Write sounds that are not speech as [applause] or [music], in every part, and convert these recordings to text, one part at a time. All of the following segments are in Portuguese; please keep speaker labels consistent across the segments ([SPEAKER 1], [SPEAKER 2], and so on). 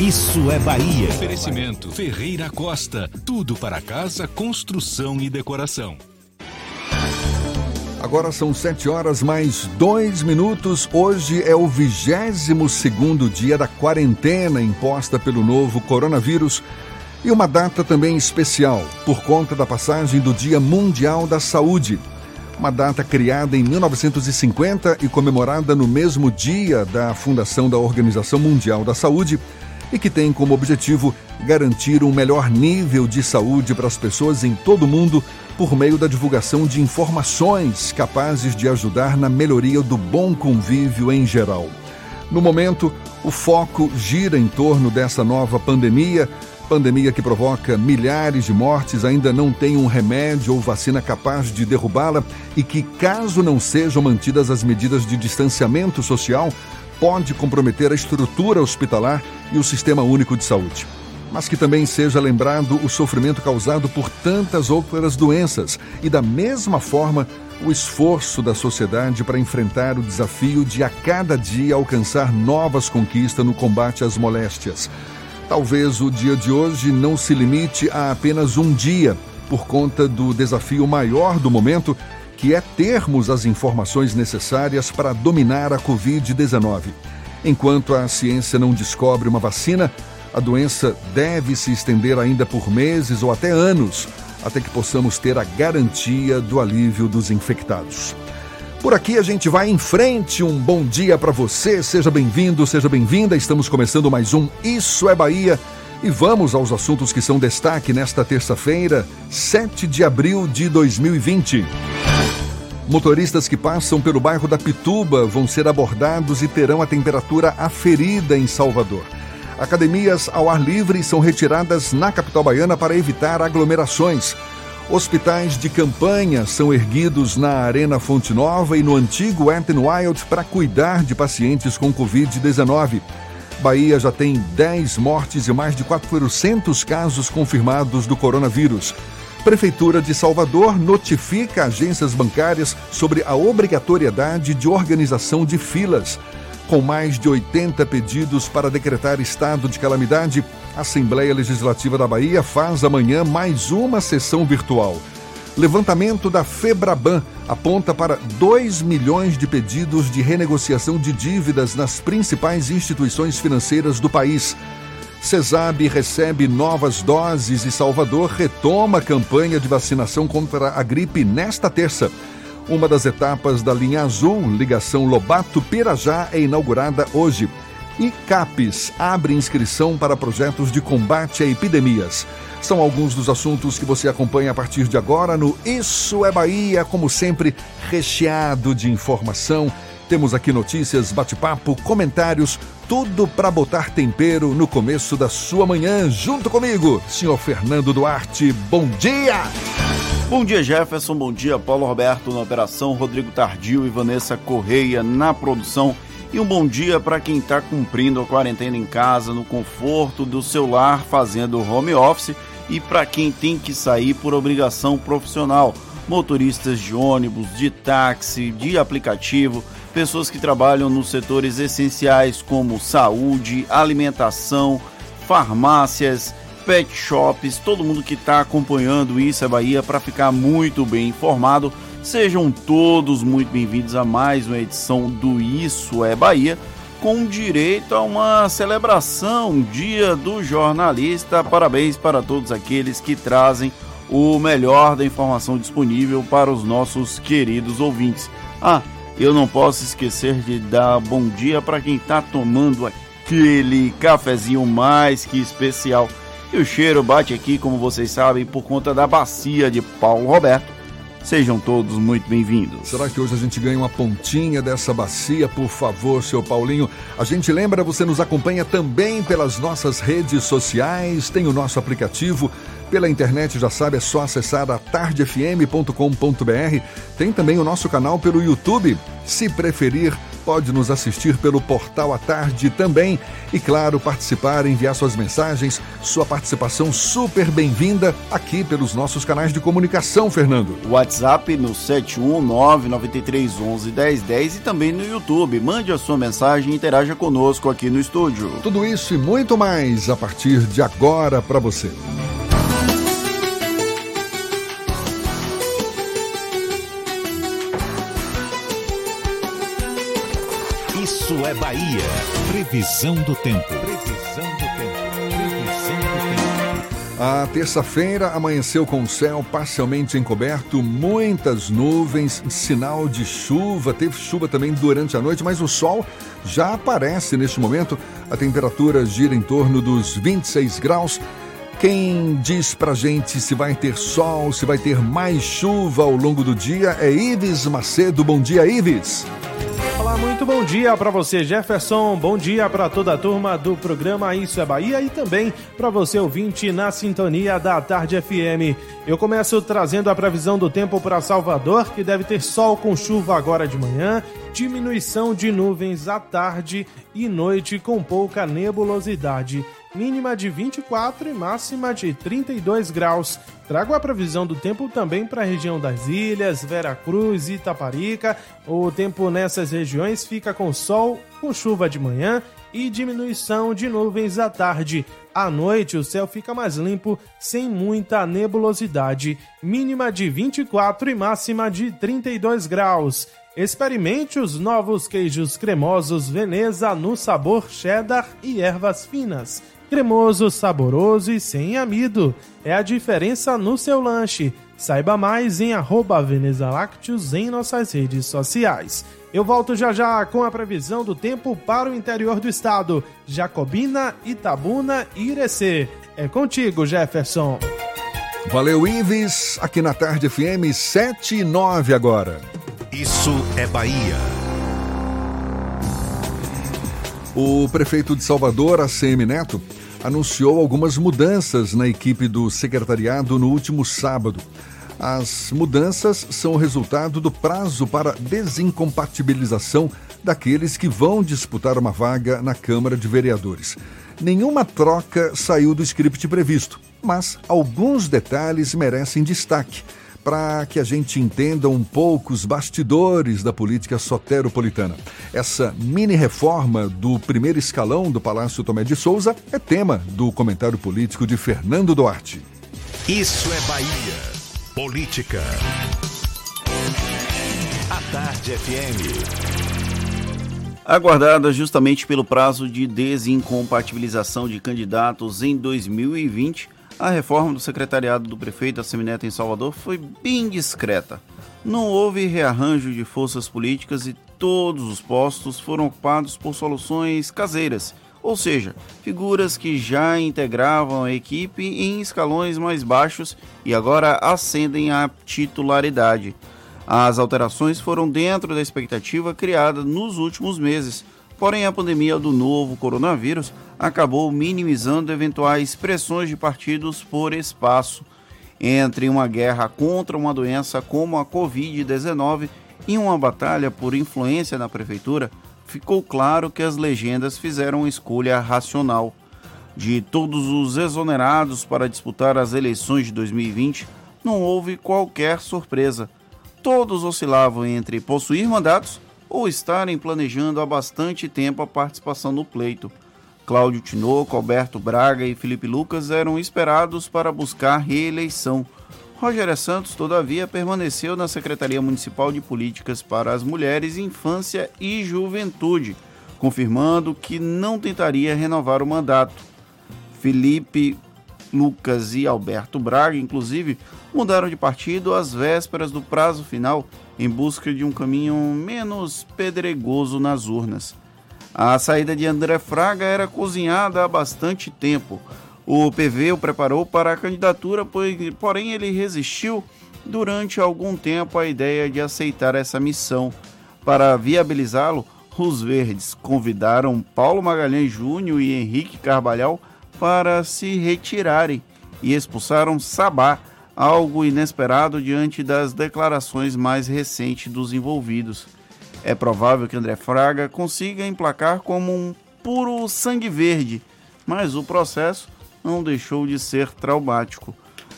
[SPEAKER 1] Isso é Bahia.
[SPEAKER 2] Oferecimento Ferreira Costa. Tudo para casa, construção e decoração.
[SPEAKER 3] Agora são sete horas mais dois minutos. Hoje é o 22 segundo dia da quarentena imposta pelo novo coronavírus e uma data também especial por conta da passagem do Dia Mundial da Saúde. Uma data criada em 1950 e comemorada no mesmo dia da fundação da Organização Mundial da Saúde e que tem como objetivo garantir um melhor nível de saúde para as pessoas em todo o mundo por meio da divulgação de informações capazes de ajudar na melhoria do bom convívio em geral. No momento, o foco gira em torno dessa nova pandemia, pandemia que provoca milhares de mortes, ainda não tem um remédio ou vacina capaz de derrubá-la e que, caso não sejam mantidas as medidas de distanciamento social, pode comprometer a estrutura hospitalar e o sistema único de saúde mas que também seja lembrado o sofrimento causado por tantas outras doenças e, da mesma forma, o esforço da sociedade para enfrentar o desafio de a cada dia alcançar novas conquistas no combate às moléstias. Talvez o dia de hoje não se limite a apenas um dia, por conta do desafio maior do momento, que é termos as informações necessárias para dominar a Covid-19. Enquanto a ciência não descobre uma vacina, a doença deve se estender ainda por meses ou até anos, até que possamos ter a garantia do alívio dos infectados. Por aqui a gente vai em frente. Um bom dia para você. Seja bem-vindo, seja bem-vinda. Estamos começando mais um Isso é Bahia. E vamos aos assuntos que são destaque nesta terça-feira, 7 de abril de 2020. Motoristas que passam pelo bairro da Pituba vão ser abordados e terão a temperatura aferida em Salvador. Academias ao ar livre são retiradas na capital baiana para evitar aglomerações. Hospitais de campanha são erguidos na Arena Fonte Nova e no antigo Ethan Wild para cuidar de pacientes com Covid-19. Bahia já tem 10 mortes e mais de 400 casos confirmados do coronavírus. Prefeitura de Salvador notifica agências bancárias sobre a obrigatoriedade de organização de filas. Com mais de 80 pedidos para decretar estado de calamidade, a Assembleia Legislativa da Bahia faz amanhã mais uma sessão virtual. Levantamento da Febraban aponta para 2 milhões de pedidos de renegociação de dívidas nas principais instituições financeiras do país. CESAB recebe novas doses e Salvador retoma a campanha de vacinação contra a gripe nesta terça. Uma das etapas da linha azul, ligação Lobato-Pirajá, é inaugurada hoje. E CAPES abre inscrição para projetos de combate a epidemias. São alguns dos assuntos que você acompanha a partir de agora no Isso é Bahia, como sempre, recheado de informação. Temos aqui notícias, bate-papo, comentários, tudo para botar tempero no começo da sua manhã. Junto comigo, senhor Fernando Duarte. Bom dia!
[SPEAKER 4] Bom dia, Jefferson. Bom dia, Paulo Roberto na operação, Rodrigo Tardio e Vanessa Correia na produção. E um bom dia para quem está cumprindo a quarentena em casa, no conforto do seu lar, fazendo home office, e para quem tem que sair por obrigação profissional, motoristas de ônibus, de táxi, de aplicativo, pessoas que trabalham nos setores essenciais como saúde, alimentação, farmácias pet shops, todo mundo que está acompanhando Isso é Bahia para ficar muito bem informado. Sejam todos muito bem-vindos a mais uma edição do Isso é Bahia, com direito a uma celebração, Dia do Jornalista. Parabéns para todos aqueles que trazem o melhor da informação disponível para os nossos queridos ouvintes. Ah, eu não posso esquecer de dar bom dia para quem está tomando aquele cafezinho mais que especial. E o cheiro bate aqui, como vocês sabem, por conta da bacia de Paulo Roberto. Sejam todos muito bem-vindos.
[SPEAKER 3] Será que hoje a gente ganha uma pontinha dessa bacia? Por favor, seu Paulinho. A gente lembra, você nos acompanha também pelas nossas redes sociais, tem o nosso aplicativo pela internet, já sabe, é só acessar a tardefm.com.br. Tem também o nosso canal pelo YouTube. Se preferir, pode nos assistir pelo portal à tarde também. E claro, participar, enviar suas mensagens, sua participação super bem-vinda aqui pelos nossos canais de comunicação, Fernando.
[SPEAKER 4] WhatsApp no 71993111010 e também no YouTube. Mande a sua mensagem e interaja conosco aqui no estúdio.
[SPEAKER 3] Tudo isso e muito mais a partir de agora para você.
[SPEAKER 1] Isso é Bahia. Previsão do tempo. Previsão do tempo. Previsão do
[SPEAKER 3] tempo. A terça-feira amanheceu com o céu parcialmente encoberto, muitas nuvens, sinal de chuva. Teve chuva também durante a noite, mas o sol já aparece neste momento. A temperatura gira em torno dos 26 graus. Quem diz pra gente se vai ter sol, se vai ter mais chuva ao longo do dia é Ives Macedo. Bom dia, Ives.
[SPEAKER 5] Olá, muito bom dia para você, Jefferson. Bom dia para toda a turma do programa Isso é Bahia e também para você ouvinte na sintonia da Tarde FM. Eu começo trazendo a previsão do tempo para Salvador, que deve ter sol com chuva agora de manhã, diminuição de nuvens à tarde e noite com pouca nebulosidade mínima de 24 e máxima de 32 graus. Trago a previsão do tempo também para a região das ilhas, Vera Cruz e Itaparica. O tempo nessas regiões fica com sol, com chuva de manhã e diminuição de nuvens à tarde. À noite, o céu fica mais limpo, sem muita nebulosidade, mínima de 24 e máxima de 32 graus. Experimente os novos queijos cremosos Veneza no sabor cheddar e ervas finas cremoso, saboroso e sem amido. É a diferença no seu lanche. Saiba mais em arroba Veneza Lácteos em nossas redes sociais. Eu volto já já com a previsão do tempo para o interior do estado. Jacobina, Itabuna e Irecê. É contigo, Jefferson.
[SPEAKER 3] Valeu, Ives. Aqui na Tarde FM 7 e 9 agora.
[SPEAKER 1] Isso é Bahia.
[SPEAKER 3] O prefeito de Salvador, ACM Neto, anunciou algumas mudanças na equipe do secretariado no último sábado. As mudanças são o resultado do prazo para desincompatibilização daqueles que vão disputar uma vaga na Câmara de Vereadores. Nenhuma troca saiu do script previsto, mas alguns detalhes merecem destaque para que a gente entenda um pouco os bastidores da política soteropolitana. Essa mini reforma do primeiro escalão do Palácio Tomé de Souza é tema do comentário político de Fernando Duarte.
[SPEAKER 1] Isso é Bahia. Política. A Tarde FM.
[SPEAKER 4] Aguardada justamente pelo prazo de desincompatibilização de candidatos em 2020, a reforma do secretariado do prefeito da Semineto em Salvador foi bem discreta. Não houve rearranjo de forças políticas e todos os postos foram ocupados por soluções caseiras, ou seja, figuras que já integravam a equipe em escalões mais baixos e agora ascendem à titularidade. As alterações foram dentro da expectativa criada nos últimos meses, Porém, a pandemia do novo coronavírus acabou minimizando eventuais pressões de partidos por espaço entre uma guerra contra uma doença como a Covid-19 e uma batalha por influência na prefeitura. Ficou claro que as legendas fizeram uma escolha racional. De todos os exonerados para disputar as eleições de 2020, não houve qualquer surpresa. Todos oscilavam entre possuir mandatos ou estarem planejando há bastante tempo a participação no pleito. Cláudio Tinoco, Alberto Braga e Felipe Lucas eram esperados para buscar reeleição. Rogério Santos, todavia, permaneceu na Secretaria Municipal de Políticas para as Mulheres, Infância e Juventude, confirmando que não tentaria renovar o mandato. Felipe Lucas e Alberto Braga, inclusive, mudaram de partido às vésperas do prazo final em busca de um caminho menos pedregoso nas urnas. A saída de André Fraga era cozinhada há bastante tempo. O PV o preparou para a candidatura, porém ele resistiu durante algum tempo à ideia de aceitar essa missão. Para viabilizá-lo, os Verdes convidaram Paulo Magalhães Júnior e Henrique Carvalhal para se retirarem e expulsaram Sabá, algo inesperado diante das declarações mais recentes dos envolvidos. É provável que André Fraga consiga emplacar como um puro sangue verde, mas o processo não deixou de ser traumático.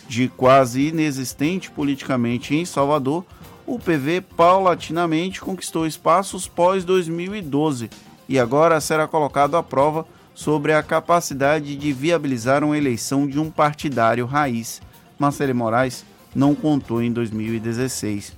[SPEAKER 4] De quase inexistente politicamente em Salvador, o PV paulatinamente conquistou espaços pós-2012 e agora será colocado à prova sobre a capacidade de viabilizar uma eleição de um partidário raiz. Marcelo Moraes não contou em 2016.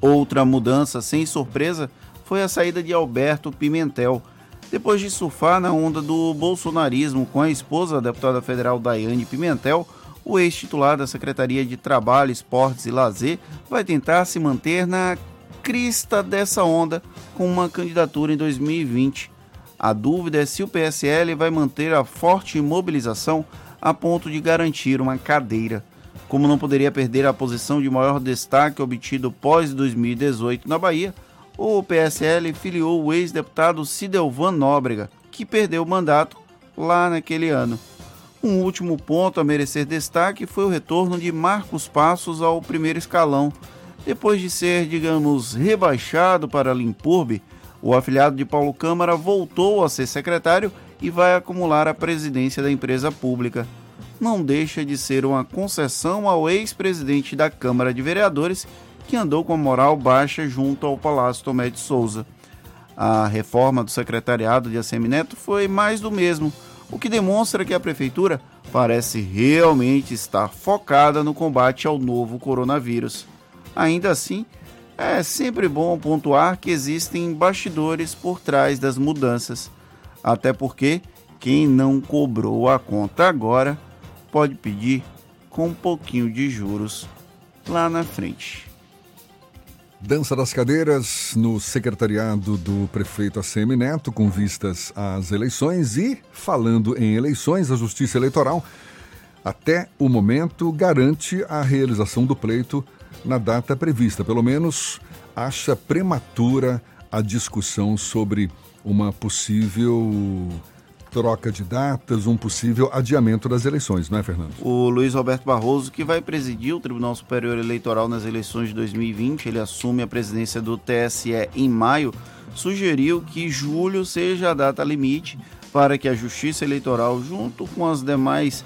[SPEAKER 4] Outra mudança sem surpresa foi a saída de Alberto Pimentel. Depois de surfar na onda do bolsonarismo com a esposa, deputada federal Daiane Pimentel, o ex-titular da Secretaria de Trabalho, Esportes e Lazer vai tentar se manter na crista dessa onda com uma candidatura em 2020. A dúvida é se o PSL vai manter a forte mobilização a ponto de garantir uma cadeira. Como não poderia perder a posição de maior destaque obtido pós 2018 na Bahia, o PSL filiou o ex-deputado Cidelvan Nóbrega, que perdeu o mandato lá naquele ano. Um último ponto a merecer destaque foi o retorno de Marcos Passos ao primeiro escalão. Depois de ser, digamos, rebaixado para Limpurbe, o afiliado de Paulo Câmara voltou a ser secretário e vai acumular a presidência da empresa pública. Não deixa de ser uma concessão ao ex-presidente da Câmara de Vereadores, que andou com a moral baixa junto ao Palácio Tomé de Souza. A reforma do secretariado de Assemineto foi mais do mesmo, o que demonstra que a prefeitura parece realmente estar focada no combate ao novo coronavírus. Ainda assim, é sempre bom pontuar que existem bastidores por trás das mudanças, até porque quem não cobrou a conta agora pode pedir com um pouquinho de juros lá na frente.
[SPEAKER 3] Dança das cadeiras no secretariado do prefeito ACM Neto com vistas às eleições e, falando em eleições, a Justiça Eleitoral, até o momento, garante a realização do pleito na data prevista. Pelo menos acha prematura a discussão sobre uma possível troca de datas, um possível adiamento das eleições, não é, Fernando?
[SPEAKER 4] O Luiz Roberto Barroso, que vai presidir o Tribunal Superior Eleitoral nas eleições de 2020, ele assume a presidência do TSE em maio, sugeriu que julho seja a data limite para que a Justiça Eleitoral, junto com as demais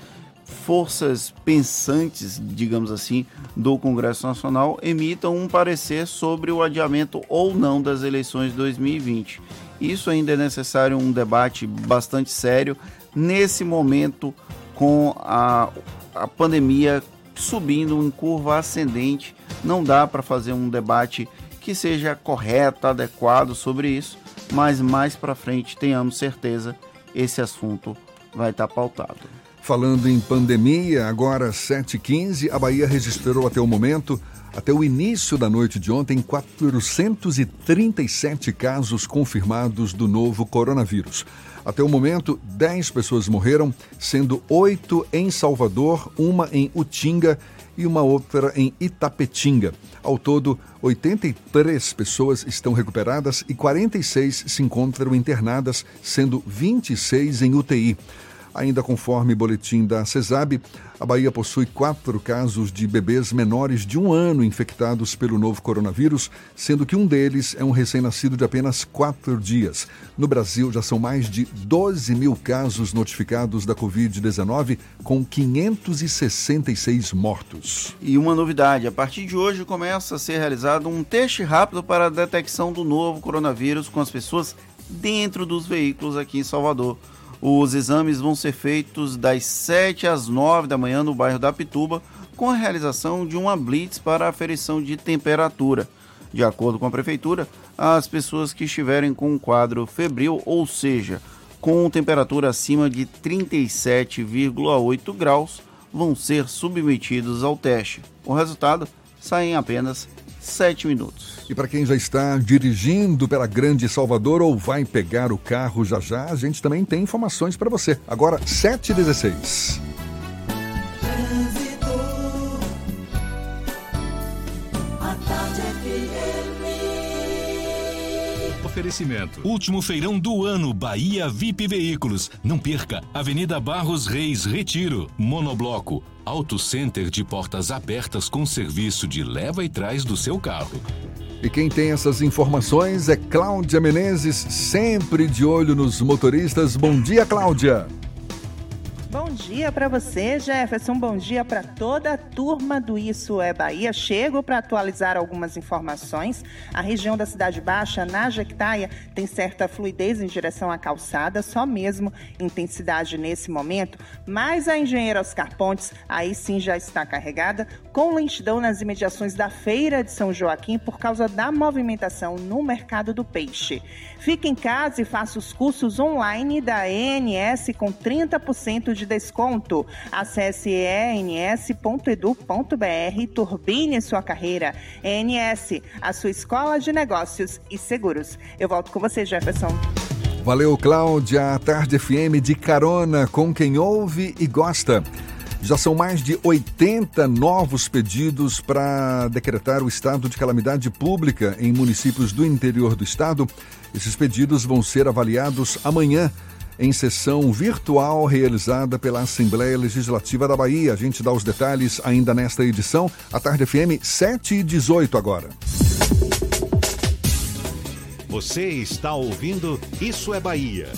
[SPEAKER 4] forças pensantes, digamos assim, do Congresso Nacional emitam um parecer sobre o adiamento ou não das eleições de 2020. Isso ainda é necessário um debate bastante sério nesse momento com a, a pandemia subindo em curva ascendente. Não dá para fazer um debate que seja correto, adequado sobre isso, mas mais para frente tenhamos certeza esse assunto vai estar tá pautado.
[SPEAKER 3] Falando em pandemia, agora 7h15, a Bahia registrou até o momento, até o início da noite de ontem, 437 casos confirmados do novo coronavírus. Até o momento, 10 pessoas morreram, sendo 8 em Salvador, uma em Utinga e uma outra em Itapetinga. Ao todo, 83 pessoas estão recuperadas e 46 se encontram internadas, sendo 26 em UTI. Ainda conforme boletim da CESAB, a Bahia possui quatro casos de bebês menores de um ano infectados pelo novo coronavírus, sendo que um deles é um recém-nascido de apenas quatro dias. No Brasil, já são mais de 12 mil casos notificados da Covid-19, com 566 mortos.
[SPEAKER 4] E uma novidade: a partir de hoje começa a ser realizado um teste rápido para a detecção do novo coronavírus com as pessoas dentro dos veículos aqui em Salvador. Os exames vão ser feitos das 7 às 9 da manhã no bairro da Pituba, com a realização de uma blitz para aferição de temperatura. De acordo com a prefeitura, as pessoas que estiverem com um quadro febril, ou seja, com temperatura acima de 37,8 graus, vão ser submetidos ao teste. O resultado sai em apenas 7 minutos.
[SPEAKER 3] E para quem já está dirigindo pela Grande Salvador ou vai pegar o carro já já, a gente também tem informações para você. Agora, 7h16.
[SPEAKER 2] Oferecimento. Último feirão do ano, Bahia VIP Veículos. Não perca, Avenida Barros Reis, Retiro. Monobloco. Auto Center de portas abertas com serviço de leva e trás do seu carro.
[SPEAKER 3] E quem tem essas informações é Cláudia Menezes, sempre de olho nos motoristas. Bom dia, Cláudia.
[SPEAKER 6] Bom dia para você, Jefferson. Bom dia para toda a turma do Isso é Bahia. Chego para atualizar algumas informações. A região da Cidade Baixa, na Jequitaia, tem certa fluidez em direção à calçada, só mesmo intensidade nesse momento. Mas a engenheira Oscar Pontes, aí sim já está carregada, com lentidão nas imediações da Feira de São Joaquim por causa da movimentação no mercado do peixe. Fique em casa e faça os cursos online da ENS com 30% de desconto. Acesse ens.edu.br e turbine sua carreira. ENS, a sua escola de negócios e seguros. Eu volto com você, Jefferson.
[SPEAKER 3] Valeu, Cláudia. A Tarde FM de carona com quem ouve e gosta. Já são mais de 80 novos pedidos para decretar o estado de calamidade pública em municípios do interior do estado. Esses pedidos vão ser avaliados amanhã em sessão virtual realizada pela Assembleia Legislativa da Bahia. A gente dá os detalhes ainda nesta edição. A Tarde FM 7 e 18 agora.
[SPEAKER 1] Você está ouvindo Isso é Bahia.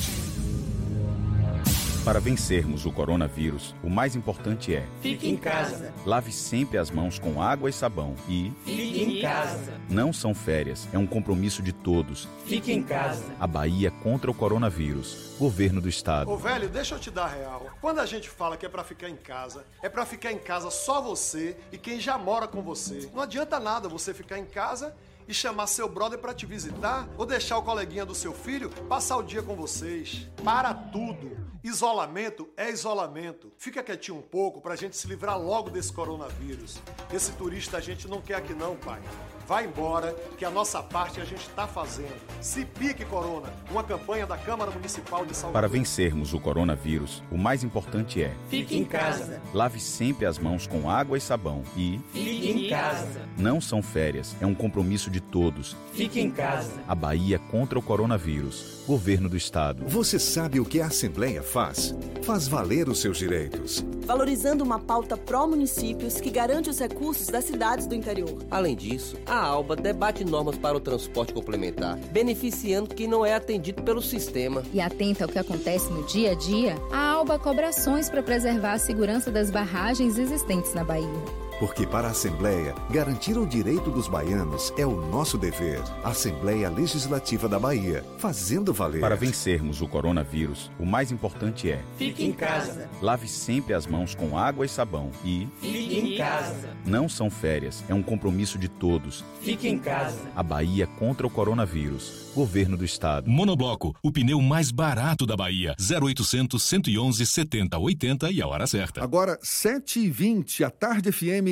[SPEAKER 7] Para vencermos o coronavírus, o mais importante é:
[SPEAKER 8] fique em casa.
[SPEAKER 7] Lave sempre as mãos com água e sabão e
[SPEAKER 8] fique em casa.
[SPEAKER 7] Não são férias, é um compromisso de todos.
[SPEAKER 8] Fique em casa.
[SPEAKER 7] A Bahia contra o coronavírus. Governo do Estado.
[SPEAKER 9] Ô velho, deixa eu te dar real. Quando a gente fala que é para ficar em casa, é para ficar em casa só você e quem já mora com você. Não adianta nada você ficar em casa e chamar seu brother para te visitar ou deixar o coleguinha do seu filho passar o dia com vocês. Para tudo. Isolamento é isolamento. Fica quietinho um pouco pra gente se livrar logo desse coronavírus. Esse turista a gente não quer aqui não, pai. Vai embora, que a nossa parte a gente está fazendo. Se pique, Corona, uma campanha da Câmara Municipal de Salvador.
[SPEAKER 7] Para vencermos o coronavírus, o mais importante é:
[SPEAKER 8] fique em casa.
[SPEAKER 7] Lave sempre as mãos com água e sabão e
[SPEAKER 8] fique em casa.
[SPEAKER 7] Não são férias, é um compromisso de todos.
[SPEAKER 8] Fique em casa.
[SPEAKER 7] A Bahia contra o coronavírus. Governo do Estado.
[SPEAKER 10] Você sabe o que a Assembleia faz? Faz valer os seus direitos.
[SPEAKER 11] Valorizando uma pauta pró-municípios que garante os recursos das cidades do interior.
[SPEAKER 12] Além disso, a ALBA debate normas para o transporte complementar, beneficiando quem não é atendido pelo sistema.
[SPEAKER 13] E atenta ao que acontece no dia a dia, a ALBA cobra ações para preservar a segurança das barragens existentes na Bahia.
[SPEAKER 10] Porque para a Assembleia, garantir o direito dos baianos é o nosso dever. Assembleia Legislativa da Bahia, fazendo valer.
[SPEAKER 7] Para vencermos o coronavírus, o mais importante é:
[SPEAKER 8] fique em casa.
[SPEAKER 7] Lave sempre as mãos com água e sabão e
[SPEAKER 8] fique em casa.
[SPEAKER 7] Não são férias, é um compromisso de todos.
[SPEAKER 8] Fique em casa.
[SPEAKER 7] A Bahia contra o coronavírus. Governo do Estado.
[SPEAKER 2] Monobloco, o pneu mais barato da Bahia. 0800 111 70 80 e a hora certa.
[SPEAKER 3] Agora, 7h20, a Tarde FM,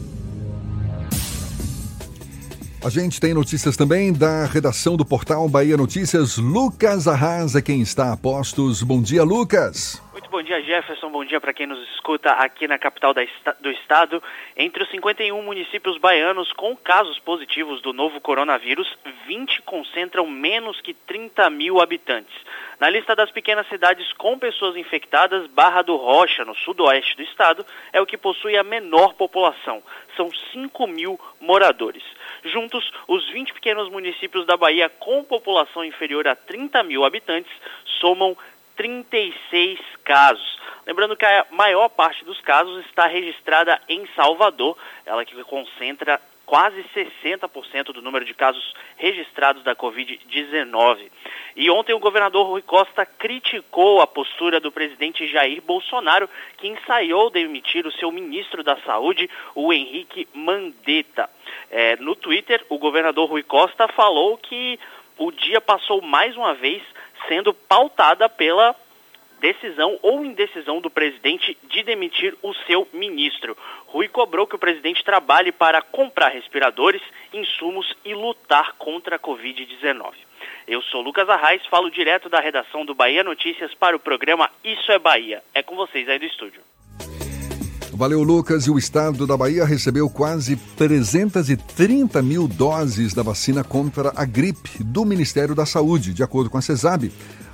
[SPEAKER 3] A gente tem notícias também da redação do portal Bahia Notícias. Lucas Arrasa, quem está a postos. Bom dia, Lucas.
[SPEAKER 14] Muito bom dia, Jefferson. Bom dia para quem nos escuta aqui na capital do estado. Entre os 51 municípios baianos com casos positivos do novo coronavírus, 20 concentram menos que 30 mil habitantes. Na lista das pequenas cidades com pessoas infectadas, Barra do Rocha, no sudoeste do estado, é o que possui a menor população. São 5 mil moradores. Juntos, os 20 pequenos municípios da Bahia com população inferior a 30 mil habitantes somam 36 casos. Lembrando que a maior parte dos casos está registrada em Salvador, ela que concentra quase 60% do número de casos registrados da Covid-19. E ontem o governador Rui Costa criticou a postura do presidente Jair Bolsonaro, que ensaiou demitir o seu ministro da Saúde, o Henrique Mandetta. É, no Twitter, o governador Rui Costa falou que o dia passou mais uma vez sendo pautada pela decisão ou indecisão do presidente de demitir o seu ministro. Rui cobrou que o presidente trabalhe para comprar respiradores, insumos e lutar contra a Covid-19. Eu sou Lucas Arraes, falo direto da redação do Bahia Notícias para o programa Isso é Bahia. É com vocês aí do estúdio.
[SPEAKER 3] Valeu, Lucas. E o estado da Bahia recebeu quase 330 mil doses da vacina contra a gripe do Ministério da Saúde. De acordo com a CESAB,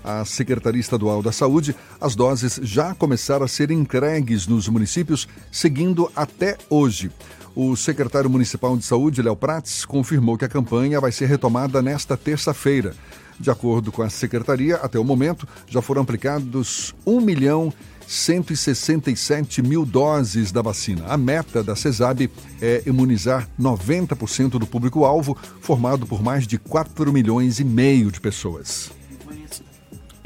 [SPEAKER 3] a Secretaria Estadual da Saúde, as doses já começaram a ser entregues nos municípios, seguindo até hoje. O secretário municipal de saúde, Léo Prates, confirmou que a campanha vai ser retomada nesta terça-feira. De acordo com a secretaria, até o momento já foram aplicados 1 milhão 167 mil doses da vacina. A meta da CESAB é imunizar 90% do público-alvo, formado por mais de 4 milhões e meio de pessoas.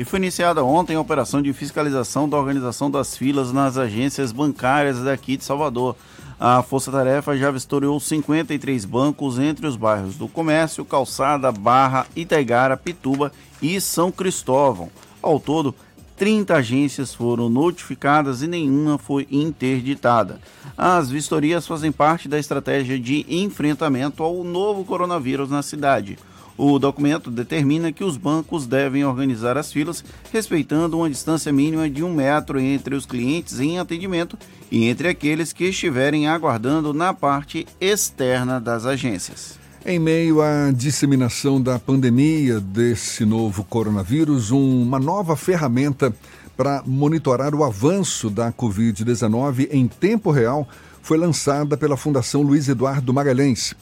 [SPEAKER 4] E foi iniciada ontem a operação de fiscalização da organização das filas nas agências bancárias daqui de Salvador. A Força Tarefa já vistoriou 53 bancos entre os bairros do Comércio, Calçada, Barra, Itaigara, Pituba e São Cristóvão. Ao todo, 30 agências foram notificadas e nenhuma foi interditada. As vistorias fazem parte da estratégia de enfrentamento ao novo coronavírus na cidade. O documento determina que os bancos devem organizar as filas respeitando uma distância mínima de um metro entre os clientes em atendimento e entre aqueles que estiverem aguardando na parte externa das agências.
[SPEAKER 3] Em meio à disseminação da pandemia desse novo coronavírus, uma nova ferramenta para monitorar o avanço da Covid-19 em tempo real foi lançada pela Fundação Luiz Eduardo Magalhães.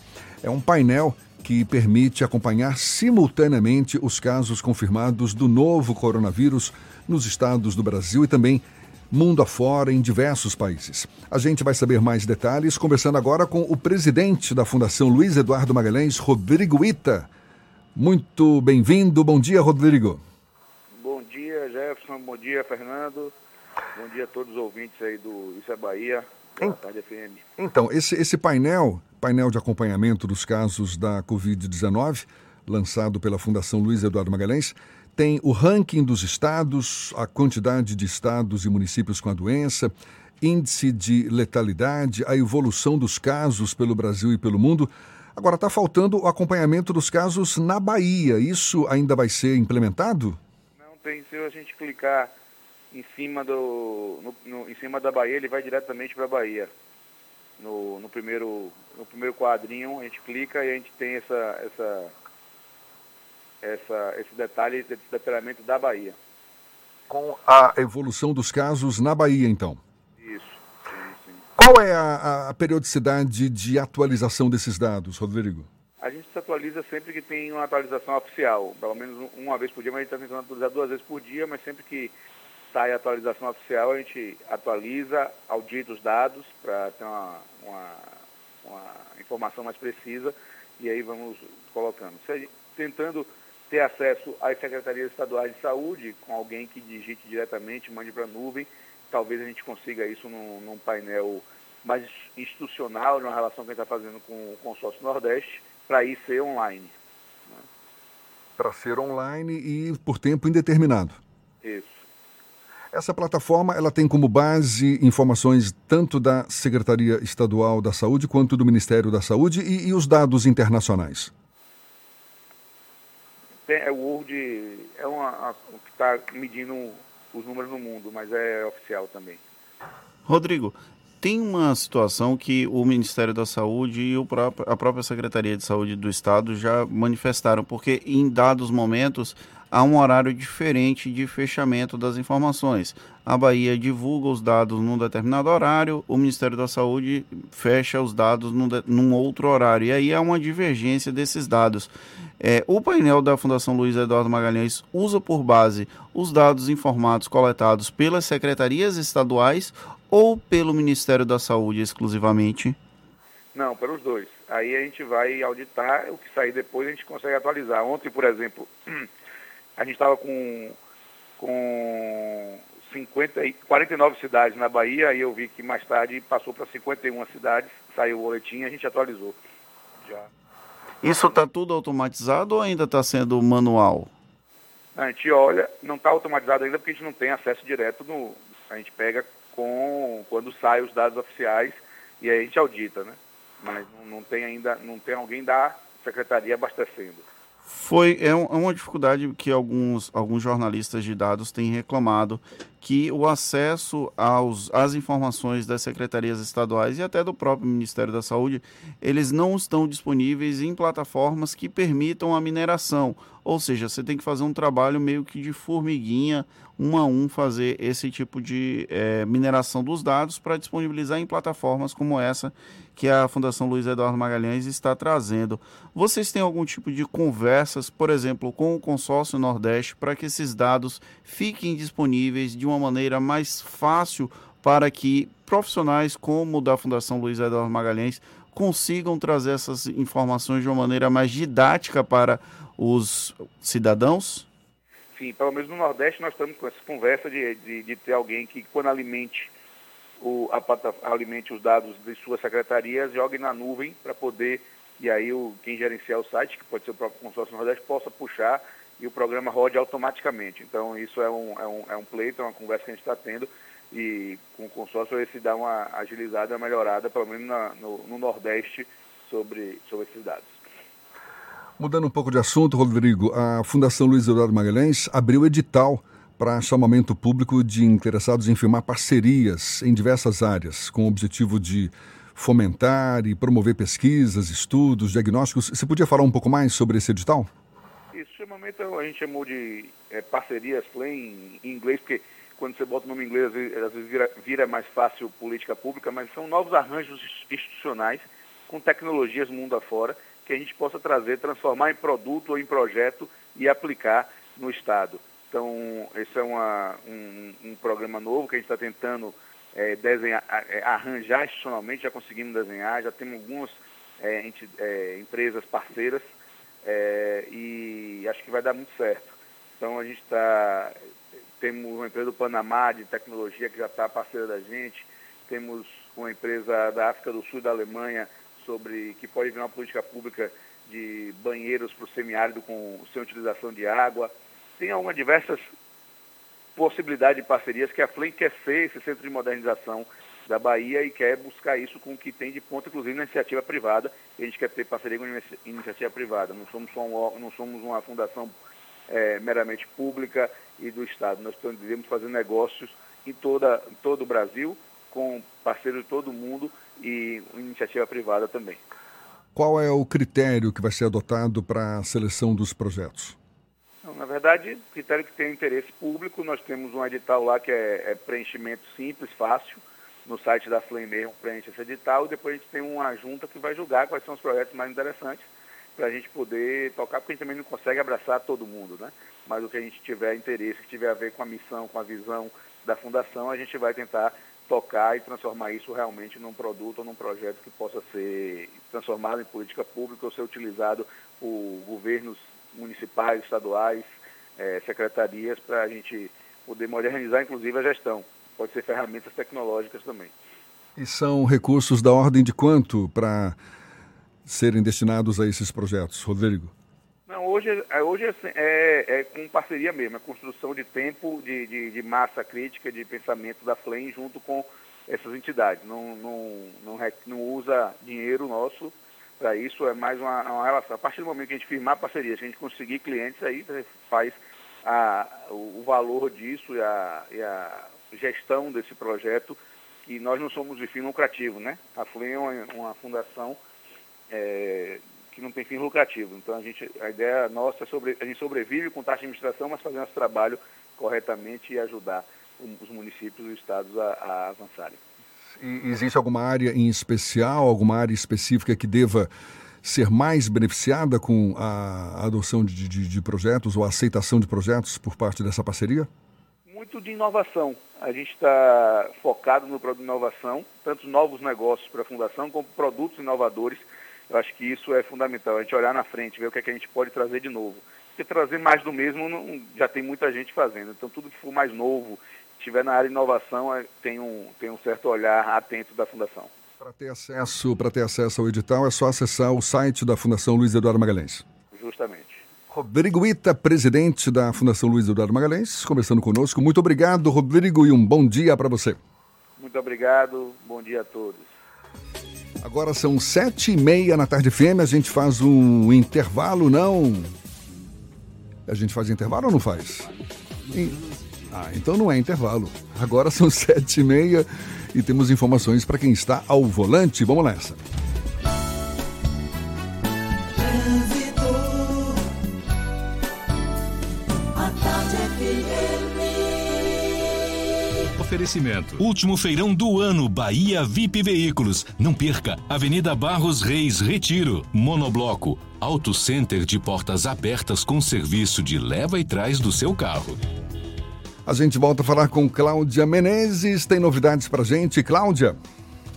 [SPEAKER 3] É um painel que permite acompanhar simultaneamente os casos confirmados do novo coronavírus nos estados do Brasil e também mundo afora em diversos países. A gente vai saber mais detalhes conversando agora com o presidente da Fundação Luiz Eduardo Magalhães, Rodrigo Ita. Muito bem-vindo. Bom dia, Rodrigo.
[SPEAKER 15] Bom dia, Jefferson. Bom dia, Fernando. Bom dia a todos os ouvintes aí do Isso é Bahia, da Tarde FM.
[SPEAKER 3] Então, esse, esse painel, painel de acompanhamento dos casos da Covid-19, lançado pela Fundação Luiz Eduardo Magalhães, tem o ranking dos estados, a quantidade de estados e municípios com a doença, índice de letalidade, a evolução dos casos pelo Brasil e pelo mundo. Agora, está faltando o acompanhamento dos casos na Bahia. Isso ainda vai ser implementado?
[SPEAKER 15] Não, tem. Se a gente clicar em cima, do, no, no, em cima da Bahia, ele vai diretamente para a Bahia. No, no, primeiro, no primeiro quadrinho, a gente clica e a gente tem essa, essa essa, esse detalhe, esse detalhamento da Bahia.
[SPEAKER 3] Com a evolução dos casos na Bahia, então?
[SPEAKER 15] Isso. Sim, sim.
[SPEAKER 3] Qual é a, a, periodicidade de atualização desses dados, Rodrigo?
[SPEAKER 15] A gente se atualiza sempre que tem uma atualização oficial, pelo menos uma vez por dia, mas a gente está tentando atualizar duas vezes por dia, mas sempre que sai a atualização oficial, a gente atualiza, audita os dados para ter uma, uma, uma, informação mais precisa e aí vamos colocando. Tentando ter acesso às secretarias estaduais de saúde, com alguém que digite diretamente, mande para a nuvem. Talvez a gente consiga isso num, num, painel mais institucional, numa relação que a gente está fazendo com o consórcio Nordeste, para ir ser online. Né?
[SPEAKER 3] Para ser online e por tempo indeterminado.
[SPEAKER 15] Isso.
[SPEAKER 3] Essa plataforma ela tem como base informações tanto da Secretaria Estadual da Saúde quanto do Ministério da Saúde e, e os dados internacionais
[SPEAKER 15] tem, é o World é uma, a, que está medindo os números no mundo, mas é oficial também.
[SPEAKER 4] Rodrigo, tem uma situação que o Ministério da Saúde e o próprio, a própria Secretaria de Saúde do Estado já manifestaram, porque em dados momentos há um horário diferente de fechamento das informações. A Bahia divulga os dados num determinado horário, o Ministério da Saúde fecha os dados num, de, num outro horário. E aí há uma divergência desses dados. É, o painel da Fundação Luiz Eduardo Magalhães usa por base os dados informados coletados pelas secretarias estaduais ou pelo Ministério da Saúde exclusivamente?
[SPEAKER 15] Não, pelos dois. Aí a gente vai auditar, o que sair depois a gente consegue atualizar. Ontem, por exemplo, [clears throat] a gente estava com, com 50, 49 cidades na Bahia e eu vi que mais tarde passou para 51 cidades, saiu o boletim e a gente atualizou. Já.
[SPEAKER 4] Isso está tudo automatizado ou ainda está sendo manual?
[SPEAKER 15] A gente olha, não está automatizado ainda porque a gente não tem acesso direto no. A gente pega com quando saem os dados oficiais e aí a gente audita, né? Mas não, não tem ainda, não tem alguém da secretaria abastecendo.
[SPEAKER 4] Foi é, um, é uma dificuldade que alguns, alguns jornalistas de dados têm reclamado que o acesso aos, às informações das secretarias estaduais e até do próprio Ministério da Saúde, eles não estão disponíveis em plataformas que permitam a mineração. Ou seja, você tem que fazer um trabalho meio que de formiguinha, um a um, fazer esse tipo de é, mineração dos dados para disponibilizar em plataformas como essa que a Fundação Luiz Eduardo Magalhães está trazendo. Vocês têm algum tipo de conversas, por exemplo, com o consórcio Nordeste, para que esses dados fiquem disponíveis de uma maneira mais fácil para que profissionais como o da Fundação Luiz Eduardo Magalhães consigam trazer essas informações de uma maneira mais didática para os cidadãos?
[SPEAKER 15] Sim, pelo menos no Nordeste nós estamos com essa conversa de, de, de ter alguém que, quando alimente, o, a, alimente os dados de suas secretarias, jogue na nuvem para poder, e aí o, quem gerenciar o site, que pode ser o próprio consórcio Nordeste, possa puxar e o programa rode automaticamente. Então, isso é um, é um, é um pleito, é uma conversa que a gente está tendo e com o consórcio se dá uma agilizada, uma melhorada, pelo menos na, no, no, Nordeste, sobre, sobre esses dados.
[SPEAKER 3] Mudando um pouco de assunto, Rodrigo, a Fundação Luiz Eduardo Magalhães abriu edital para chamamento público de interessados em firmar parcerias em diversas áreas, com o objetivo de fomentar e promover pesquisas, estudos, diagnósticos. Você podia falar um pouco mais sobre esse edital?
[SPEAKER 15] Chamamento a gente chamou de é, parcerias play em, inglês, porque quando você bota o nome em inglês, às vezes, vira, vira, mais fácil política pública, mas são novos arranjos institucionais com tecnologias mundo afora que a gente possa trazer, transformar em produto ou em projeto e aplicar no Estado. Então, esse é uma, um, um, programa novo que a gente está tentando é, desenhar, é, arranjar institucionalmente, já conseguimos desenhar, já temos algumas é, empresas parceiras é, e acho que vai dar muito certo. Então, a gente está, temos uma empresa do Panamá de tecnologia que já está parceira da gente, temos uma empresa da África do Sul da Alemanha sobre que pode vir uma política pública de banheiros para o semiárido com sem utilização de água. Tem algumas diversas possibilidades de parcerias que a FLEM quer ser esse centro de modernização da Bahia e quer buscar isso com o que tem de ponto, inclusive na iniciativa privada. E a gente quer ter parceria com a iniciativa privada. Não somos, só um, não somos uma fundação é, meramente pública e do Estado. Nós devemos fazer negócios em, toda, em todo o Brasil, com parceiros de todo mundo e iniciativa privada também.
[SPEAKER 3] Qual é o critério que vai ser adotado para a seleção dos projetos?
[SPEAKER 15] Na verdade, critério que tem interesse público, nós temos um edital lá que é, é preenchimento simples, fácil, no site da Flame mesmo preenche esse edital e depois a gente tem uma junta que vai julgar quais são os projetos mais interessantes para a gente poder tocar, porque a gente também não consegue abraçar todo mundo, né? Mas o que a gente tiver interesse, que tiver a ver com a missão, com a visão da fundação, a gente vai tentar tocar e transformar isso realmente num produto ou num projeto que possa ser transformado em política pública ou ser utilizado por governos municipais, estaduais, eh, secretarias, para a gente poder modernizar, inclusive, a gestão. Pode ser ferramentas tecnológicas também.
[SPEAKER 3] E são recursos da ordem de quanto para serem destinados a esses projetos, Rodrigo?
[SPEAKER 15] Não, hoje, é, hoje é, é, é, com parceria mesmo, é construção de tempo, de, de, de, massa crítica, de pensamento da FLEM junto com essas entidades. Não, não, não, não usa dinheiro nosso para isso, é mais uma, uma, relação. A partir do momento que a gente firmar parceria, se a gente conseguir clientes, aí faz a, o, o valor disso e a, e a gestão desse projeto, que nós não somos de fim lucrativo, né? A FLEM é uma, uma fundação é, que não tem fim lucrativo. Então a gente, a ideia nossa é sobre, a gente sobrevive com taxa de administração, mas fazendo nosso trabalho corretamente e ajudar os municípios e os estados a, a avançarem.
[SPEAKER 3] E existe alguma área em especial, alguma área específica que deva ser mais beneficiada com a adoção de, de, de projetos ou a aceitação de projetos por parte dessa parceria?
[SPEAKER 15] Muito de inovação. A gente está focado no produto de inovação, tanto novos negócios para a Fundação, como produtos inovadores. Eu acho que isso é fundamental, a gente olhar na frente, ver o que, é que a gente pode trazer de novo. Porque trazer mais do mesmo não, já tem muita gente fazendo. Então, tudo que for mais novo, estiver na área de inovação, é, tem um, tem um certo olhar atento da Fundação.
[SPEAKER 3] Para ter acesso, para ter acesso ao edital, é só acessar o site da Fundação Luiz Eduardo Magalhães.
[SPEAKER 15] Justamente.
[SPEAKER 3] Rodrigo Ita, presidente da Fundação Luiz Eduardo Magalhães, conversando conosco. Muito obrigado, Rodrigo, e um bom dia para você.
[SPEAKER 15] Muito obrigado, bom dia a todos.
[SPEAKER 3] Agora são sete e meia na tarde fêmea, a gente faz um intervalo, não? A gente faz intervalo ou não faz? Ah, então não é intervalo. Agora são [laughs] sete e meia e temos informações para quem está ao volante. Vamos nessa.
[SPEAKER 2] Oferecimento. Último feirão do ano, Bahia VIP Veículos. Não perca, Avenida Barros Reis, Retiro. Monobloco. Auto Center de portas abertas com serviço de leva e trás do seu carro.
[SPEAKER 3] A gente volta a falar com Cláudia Menezes. Tem novidades pra gente, Cláudia?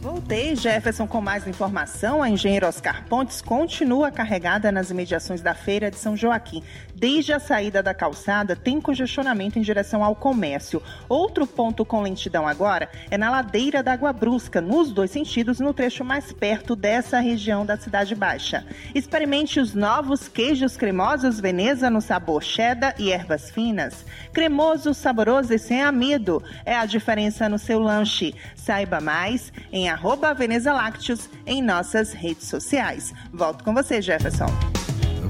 [SPEAKER 6] Voltei, Jefferson, com mais informação. A engenheira Oscar Pontes continua carregada nas imediações da Feira de São Joaquim. Desde a saída da calçada, tem congestionamento em direção ao comércio. Outro ponto com lentidão agora é na ladeira da Água Brusca, nos dois sentidos, no trecho mais perto dessa região da Cidade Baixa. Experimente os novos queijos cremosos Veneza no sabor cheddar e ervas finas. Cremoso, saboroso e sem amido. É a diferença no seu lanche. Saiba mais em arroba Veneza Lácteos em nossas redes sociais. Volto com você, Jefferson.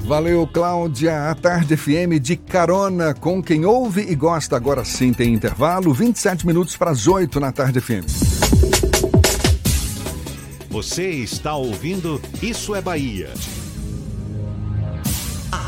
[SPEAKER 3] Valeu, Cláudia. A Tarde FM de carona com quem ouve e gosta. Agora sim tem intervalo. 27 minutos para as 8 na Tarde FM.
[SPEAKER 1] Você está ouvindo Isso é Bahia.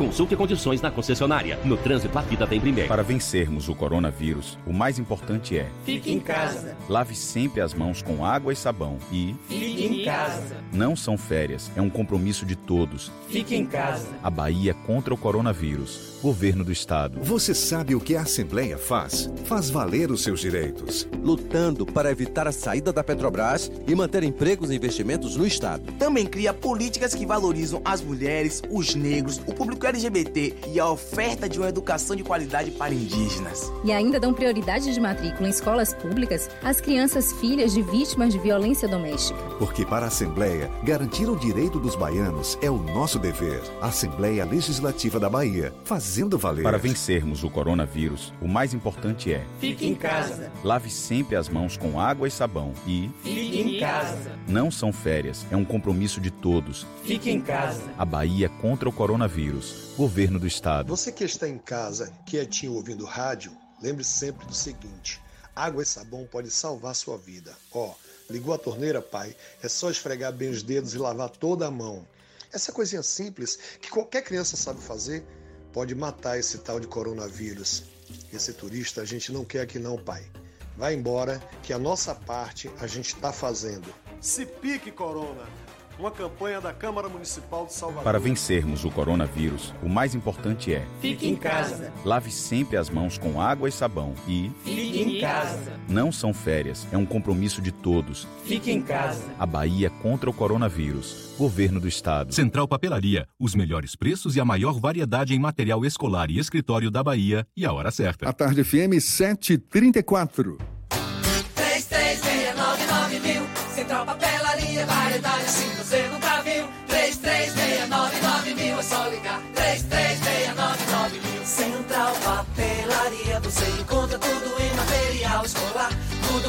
[SPEAKER 16] Consulte condições na concessionária. No trânsito, a vida vem primeiro.
[SPEAKER 7] Para vencermos o coronavírus, o mais importante é:
[SPEAKER 8] Fique em casa.
[SPEAKER 7] Lave sempre as mãos com água e sabão e.
[SPEAKER 8] Fique em casa.
[SPEAKER 7] Não são férias, é um compromisso de todos.
[SPEAKER 8] Fique em casa.
[SPEAKER 7] A Bahia contra o coronavírus. Governo do Estado.
[SPEAKER 10] Você sabe o que a Assembleia faz? Faz valer os seus direitos.
[SPEAKER 17] Lutando para evitar a saída da Petrobras e manter empregos e investimentos no Estado.
[SPEAKER 18] Também cria políticas que valorizam as mulheres, os negros, o público LGBT e a oferta de uma educação de qualidade para indígenas.
[SPEAKER 13] E ainda dão prioridade de matrícula em escolas públicas às crianças filhas de vítimas de violência doméstica.
[SPEAKER 10] Porque para a Assembleia, garantir o direito dos baianos é o nosso dever. Assembleia Legislativa da Bahia. Fazendo valer.
[SPEAKER 7] Para vencermos o coronavírus, o mais importante é:
[SPEAKER 8] Fique em casa.
[SPEAKER 7] Lave sempre as mãos com água e sabão e.
[SPEAKER 8] Fique em casa.
[SPEAKER 7] Não são férias, é um compromisso de todos.
[SPEAKER 8] Fique em casa.
[SPEAKER 7] A Bahia contra o coronavírus. Governo do Estado.
[SPEAKER 9] Você que está em casa, quietinho ouvindo rádio, lembre sempre do seguinte: água e sabão pode salvar sua vida. Ó, ligou a torneira, pai? É só esfregar bem os dedos e lavar toda a mão. Essa coisinha simples que qualquer criança sabe fazer pode matar esse tal de coronavírus. Esse turista a gente não quer aqui não, pai. Vai embora que a nossa parte a gente está fazendo. Se pique, Corona! Uma campanha da Câmara Municipal de Salvador.
[SPEAKER 7] Para vencermos o coronavírus, o mais importante é:
[SPEAKER 8] Fique em casa.
[SPEAKER 7] Lave sempre as mãos com água e sabão e.
[SPEAKER 8] Fique em casa.
[SPEAKER 7] Não são férias, é um compromisso de todos.
[SPEAKER 8] Fique em casa.
[SPEAKER 7] A Bahia contra o coronavírus. Governo do Estado.
[SPEAKER 2] Central Papelaria. Os melhores preços e a maior variedade em material escolar e escritório da Bahia e a hora certa.
[SPEAKER 3] A tarde FM 734.
[SPEAKER 8] Central Papelaria, variedade assim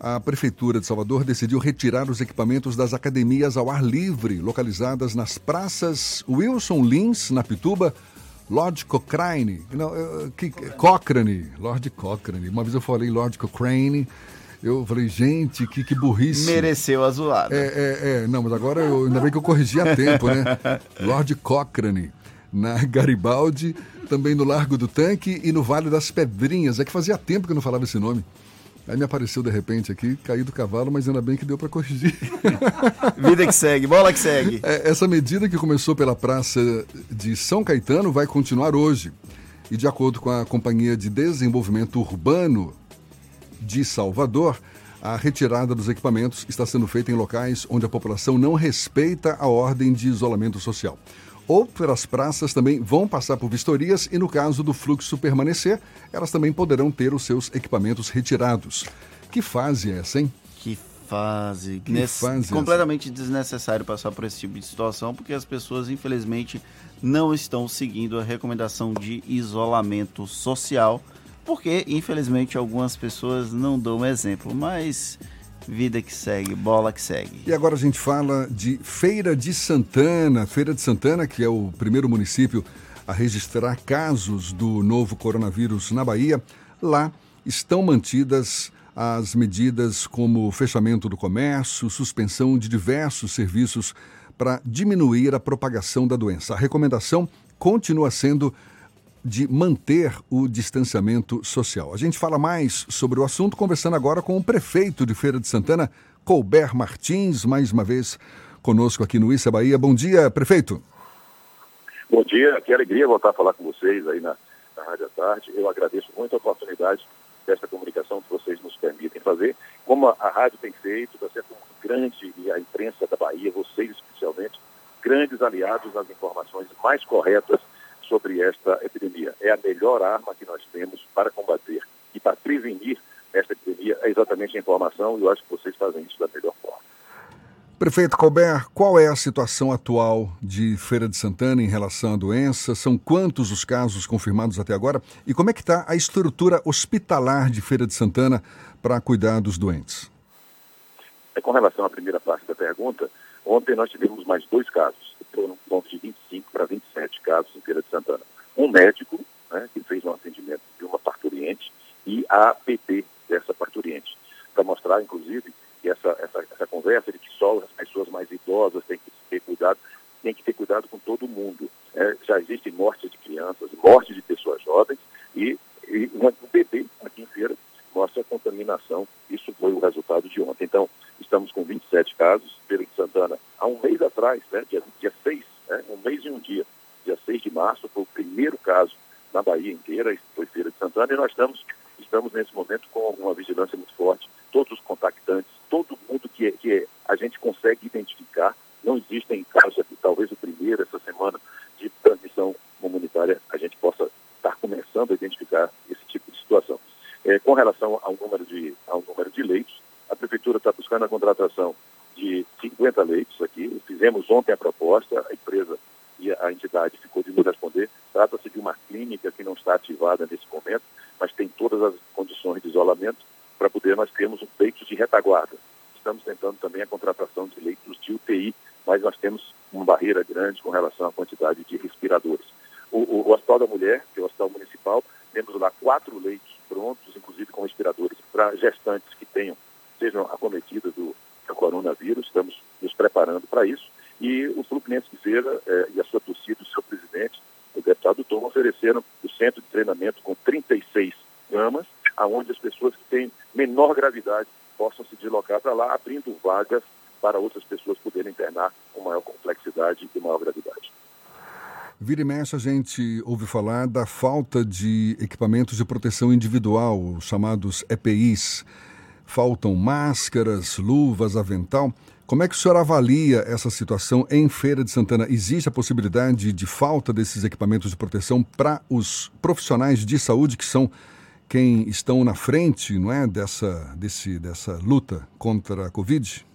[SPEAKER 3] a Prefeitura de Salvador decidiu retirar os equipamentos das academias ao ar livre, localizadas nas praças Wilson Lins, na Pituba, Lord Cochrane, não, que, Cochrane, Lord Cochrane. Uma vez eu falei Lord Cochrane, eu falei, gente, que, que burrice.
[SPEAKER 4] Mereceu a zoada.
[SPEAKER 3] É, é, é, não, mas agora eu, ainda bem que eu corrigi a tempo, né? [laughs] Lord Cochrane, na Garibaldi, também no Largo do Tanque e no Vale das Pedrinhas. É que fazia tempo que eu não falava esse nome. Aí me apareceu de repente aqui, caí do cavalo, mas ainda bem que deu para corrigir. [laughs]
[SPEAKER 4] Vida que segue, bola que segue.
[SPEAKER 3] É, essa medida que começou pela Praça de São Caetano vai continuar hoje. E de acordo com a Companhia de Desenvolvimento Urbano de Salvador, a retirada dos equipamentos está sendo feita em locais onde a população não respeita a ordem de isolamento social. Outras praças também vão passar por vistorias e, no caso do fluxo permanecer, elas também poderão ter os seus equipamentos retirados. Que fase é essa, hein?
[SPEAKER 4] Que fase.
[SPEAKER 3] Que
[SPEAKER 4] Nesse-
[SPEAKER 3] fase é
[SPEAKER 4] completamente desnecessário passar por esse tipo de situação, porque as pessoas, infelizmente, não estão seguindo a recomendação de isolamento social, porque, infelizmente, algumas pessoas não dão exemplo. Mas vida que segue, bola que segue.
[SPEAKER 3] E agora a gente fala de Feira de Santana. Feira de Santana, que é o primeiro município a registrar casos do novo coronavírus na Bahia. Lá estão mantidas as medidas como fechamento do comércio, suspensão de diversos serviços para diminuir a propagação da doença. A recomendação continua sendo de manter o distanciamento social. A gente fala mais sobre o assunto conversando agora com o prefeito de Feira de Santana, Colbert Martins, mais uma vez conosco aqui no Issa Bahia. Bom dia, prefeito.
[SPEAKER 19] Bom dia, que alegria voltar a falar com vocês aí na, na Rádio à Tarde. Eu agradeço muito a oportunidade dessa comunicação que vocês nos permitem fazer. Como a, a rádio tem feito, está sendo um grande, e a imprensa da Bahia, vocês especialmente, grandes aliados nas informações mais corretas sobre esta epidemia. É a melhor arma que nós temos para combater e para prevenir esta epidemia, é exatamente a informação, e eu acho que vocês fazem isso da melhor forma.
[SPEAKER 3] Prefeito Colbert, qual é a situação atual de Feira de Santana em relação à doença? São quantos os casos confirmados até agora? E como é que está a estrutura hospitalar de Feira de Santana para cuidar dos doentes?
[SPEAKER 19] É, com relação à primeira parte da pergunta, ontem nós tivemos mais dois casos, foram um ponto de 25 para 27 casos em Feira de Santana. Um médico, né, que fez um atendimento de uma parturiente, e a PT dessa parturiente, para mostrar, inclusive, que essa, essa, essa conversa de que só as pessoas mais idosas têm que ter cuidado, tem que ter cuidado com todo mundo. É, já existem mortes de crianças, mortes de pessoas jovens, e, e o PT, aqui em Feira, mostra a contaminação. Isso foi o resultado de ontem. Então, estamos com 27 casos. Feira de Santana, há um mês atrás, né, dia, dia 6, né, um mês e um dia, dia 6 de março, foi o primeiro caso na Bahia inteira, foi Feira de Santana, e nós estamos, estamos nesse momento com uma vigilância muito forte. Todos os contactantes, todo mundo que, é- que é- a gente consegue identificar. Não existem casos aqui, talvez o primeiro essa semana, de transmissão comunitária, a gente possa estar começando a identificar esse tipo de situação. É, com relação ao número, de, ao número de leitos, a Prefeitura está buscando a contratação de 50 leitos aqui. Fizemos ontem a proposta, a empresa e a entidade ficou de nos responder. Trata-se de uma clínica que não está ativada nesse momento, mas tem todas as condições de isolamento para poder nós termos um leito de retaguarda. Estamos tentando também a contratação de leitos de UTI, mas nós temos uma barreira grande com relação à quantidade de respiradores. O, o, o Hospital da Mulher, que é o Hospital Municipal, temos lá quatro leitos prontos, inclusive com respiradores, para gestantes que tenham, sejam acometidas do, do coronavírus. Estamos nos preparando para isso. E o Fluminense de Feira eh, e a sua torcida, o seu presidente, o deputado Tom, ofereceram o centro de treinamento com 36 camas, aonde as pessoas que têm menor gravidade possam se deslocar para lá, abrindo vagas para outras pessoas poderem internar com maior complexidade e maior gravidade.
[SPEAKER 3] Vira e mexe, a gente ouve falar da falta de equipamentos de proteção individual, os chamados EPIs. Faltam máscaras, luvas, avental. Como é que o senhor avalia essa situação em Feira de Santana? Existe a possibilidade de falta desses equipamentos de proteção para os profissionais de saúde que são quem estão na frente, não é, dessa, desse, dessa luta contra a Covid?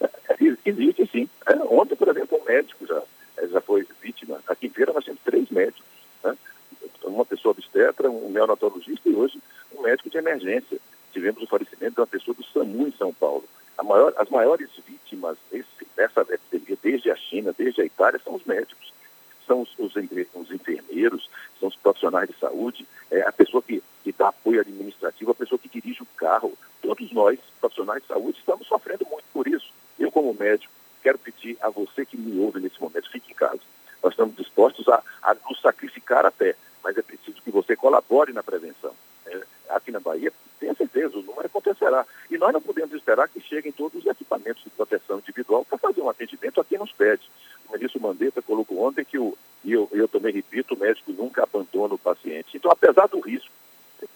[SPEAKER 3] [laughs]
[SPEAKER 19] Existe sim. É, ontem, por exemplo, um médico já, já foi vítima. Aqui em Feira nós temos três médicos. Né? Uma pessoa obstetra, um neonatologista e hoje um médico de emergência. Tivemos o falecimento de uma pessoa do SAMU em São Paulo. Maior, as maiores vítimas desse, dessa epidemia, desde a China, desde a Itália, são os médicos. São os, os, os enfermeiros, são os profissionais de saúde, é, a pessoa que, que dá apoio administrativo, a pessoa que dirige o carro. Todos nós, profissionais de saúde, estamos sofrendo muito por isso. Eu, como médico, quero pedir a você que me ouve nesse momento, fique em casa. Nós estamos dispostos a, a nos sacrificar até, mas é preciso que você colabore na prevenção. É, aqui na Bahia, tenha certeza, o número acontecerá. E nós não podemos esperar que cheguem todos os equipamentos de proteção individual para fazer um atendimento a quem nos pede. O ministro Mandetta colocou ontem que, o, e eu, eu também repito, o médico nunca abandona o paciente. Então, apesar do risco,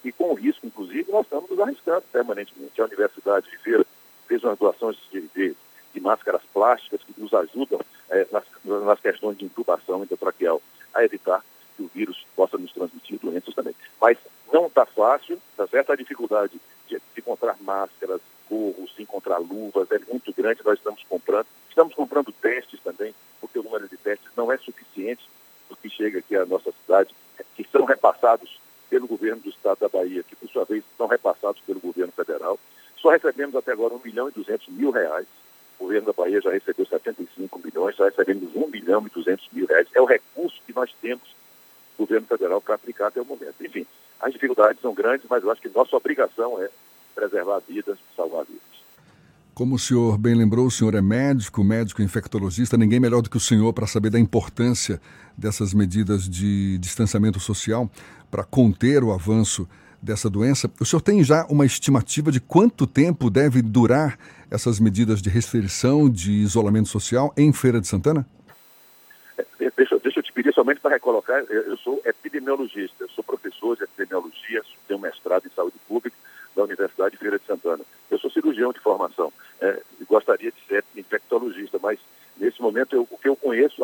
[SPEAKER 19] e com o risco, inclusive, nós estamos nos arriscando permanentemente. A Universidade de Feira fez umas doações de, de de máscaras plásticas que nos ajudam é, nas, nas, questões de intubação endotraqueal, a evitar que o vírus possa nos transmitir doenças também. Mas não está fácil, tá certo? A dificuldade de, de encontrar máscaras, gorros, de encontrar luvas é muito grande, nós estamos comprando. Estamos comprando testes também, porque o número de testes não é suficiente do que chega aqui à nossa cidade, que são repassados pelo governo do estado da Bahia, que por sua vez são repassados pelo governo federal. Só recebemos até agora 1 milhão e 200 mil reais o governo da Bahia já recebeu 75 milhões, já recebemos 1 milhão e 200 mil reais. É o recurso que nós temos do governo federal para aplicar até o momento. Enfim, as dificuldades são grandes, mas eu acho que nossa obrigação é preservar vidas, salvar vidas.
[SPEAKER 3] Como o senhor bem lembrou, o senhor é médico, médico infectologista, ninguém melhor do que o senhor para saber da importância dessas medidas de distanciamento social para conter o avanço dessa doença. O senhor tem já uma estimativa de quanto tempo deve durar essas medidas de restrição, de isolamento social em Feira de Santana?
[SPEAKER 19] É, deixa, deixa eu te pedir somente para recolocar, eu sou epidemiologista, sou professor de epidemiologia, tenho mestrado em saúde pública da Universidade de Feira de Santana. Eu sou cirurgião de formação é, e gostaria de ser infectologista, mas nesse momento eu, o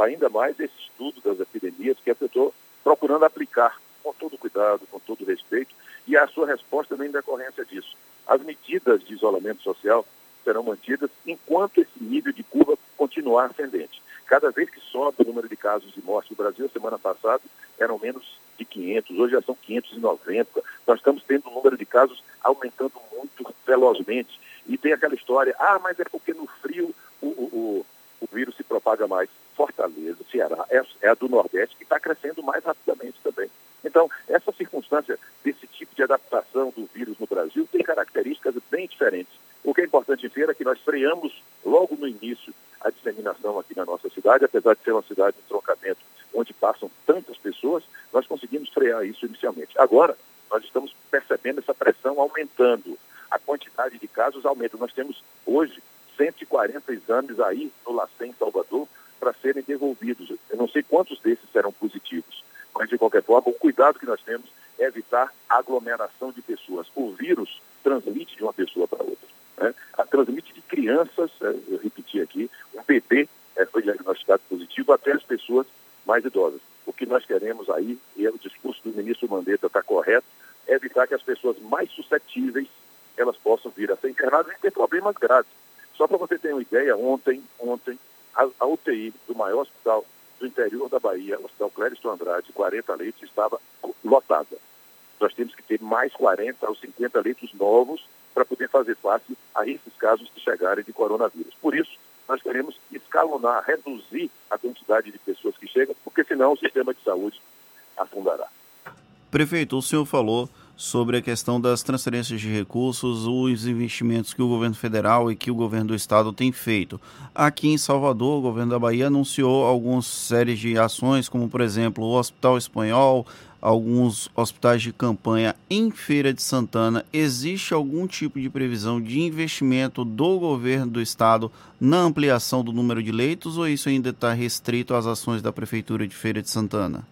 [SPEAKER 19] ainda mais esse estudo das epidemias que eu estou procurando aplicar com todo cuidado, com todo respeito, e a sua resposta vem em decorrência disso. As medidas de isolamento social serão mantidas enquanto esse nível de curva continuar ascendente. Cada vez que sobe o número de casos de morte no Brasil, semana passada eram menos de 500, hoje já são 590. Nós estamos tendo o número de casos aumentando muito velozmente. E tem aquela história, ah, mas é porque no frio o, o, o vírus se propaga mais. Fortaleza, Ceará, é, é a do Nordeste que está crescendo mais rapidamente também. Então, essa circunstância desse tipo de adaptação do vírus no Brasil tem características bem diferentes. O que é importante ver é que nós freamos logo no início a disseminação aqui na nossa cidade, apesar de ser uma cidade de trocamento onde passam tantas pessoas, nós conseguimos frear isso inicialmente. Agora, nós estamos percebendo essa pressão aumentando. A quantidade de casos aumenta. Nós temos hoje 140 exames aí no LACEN, Salvador, para serem devolvidos. Eu não sei quantos desses serão positivos, mas de qualquer forma, o cuidado que nós temos é evitar aglomeração de pessoas. O vírus transmite de uma pessoa para outra. Né? A transmite de crianças, é, eu repeti aqui, um bebê é, foi diagnosticado positivo até as pessoas mais idosas. O que nós queremos aí, e é o discurso do ministro Mandetta está correto, é evitar que as pessoas mais suscetíveis elas possam vir a ser internadas e ter problemas graves. Só para você ter uma ideia, ontem, ontem a, a, UTI do maior hospital do interior da Bahia, o Hospital Clériston Andrade, 40 leitos, estava lotada. Nós temos que ter mais 40 ou 50 leitos novos para poder fazer face a esses casos que chegarem de coronavírus. Por isso, nós queremos escalonar, reduzir a quantidade de pessoas que chegam, porque senão o sistema de saúde afundará.
[SPEAKER 4] Prefeito, o senhor falou sobre a questão das transferências de recursos, os investimentos que o governo federal e que o governo do estado tem feito. Aqui em Salvador, o governo da Bahia anunciou algumas séries de ações, como por exemplo o Hospital Espanhol, alguns hospitais de campanha em Feira de Santana. Existe algum tipo de previsão de investimento do governo do estado na ampliação do número de leitos ou isso ainda está restrito às ações da Prefeitura de Feira de Santana?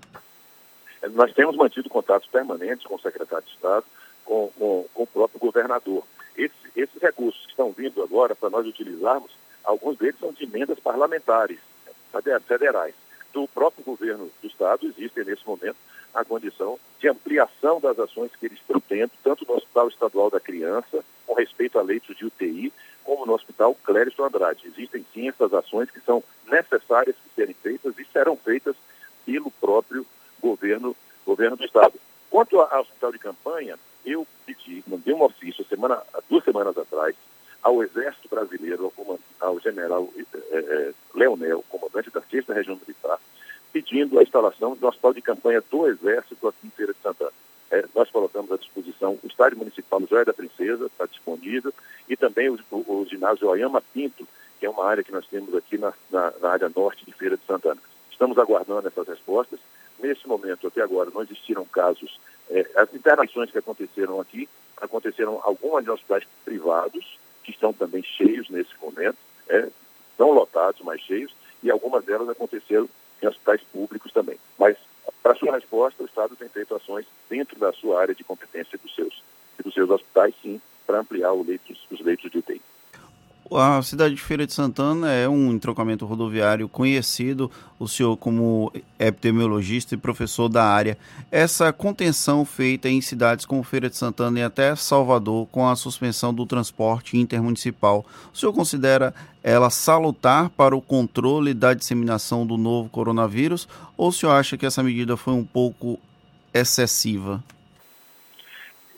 [SPEAKER 19] Nós temos mantido contatos permanentes com o secretário de Estado, com, com, com o próprio governador. Esse, esses recursos que estão vindo agora para nós utilizarmos, alguns deles são de emendas parlamentares, federais. Do próprio governo do Estado, existe nesse momento a condição de ampliação das ações que eles estão tendo, tanto no Hospital Estadual da Criança, com respeito a leitos de UTI, como no Hospital Clérison Andrade. Existem sim essas ações que são necessárias de serem feitas e serão feitas pelo próprio governo, governo do Estado. Quanto ao hospital de campanha, eu pedi, mandei um ofício semana, duas semanas atrás ao Exército Brasileiro, ao, general é, é, Leonel, comandante da 6 Região Militar, pedindo a instalação do hospital de campanha do Exército aqui em Feira de Santana. É, nós colocamos à disposição o estádio municipal Joia da Princesa, está disponível, e também o, o, o ginásio Oyama Pinto, que é uma área que nós temos aqui na, na, na, área norte de Feira de Santana. Estamos aguardando essas respostas. Nesse momento, até agora, não existiram casos. É, as internações que aconteceram aqui, aconteceram algumas em hospitais privados, que estão também cheios nesse momento, é, não lotados, mas cheios, e algumas delas aconteceram em hospitais públicos também. Mas, para sua resposta, o Estado tem feito ações dentro da sua área de competência dos seus, dos seus hospitais, sim, para ampliar leitos, os leitos de UTI.
[SPEAKER 4] A cidade de Feira de Santana é um entrocamento rodoviário conhecido, o senhor como epidemiologista e professor da área. Essa contenção feita em cidades como Feira de Santana e até Salvador, com a suspensão do transporte intermunicipal, o senhor considera ela salutar para o controle da disseminação do novo coronavírus ou o senhor acha que essa medida foi um pouco excessiva?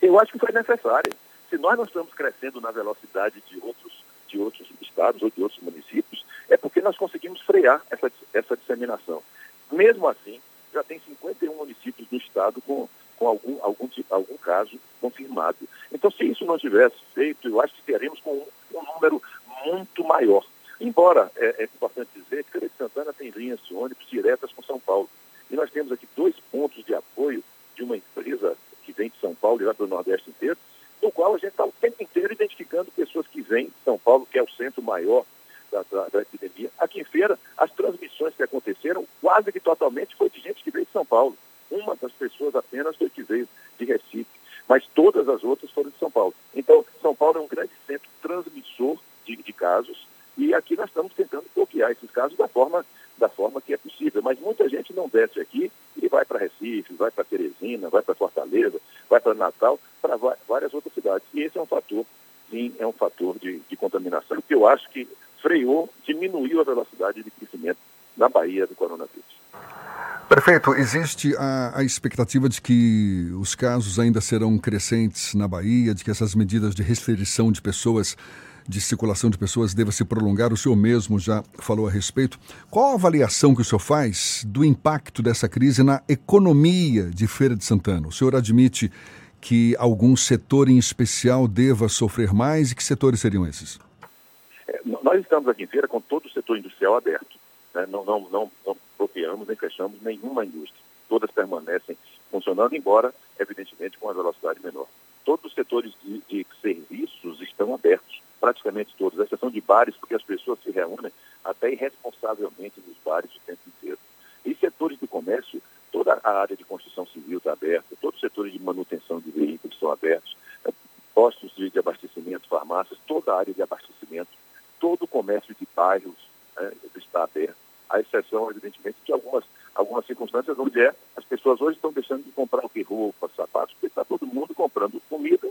[SPEAKER 19] Eu acho que foi necessária. Se nós não estamos crescendo na velocidade de outros de outros estados ou de outros municípios, é porque nós conseguimos frear essa, essa disseminação. Mesmo assim, já tem 51 municípios do estado com, com algum, algum, algum caso confirmado. Então, se isso não tivesse feito, eu acho que teríamos com um, um número muito maior. Embora, é, é importante dizer que Feira de Santana tem linhas de ônibus diretas com São Paulo. E nós temos aqui dois pontos de apoio de uma empresa que vem de São Paulo e vai para o Nordeste inteiro, no qual a gente está o tempo inteiro identificando pessoas que vêm São Paulo, que é o centro maior da, da, da, epidemia. Aqui em Feira, as transmissões que aconteceram quase que totalmente foi de gente que veio de São Paulo. Uma das pessoas apenas foi que veio de Recife, mas todas as outras foram de São Paulo. Então, São Paulo é um grande centro transmissor de, de casos e aqui nós estamos tentando bloquear esses casos da forma, da forma que é possível. Mas muita gente não desce aqui e vai para Recife, vai para Teresina, vai para Fortaleza, vai para Natal, para várias outras cidades. E esse é um fator, sim, é um fator de, de contaminação que eu acho que freou, diminuiu a velocidade de crescimento na Bahia do coronavírus.
[SPEAKER 3] Prefeito, existe a, a, expectativa de que os casos ainda serão crescentes na Bahia, de que essas medidas de restrição de pessoas, de circulação de pessoas, deva se prolongar. O senhor mesmo já falou a respeito. Qual a avaliação que o senhor faz do impacto dessa crise na economia de Feira de Santana? O senhor admite que algum setor em especial deva sofrer mais e que setores seriam esses?
[SPEAKER 19] É, nós estamos aqui em feira com todo o setor industrial aberto. Né? Não, não, não, não bloqueamos nem fechamos nenhuma indústria. Todas permanecem funcionando, embora, evidentemente, com uma velocidade menor. Todos os setores de, de serviços estão abertos, praticamente todos, à exceção de bares, porque as pessoas se reúnem até irresponsavelmente nos bares o tempo inteiro. E setores do comércio toda a área de construção civil está aberta, todos os setores de manutenção de veículos estão abertos, é, postos de abastecimento, farmácias, toda a área de abastecimento, todo o comércio de bairros né, está aberto, à exceção, evidentemente, de algumas, algumas circunstâncias onde é, as pessoas hoje estão deixando de comprar o que roupa, sapatos, porque está todo mundo comprando comida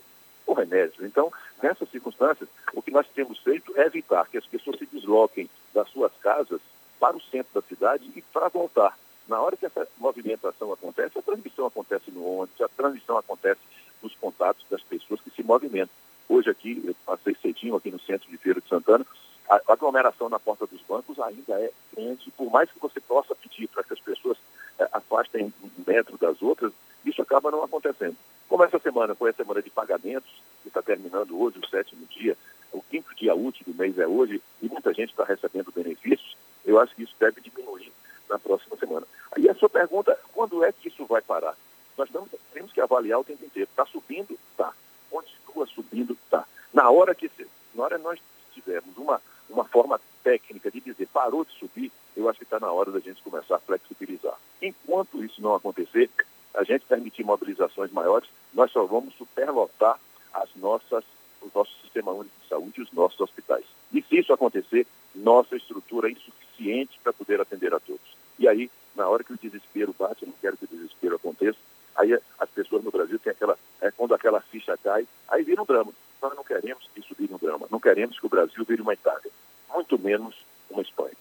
[SPEAKER 19] ou remédio. Então, nessas circunstâncias, o que nós temos feito é evitar que as pessoas se desloquem das suas casas para o centro da cidade e para voltar na hora que essa movimentação acontece, a transmissão acontece no ônibus, a transmissão acontece nos contatos das pessoas que se movimentam. Hoje aqui, eu passei cedinho aqui no centro de Feira de Santana, a aglomeração na porta dos bancos ainda é grande. Por mais que você possa pedir para que as pessoas é, afastem um metro das outras, isso acaba não acontecendo. Como essa semana foi a semana de pagamentos, que está terminando hoje, o sétimo dia, o quinto dia útil do mês é hoje, e muita gente está recebendo benefícios, eu acho que isso deve diminuir na próxima semana. E a sua pergunta, quando é que isso vai parar? nós estamos, temos que avaliar o tempo inteiro. Está subindo? Está. Continua subindo? Está. Na hora que na hora nós tivermos uma, uma forma técnica de dizer parou de subir, eu acho que está na hora da gente começar a flexibilizar. Enquanto isso não acontecer, a gente permitir mobilizações maiores, nós só vamos superlotar as nossas, o nosso sistema único de saúde e os nossos hospitais. E se isso acontecer, nossa estrutura é insuficiente para poder atender a todos. E aí, na hora que o desespero bate, eu não quero que o desespero aconteça, aí as pessoas no Brasil têm aquela, é, quando aquela ficha cai, aí vira um drama. Nós não queremos que isso vire um drama, não queremos que o Brasil vire uma Itália, muito menos uma Espanha.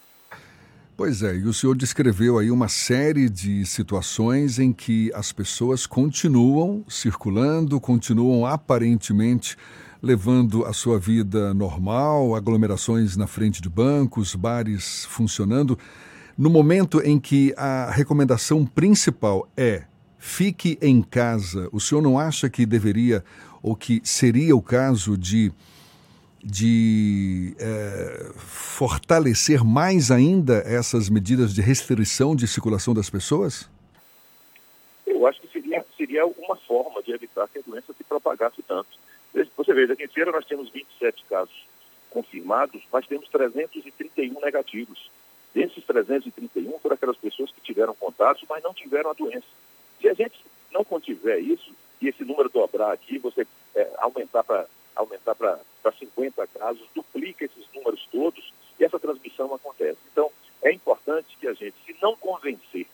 [SPEAKER 3] Pois é, e o senhor descreveu aí uma série de situações em que as pessoas continuam circulando, continuam aparentemente levando a sua vida normal, aglomerações na frente de bancos, bares funcionando. No momento em que a recomendação principal é fique em casa, o senhor não acha que deveria ou que seria o caso de de é, fortalecer mais ainda essas medidas de restrição de circulação das pessoas?
[SPEAKER 19] Eu acho que seria, seria uma forma de evitar que a doença se propagasse tanto. Você veja, aqui em Feira nós temos 27 casos confirmados, mas temos 331 negativos. Desses 331 foram aquelas pessoas que tiveram contatos, mas não tiveram a doença. Se a gente não contiver isso, e esse número dobrar aqui, você é, aumentar para aumentar para 50 casos, duplica esses números todos e essa transmissão acontece. Então, é importante que a gente, se não convencer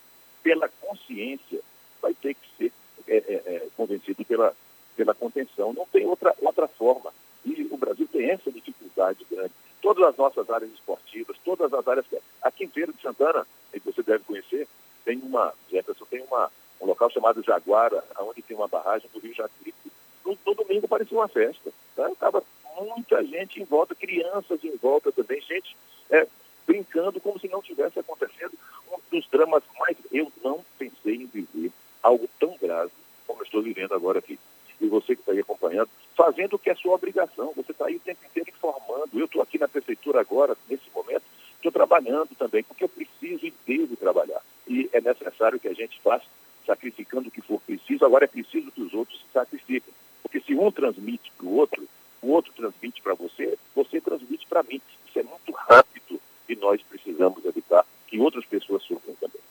[SPEAKER 19] pela consciência, vai ter que ser é, é, é, convencido pela, pela contenção. Não tem outra, outra forma. E o Brasil tem essa dificuldade grande. Todas as nossas áreas esportivas, todas as áreas. Aqui em Feira de Santana, que você deve conhecer, tem uma, Jefferson, tem uma, um local chamado Jaguara, onde tem uma barragem do Rio Jacuípe. No, domingo parecia uma festa. Estava muita gente em volta, crianças em volta também, gente é, brincando como se não tivesse acontecendo um dos dramas mais. Eu não pensei em viver algo tão grave como eu estou vivendo agora aqui. E você que está aí acompanhando, fazendo o que é sua obrigação, você está aí o tempo inteiro informando. Eu estou aqui na prefeitura agora, nesse momento, estou trabalhando também, porque eu preciso e devo trabalhar. E é necessário que a gente faça, sacrificando o que for preciso, agora é preciso que os outros se sacrifiquem. Porque se um transmite para o outro, o outro transmite para você, você transmite para mim. Isso é muito rápido e nós precisamos evitar que outras pessoas sofram também.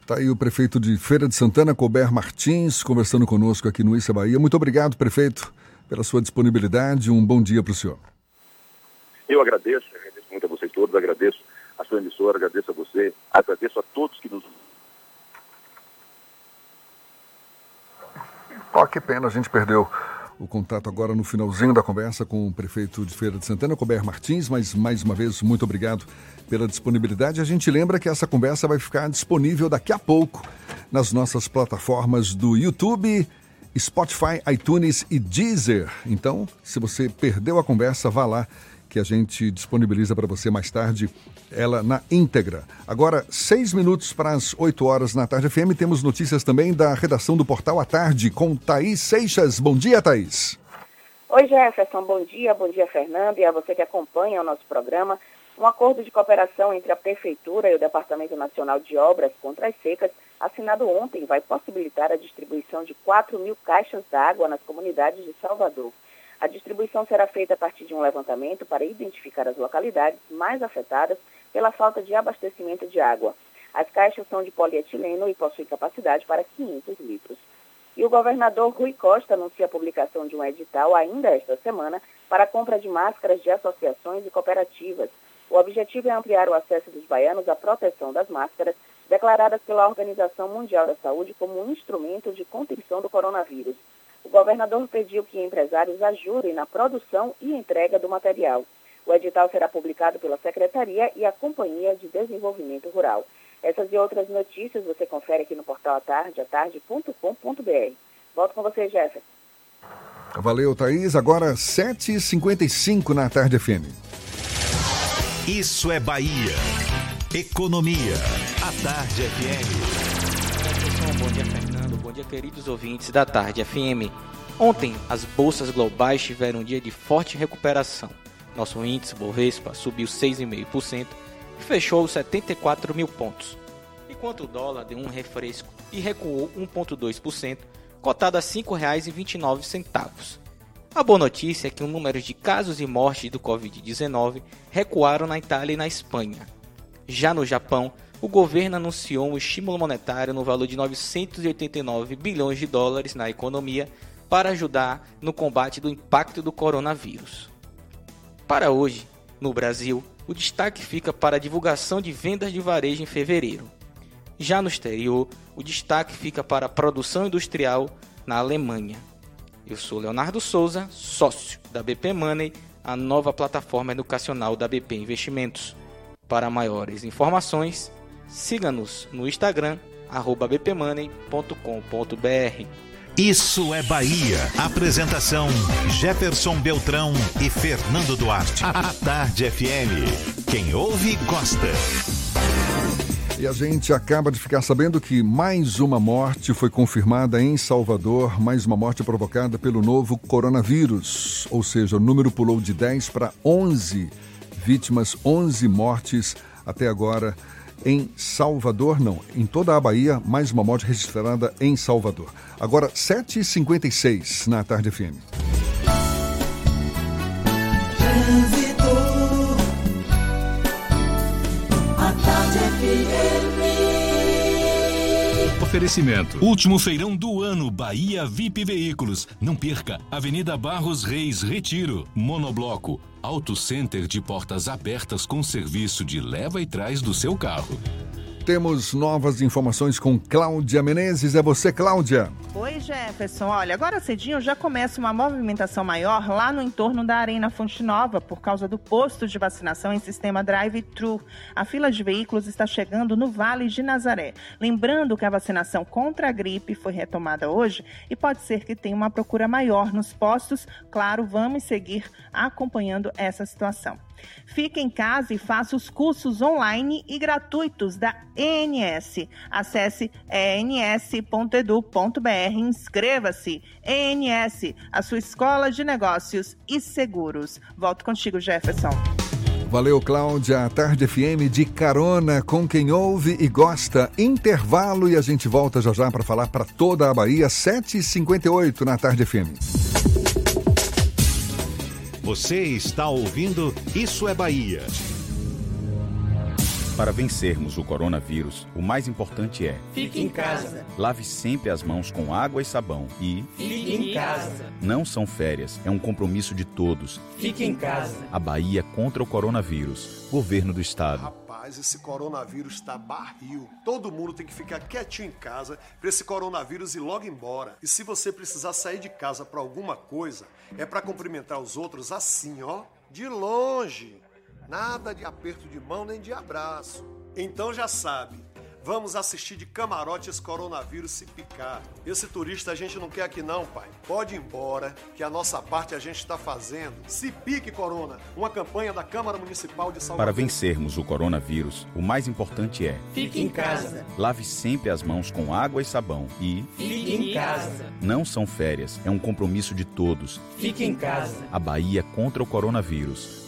[SPEAKER 3] Está aí o prefeito de Feira de Santana, Colbert Martins, conversando conosco aqui no Issa Bahia. Muito obrigado, prefeito, pela sua disponibilidade. Um bom dia para o senhor.
[SPEAKER 19] Eu agradeço, agradeço muito a vocês todos, agradeço a sua emissora, agradeço a você, agradeço a todos que nos
[SPEAKER 3] Oh, que pena, a gente perdeu o contato agora no finalzinho da conversa com o prefeito de Feira de Santana, Colbert Martins, mas mais uma vez, muito obrigado pela disponibilidade. A gente lembra que essa conversa vai ficar disponível daqui a pouco nas nossas plataformas do YouTube, Spotify, iTunes e Deezer. Então, se você perdeu a conversa, vá lá que a gente disponibiliza para você mais tarde, ela na íntegra. Agora, seis minutos para as oito horas na Tarde FM, temos notícias também da redação do Portal à Tarde com Thaís Seixas. Bom dia, Thaís.
[SPEAKER 20] Oi, Jefferson. Bom dia. Bom dia, Fernando, e a você que acompanha o nosso programa. Um acordo de cooperação entre a Prefeitura e o Departamento Nacional de Obras contra as Secas, assinado ontem, vai possibilitar a distribuição de 4 mil caixas d'água nas comunidades de Salvador. A distribuição será feita a partir de um levantamento para identificar as localidades mais afetadas pela falta de abastecimento de água. As caixas são de polietileno e possuem capacidade para 500 litros. E o governador Rui Costa anuncia a publicação de um edital ainda esta semana para a compra de máscaras de associações e cooperativas. O objetivo é ampliar o acesso dos baianos à proteção das máscaras, declaradas pela Organização Mundial da Saúde como um instrumento de contenção do coronavírus. O governador pediu que empresários ajudem na produção e entrega do material. O edital será publicado pela Secretaria e a Companhia de Desenvolvimento Rural. Essas e outras notícias você confere aqui no portal atarde, atarde.com.br. Volto com você, Jefferson.
[SPEAKER 3] Valeu, Thaís. Agora 7h55 na Tarde FM.
[SPEAKER 1] Isso é Bahia. Economia. A Tarde FM.
[SPEAKER 21] Bom dia, Fernando. Bom dia, queridos ouvintes da Tarde FM. Ontem, as bolsas globais tiveram um dia de forte recuperação. Nosso índice Bovespa subiu 6,5% e fechou os 74 mil pontos. Enquanto o dólar deu um refresco e recuou 1,2%, cotado a R$ 5,29. A boa notícia é que o número de casos e mortes do Covid-19 recuaram na Itália e na Espanha. Já no Japão, o governo anunciou um estímulo monetário no valor de 989 bilhões de dólares na economia para ajudar no combate do impacto do coronavírus. Para hoje, no Brasil, o destaque fica para a divulgação de vendas de varejo em fevereiro. Já no exterior, o destaque fica para a produção industrial na Alemanha. Eu sou Leonardo Souza, sócio da BP Money, a nova plataforma educacional da BP Investimentos. Para maiores informações, siga-nos no Instagram, bpmoney.com.br.
[SPEAKER 1] Isso é Bahia. Apresentação: Jefferson Beltrão e Fernando Duarte. A Tarde FM. Quem ouve, gosta.
[SPEAKER 3] E a gente acaba de ficar sabendo que mais uma morte foi confirmada em Salvador, mais uma morte provocada pelo novo coronavírus. Ou seja, o número pulou de 10 para 11 vítimas, 11 mortes até agora em Salvador, não, em toda a Bahia, mais uma morte registrada em Salvador. Agora, 7h56 na Tarde FM.
[SPEAKER 2] Oferecimento. Último feirão do ano, Bahia VIP Veículos. Não perca, Avenida Barros Reis, Retiro. Monobloco. Auto Center de portas abertas com serviço de leva e trás do seu carro.
[SPEAKER 3] Temos novas informações com Cláudia Menezes. É você, Cláudia.
[SPEAKER 6] Oi, Jefferson. Olha, agora cedinho já começa uma movimentação maior lá no entorno da Arena Fonte Nova por causa do posto de vacinação em sistema drive-thru. A fila de veículos está chegando no Vale de Nazaré. Lembrando que a vacinação contra a gripe foi retomada hoje e pode ser que tenha uma procura maior nos postos. Claro, vamos seguir acompanhando essa situação. Fique em casa e faça os cursos online e gratuitos da ENS. Acesse ens.edu.br inscreva-se. ENS, a sua escola de negócios e seguros. Volto contigo, Jefferson.
[SPEAKER 3] Valeu, Cláudia. Tarde FM de carona com quem ouve e gosta. Intervalo e a gente volta já já para falar para toda a Bahia. 7h58 na Tarde FM.
[SPEAKER 1] Você está ouvindo Isso é Bahia.
[SPEAKER 7] Para vencermos o coronavírus, o mais importante é:
[SPEAKER 22] Fique em casa.
[SPEAKER 7] Lave sempre as mãos com água e sabão e
[SPEAKER 22] Fique em casa.
[SPEAKER 7] Não são férias, é um compromisso de todos.
[SPEAKER 22] Fique em casa.
[SPEAKER 7] A Bahia contra o coronavírus. Governo do Estado.
[SPEAKER 9] Rapaz, esse coronavírus está barril. Todo mundo tem que ficar quietinho em casa para esse coronavírus ir logo embora. E se você precisar sair de casa para alguma coisa, é para cumprimentar os outros assim, ó, de longe. Nada de aperto de mão nem de abraço. Então já sabe, vamos assistir de camarote esse coronavírus se picar. Esse turista a gente não quer aqui não, pai. Pode ir embora, que a nossa parte a gente está fazendo. Se pique, Corona. Uma campanha da Câmara Municipal de Salvador.
[SPEAKER 7] Para vencermos o coronavírus, o mais importante é:
[SPEAKER 22] Fique em casa.
[SPEAKER 7] Lave sempre as mãos com água e sabão e
[SPEAKER 22] Fique em casa.
[SPEAKER 7] Não são férias, é um compromisso de todos.
[SPEAKER 22] Fique em casa.
[SPEAKER 7] A Bahia contra o coronavírus.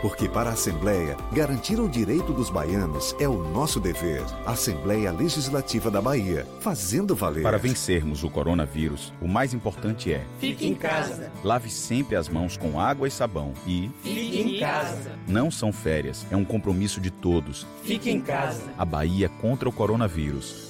[SPEAKER 10] Porque para a Assembleia, garantir o direito dos baianos é o nosso dever. Assembleia Legislativa da Bahia, fazendo valer.
[SPEAKER 7] Para vencermos o coronavírus, o mais importante é:
[SPEAKER 22] Fique em casa.
[SPEAKER 7] Lave sempre as mãos com água e sabão e
[SPEAKER 22] Fique em casa.
[SPEAKER 7] Não são férias, é um compromisso de todos.
[SPEAKER 22] Fique em casa.
[SPEAKER 7] A Bahia contra o coronavírus.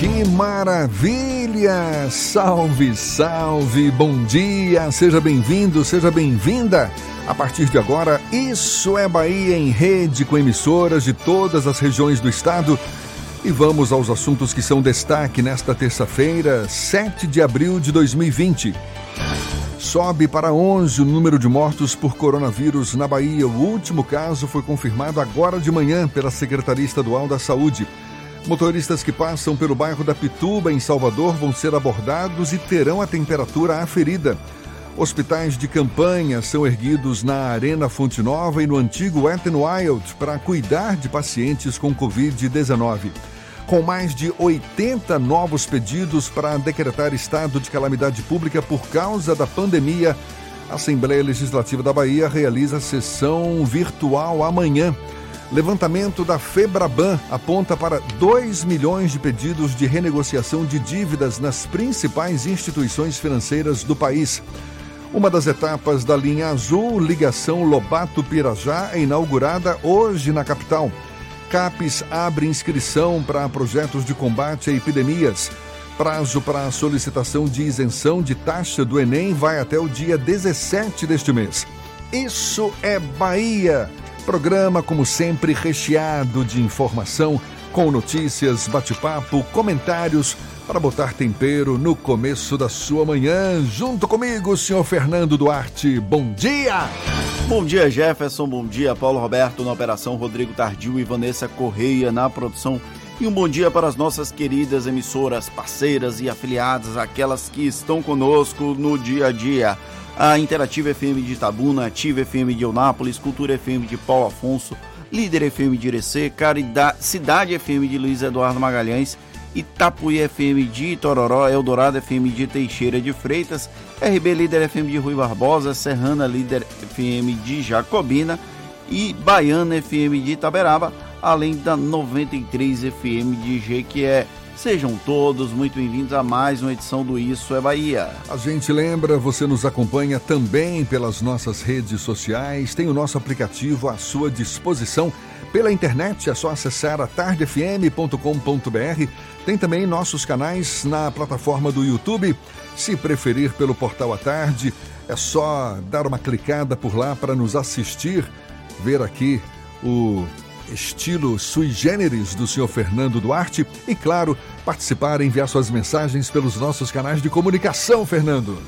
[SPEAKER 3] Que maravilha! Salve, salve, bom dia, seja bem-vindo, seja bem-vinda. A partir de agora, Isso é Bahia em rede com emissoras de todas as regiões do estado. E vamos aos assuntos que são destaque nesta terça-feira, 7 de abril de 2020. Sobe para 11 o número de mortos por coronavírus na Bahia. O último caso foi confirmado agora de manhã pela Secretaria Estadual da Saúde. Motoristas que passam pelo bairro da Pituba, em Salvador, vão ser abordados e terão a temperatura aferida. Hospitais de campanha são erguidos na Arena Fonte Nova e no antigo Wet Wild para cuidar de pacientes com Covid-19. Com mais de 80 novos pedidos para decretar estado de calamidade pública por causa da pandemia, a Assembleia Legislativa da Bahia realiza sessão virtual amanhã. Levantamento da Febraban aponta para 2 milhões de pedidos de renegociação de dívidas nas principais instituições financeiras do país. Uma das etapas da linha azul, ligação Lobato-Pirajá, é inaugurada hoje na capital. CAPES abre inscrição para projetos de combate a epidemias. Prazo para solicitação de isenção de taxa do Enem vai até o dia 17 deste mês. Isso é Bahia! Programa, como sempre, recheado de informação, com notícias, bate-papo, comentários para botar tempero no começo da sua manhã. Junto comigo, senhor Fernando Duarte. Bom dia!
[SPEAKER 4] Bom dia, Jefferson. Bom dia, Paulo Roberto na operação, Rodrigo Tardio e Vanessa Correia na produção. E um bom dia para as nossas queridas emissoras, parceiras e afiliadas, aquelas que estão conosco no dia a dia. A Interativa FM de Itabuna, Ativa FM de Eunápolis, Cultura FM de Paulo Afonso, Líder FM de Irecê, Cidade FM de Luiz Eduardo Magalhães Itapuí FM de Itororó, Eldorado FM de Teixeira de Freitas, RB Líder FM de Rui Barbosa, Serrana Líder FM de Jacobina e Baiana FM de Itaberaba, além da 93 FM de Jequié. Sejam todos muito bem-vindos a mais uma edição do Isso é Bahia.
[SPEAKER 3] A gente lembra, você nos acompanha também pelas nossas redes sociais, tem o nosso aplicativo à sua disposição pela internet é só acessar a tardefm.com.br. Tem também nossos canais na plataforma do YouTube. Se preferir pelo portal à tarde, é só dar uma clicada por lá para nos assistir, ver aqui o estilo sui generis do senhor Fernando Duarte e, claro, participar e enviar suas mensagens pelos nossos canais de comunicação, Fernando.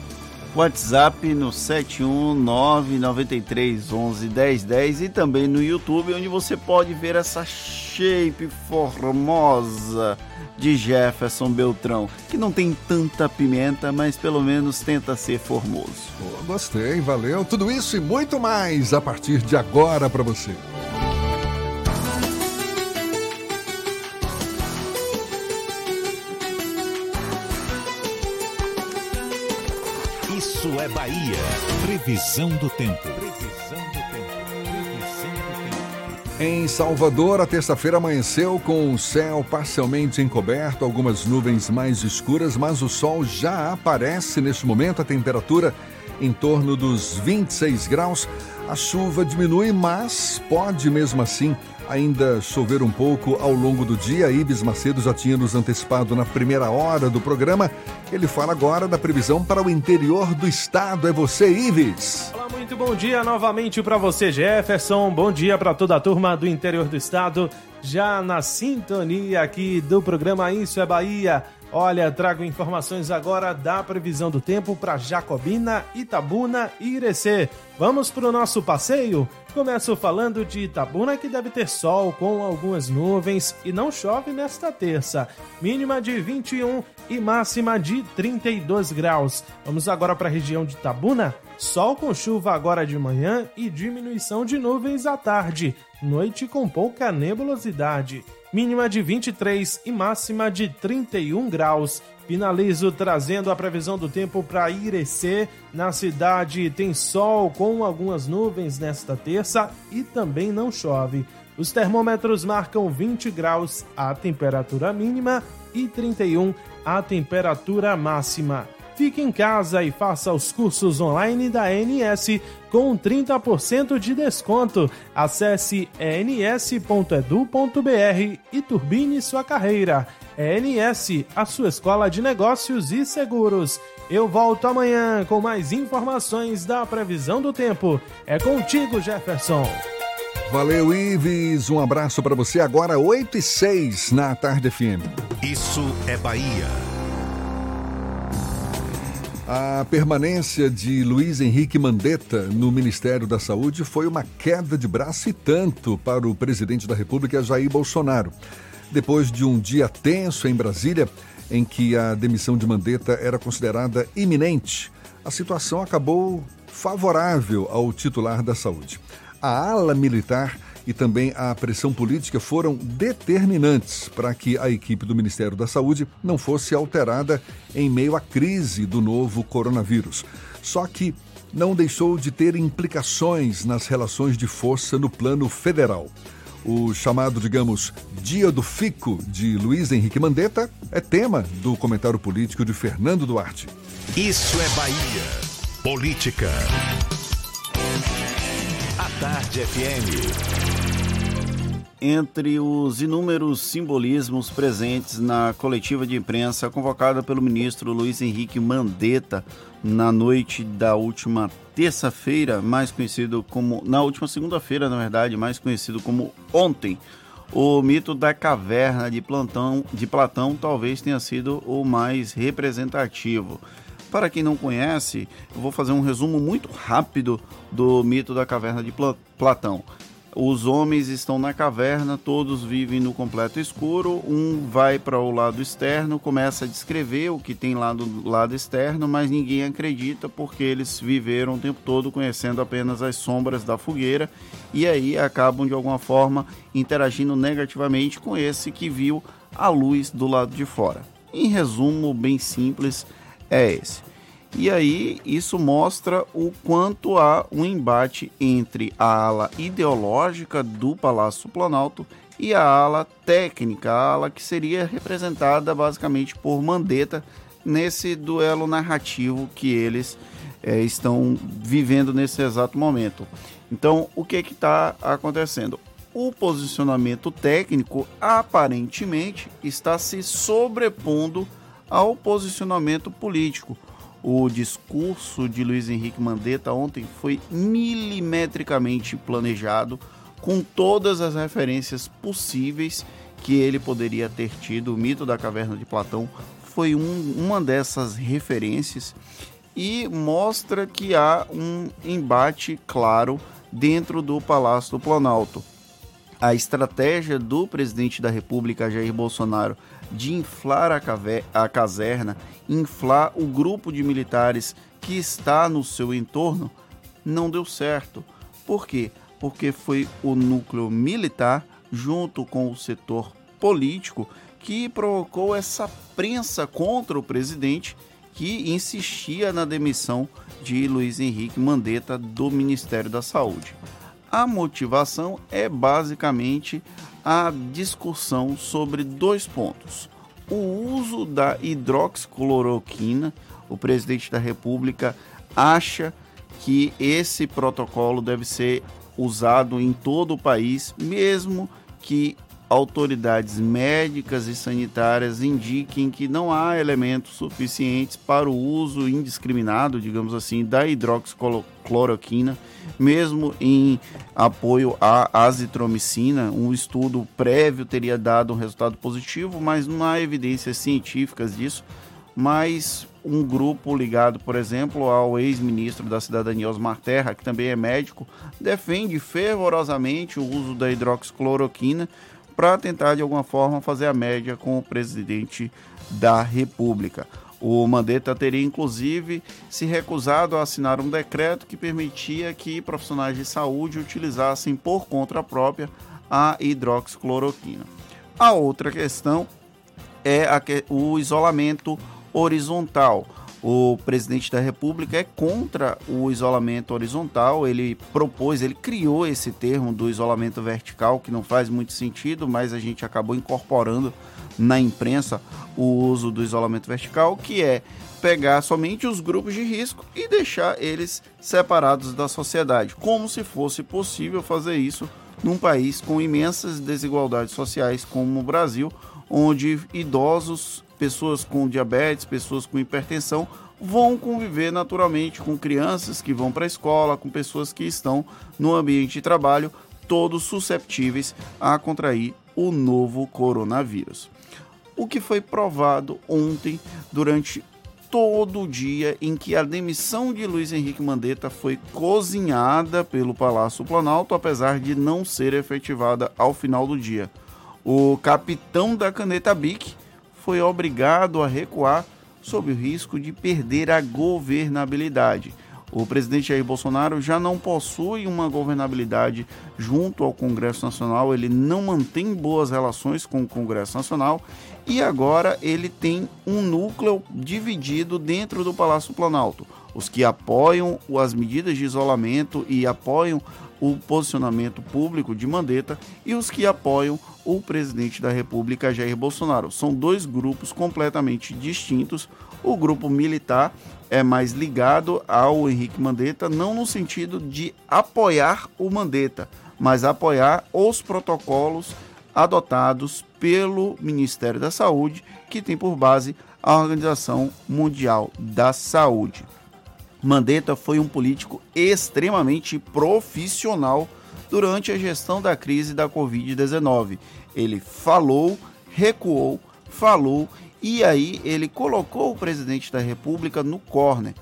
[SPEAKER 4] WhatsApp no 71993111010 e também no YouTube, onde você pode ver essa shape formosa de Jefferson Beltrão, que não tem tanta pimenta, mas pelo menos tenta ser formoso.
[SPEAKER 3] Oh, gostei, valeu. Tudo isso e muito mais a partir de agora para você.
[SPEAKER 1] É Bahia. Previsão do tempo. Previsão do tempo. Previsão do
[SPEAKER 3] tempo. Em Salvador, a terça-feira amanheceu com o céu parcialmente encoberto, algumas nuvens mais escuras, mas o sol já aparece neste momento. A temperatura em torno dos 26 graus. A chuva diminui, mas pode mesmo assim ainda chover um pouco ao longo do dia. Ibis Macedo já tinha nos antecipado na primeira hora do programa. Ele fala agora da previsão para o interior do estado. É você, Ives.
[SPEAKER 5] Olá, muito bom dia novamente para você, Jefferson. Bom dia para toda a turma do interior do estado. Já na sintonia aqui do programa Isso é Bahia. Olha, trago informações agora da previsão do tempo para Jacobina, Itabuna e Irecê. Vamos para o nosso passeio? Começo falando de Itabuna, que deve ter sol com algumas nuvens e não chove nesta terça. Mínima de 21 e máxima de 32 graus. Vamos agora para a região de Itabuna. Sol com chuva agora de manhã e diminuição de nuvens à tarde. Noite com pouca nebulosidade. Mínima de 23 e máxima de 31 graus. Finalizo trazendo a previsão do tempo para Irecê. Na cidade tem sol com algumas nuvens nesta terça e também não chove. Os termômetros marcam 20 graus a temperatura mínima e 31 a temperatura máxima. Fique em casa e faça os cursos online da ENS com 30% de desconto. Acesse ens.edu.br e turbine sua carreira. ENS, a sua escola de negócios e seguros. Eu volto amanhã com mais informações da previsão do tempo. É contigo, Jefferson.
[SPEAKER 3] Valeu, Ives. Um abraço para você. Agora, 8 e 6 na Tarde FM.
[SPEAKER 1] Isso é Bahia.
[SPEAKER 3] A permanência de Luiz Henrique Mandetta no Ministério da Saúde foi uma queda de braço e tanto para o presidente da República, Jair Bolsonaro. Depois de um dia tenso em Brasília, em que a demissão de Mandetta era considerada iminente, a situação acabou favorável ao titular da saúde. A ala militar e também a pressão política foram determinantes para que a equipe do Ministério da Saúde não fosse alterada em meio à crise do novo coronavírus. Só que não deixou de ter implicações nas relações de força no plano federal. O chamado, digamos, Dia do Fico de Luiz Henrique Mandetta é tema do comentário político de Fernando Duarte.
[SPEAKER 1] Isso é Bahia. Política. A Tarde FM.
[SPEAKER 4] Entre os inúmeros simbolismos presentes na coletiva de imprensa convocada pelo ministro Luiz Henrique Mandetta na noite da última terça-feira, mais conhecido como. Na última segunda-feira, na verdade, mais conhecido como ontem, o mito da caverna de, plantão, de Platão talvez tenha sido o mais representativo. Para quem não conhece, eu vou fazer um resumo muito rápido do mito da caverna de Platão. Os homens estão na caverna, todos vivem no completo escuro. Um vai para o lado externo, começa a descrever o que tem lá do lado externo, mas ninguém acredita porque eles viveram o tempo todo conhecendo apenas as sombras da fogueira e aí acabam de alguma forma interagindo negativamente com esse que viu a luz do lado de fora. Em resumo, bem simples, é esse. E aí isso mostra o quanto há um embate entre a ala ideológica do Palácio Planalto e a ala técnica, a ala que seria representada basicamente por Mandetta nesse duelo narrativo que eles é, estão vivendo nesse exato momento. Então, o que está acontecendo? O posicionamento técnico aparentemente está se sobrepondo ao posicionamento político o discurso de Luiz Henrique Mandetta ontem foi milimetricamente planejado, com todas as referências possíveis que ele poderia ter tido. O mito da caverna de Platão foi um, uma dessas referências e mostra que há um embate claro dentro do Palácio do Planalto. A estratégia do presidente da República, Jair Bolsonaro, de inflar a, a caserna, inflar o grupo de militares que está no seu entorno, não deu certo. Por quê? Porque foi o núcleo militar, junto com o setor político, que provocou essa prensa contra o presidente que insistia na demissão de Luiz Henrique Mandetta do Ministério da Saúde. A motivação é basicamente a discussão sobre dois pontos. O uso da hidroxicloroquina, o presidente da República acha que esse protocolo deve ser usado em todo o país, mesmo que autoridades médicas e sanitárias indiquem que não há elementos suficientes para o uso indiscriminado, digamos assim, da hidroxicloroquina, mesmo em apoio à azitromicina. Um estudo prévio teria dado um resultado positivo, mas não há evidências científicas disso. Mas um grupo ligado, por exemplo, ao ex-ministro da Cidadania Osmar Terra, que também é médico, defende fervorosamente o uso da hidroxicloroquina para tentar de alguma forma fazer a média com o presidente da República. O Mandetta teria inclusive se recusado a assinar um decreto que permitia que profissionais de saúde utilizassem por conta própria a hidroxicloroquina. A outra questão é o isolamento horizontal. O presidente da República é contra o isolamento horizontal. Ele propôs, ele criou esse termo do isolamento vertical, que não faz muito sentido, mas a gente acabou incorporando na imprensa o uso do isolamento vertical, que é pegar somente os grupos de risco e deixar eles separados da sociedade, como se fosse possível fazer isso num país com imensas desigualdades sociais como o Brasil, onde idosos, pessoas com diabetes, pessoas com hipertensão vão conviver naturalmente com crianças que vão para a escola, com pessoas que estão no ambiente de trabalho, todos susceptíveis a contrair o novo coronavírus. O que foi provado ontem durante todo o dia em que a demissão de Luiz Henrique Mandetta foi cozinhada pelo Palácio Planalto, apesar de não ser efetivada ao final do dia. O capitão da caneta BIC foi obrigado a recuar sob o risco de perder a governabilidade. O presidente Jair Bolsonaro já não possui uma governabilidade junto ao Congresso Nacional, ele não mantém boas relações com o Congresso Nacional e agora ele tem um núcleo dividido dentro do Palácio Planalto. Os que apoiam as medidas de isolamento e apoiam o posicionamento público de Mandetta e os que apoiam o presidente da República, Jair Bolsonaro. São dois grupos completamente distintos. O grupo militar é mais ligado ao Henrique Mandetta, não no sentido de apoiar o Mandetta, mas apoiar os protocolos adotados pelo Ministério da Saúde, que tem por base a Organização Mundial da Saúde. Mandetta foi um político extremamente profissional durante a gestão da crise da Covid-19. Ele falou, recuou, falou e aí ele colocou o presidente da República no corner.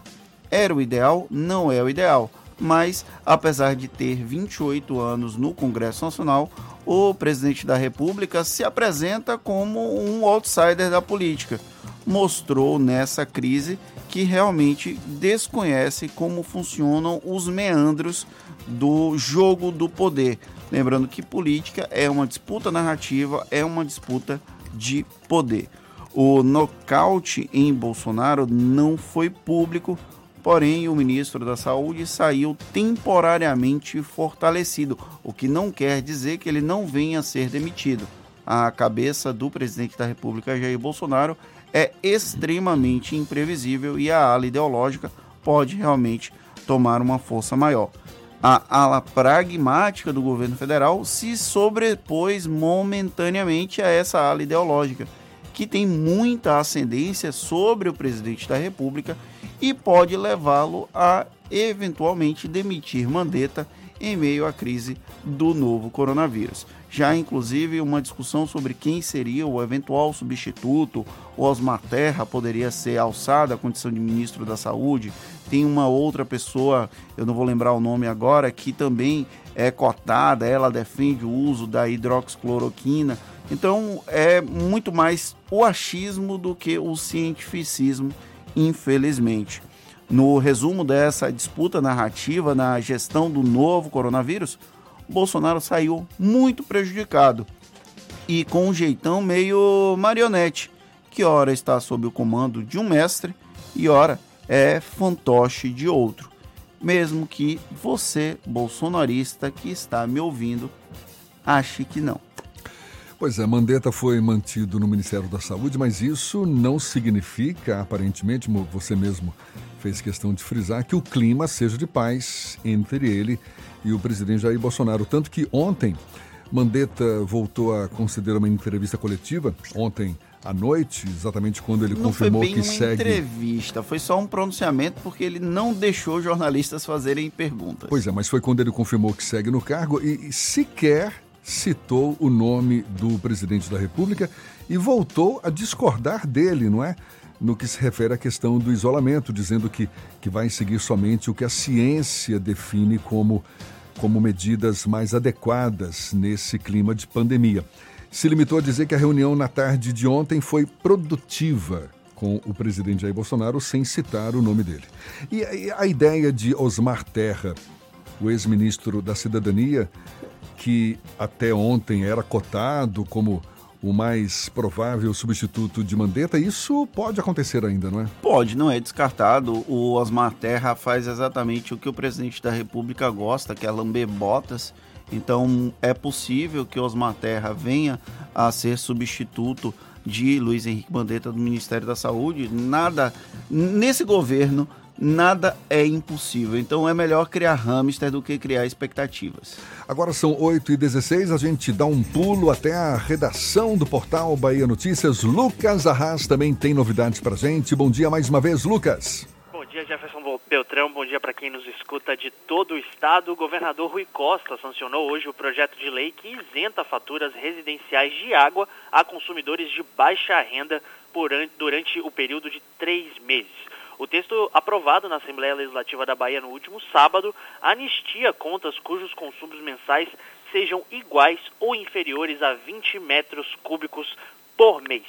[SPEAKER 4] Era o ideal? Não é o ideal. Mas, apesar de ter 28 anos no Congresso Nacional, o presidente da República se apresenta como um outsider da política. Mostrou nessa crise que realmente desconhece como funcionam os meandros do jogo do poder. Lembrando que política é uma disputa narrativa, é uma disputa de poder. O nocaute em Bolsonaro não foi público, porém o ministro da Saúde saiu temporariamente fortalecido, o que não quer dizer que ele não venha a ser demitido. A cabeça do presidente da República, Jair Bolsonaro, é extremamente imprevisível e a ala ideológica pode realmente tomar uma força maior. A ala pragmática do governo federal se sobrepôs momentaneamente a essa ala ideológica que tem muita ascendência sobre o presidente da República e pode levá-lo a eventualmente demitir Mandetta em meio à crise do novo coronavírus. Já inclusive uma discussão sobre quem seria o eventual substituto, Osmar Terra poderia ser alçado à condição de ministro da Saúde. Tem uma outra pessoa, eu não vou lembrar o nome agora, que também é cotada, ela defende o uso da hidroxicloroquina então é muito mais o achismo do que o cientificismo, infelizmente. No resumo dessa disputa narrativa na gestão do novo coronavírus, Bolsonaro saiu muito prejudicado e com um jeitão meio marionete, que ora está sob o comando de um mestre e ora é fantoche de outro. Mesmo que você, bolsonarista que está me ouvindo, ache que não.
[SPEAKER 3] Pois é, Mandetta foi mantido no Ministério da Saúde, mas isso não significa, aparentemente, você mesmo fez questão de frisar, que o clima seja de paz entre ele e o presidente Jair Bolsonaro. Tanto que ontem, Mandetta voltou a conceder uma entrevista coletiva, ontem à noite, exatamente quando ele
[SPEAKER 4] não
[SPEAKER 3] confirmou
[SPEAKER 4] foi bem
[SPEAKER 3] que
[SPEAKER 4] uma
[SPEAKER 3] segue.
[SPEAKER 4] entrevista, foi só um pronunciamento porque ele não deixou jornalistas fazerem perguntas.
[SPEAKER 3] Pois é, mas foi quando ele confirmou que segue no cargo e sequer citou o nome do presidente da República e voltou a discordar dele, não é? No que se refere à questão do isolamento, dizendo que, que vai seguir somente o que a ciência define como, como medidas mais adequadas nesse clima de pandemia. Se limitou a dizer que a reunião na tarde de ontem foi produtiva com o presidente Jair Bolsonaro, sem citar o nome dele. E a, a ideia de Osmar Terra, o ex-ministro da Cidadania, que até ontem era cotado como o mais provável substituto de Mandetta, isso pode acontecer ainda, não é?
[SPEAKER 4] Pode, não é descartado. O Osmar Terra faz exatamente o que o presidente da República gosta, que é lamber botas. Então é possível que Osmar Terra venha a ser substituto de Luiz Henrique Mandetta do Ministério da Saúde. Nada nesse governo nada é impossível. Então é melhor criar hamster do que criar expectativas.
[SPEAKER 3] Agora são 8h16, a gente dá um pulo até a redação do portal Bahia Notícias. Lucas Arras também tem novidades pra gente. Bom dia mais uma vez, Lucas.
[SPEAKER 14] Bom dia, Jefferson Beltrão. Bom dia para quem nos escuta de todo o estado. O governador Rui Costa sancionou hoje o projeto de lei que isenta faturas residenciais de água a consumidores de baixa renda durante o período de três meses. O texto aprovado na Assembleia Legislativa da Bahia no último sábado anistia contas cujos consumos mensais sejam iguais ou inferiores a 20 metros cúbicos por mês.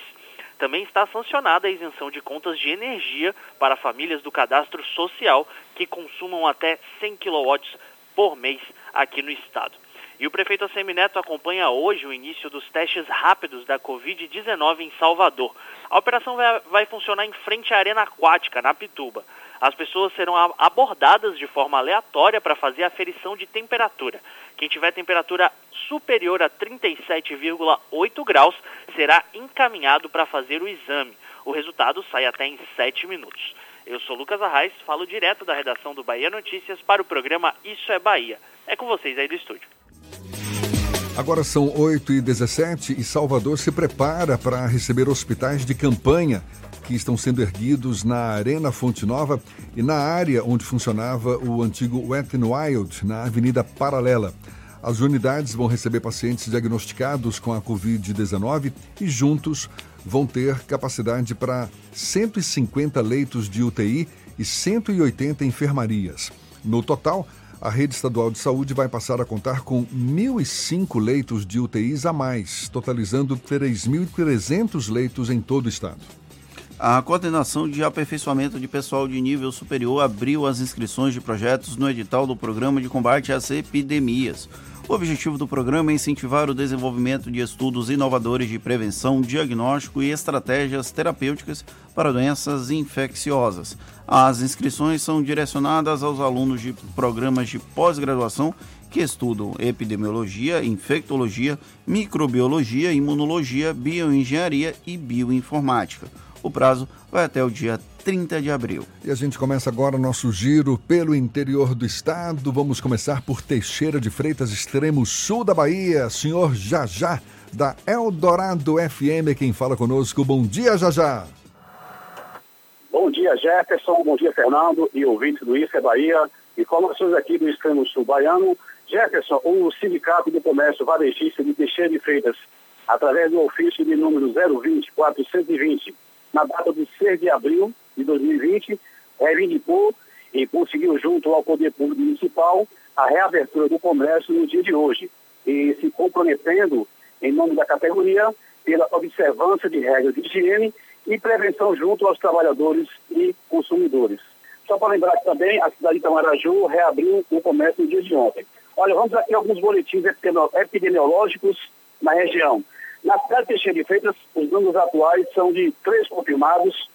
[SPEAKER 14] Também está sancionada a isenção de contas de energia para famílias do cadastro social que consumam até 100 kW por mês aqui no estado. E o prefeito Assemineto acompanha hoje o início dos testes rápidos da Covid-19 em Salvador. A operação vai, funcionar em frente à Arena Aquática, na Pituba. As pessoas serão abordadas de forma aleatória para fazer a aferição de temperatura. Quem tiver temperatura superior a 37,8 graus será encaminhado para fazer o exame. O resultado sai até em 7 minutos. Eu sou Lucas Arraes, falo direto da redação do Bahia Notícias para o programa Isso é Bahia. É com vocês aí do estúdio.
[SPEAKER 3] Agora são 8 e 17 e Salvador se prepara para receber hospitais de campanha que estão sendo erguidos na Arena Fonte Nova e na área onde funcionava o antigo Wet n Wild, na Avenida Paralela. As unidades vão receber pacientes diagnosticados com a Covid-19 e juntos vão ter capacidade para 150 leitos de UTI e 180 enfermarias. No total, a rede estadual de saúde vai passar a contar com 1.005 leitos de UTIs a mais, totalizando 3.300 leitos em todo o estado.
[SPEAKER 4] A coordenação de aperfeiçoamento de pessoal de nível superior abriu as inscrições de projetos no edital do Programa de Combate às Epidemias. O objetivo do programa é incentivar o desenvolvimento de estudos inovadores de prevenção, diagnóstico e estratégias terapêuticas para doenças infecciosas. As inscrições são direcionadas aos alunos de programas de pós-graduação que estudam epidemiologia, infectologia, microbiologia, imunologia, bioengenharia e bioinformática. O prazo vai até o dia 30 de abril.
[SPEAKER 3] E a gente começa agora nosso giro pelo interior do estado. Vamos começar por Teixeira de Freitas, extremo sul da Bahia. Senhor Jajá, da Eldorado FM, quem fala conosco. Bom dia, Jajá.
[SPEAKER 23] Bom dia, Jefferson. Bom dia, Fernando e ouvinte do Isso é Bahia. Informações aqui do extremo sul baiano. Jefferson, o Sindicato do Comércio Varejista de Teixeira de Freitas, através do ofício de número 020 420, na data de 6 de abril, de 2020, reivindicou e conseguiu, junto ao Poder Público Municipal, a reabertura do comércio no dia de hoje, e se comprometendo, em nome da categoria, pela observância de regras de higiene e prevenção junto aos trabalhadores e consumidores. Só para lembrar que também a cidade de Itamaraju reabriu o comércio no dia de ontem. Olha, vamos aqui alguns boletins epidemiológicos na região. Na cidade de Teixeira de Freitas, os números atuais são de três confirmados,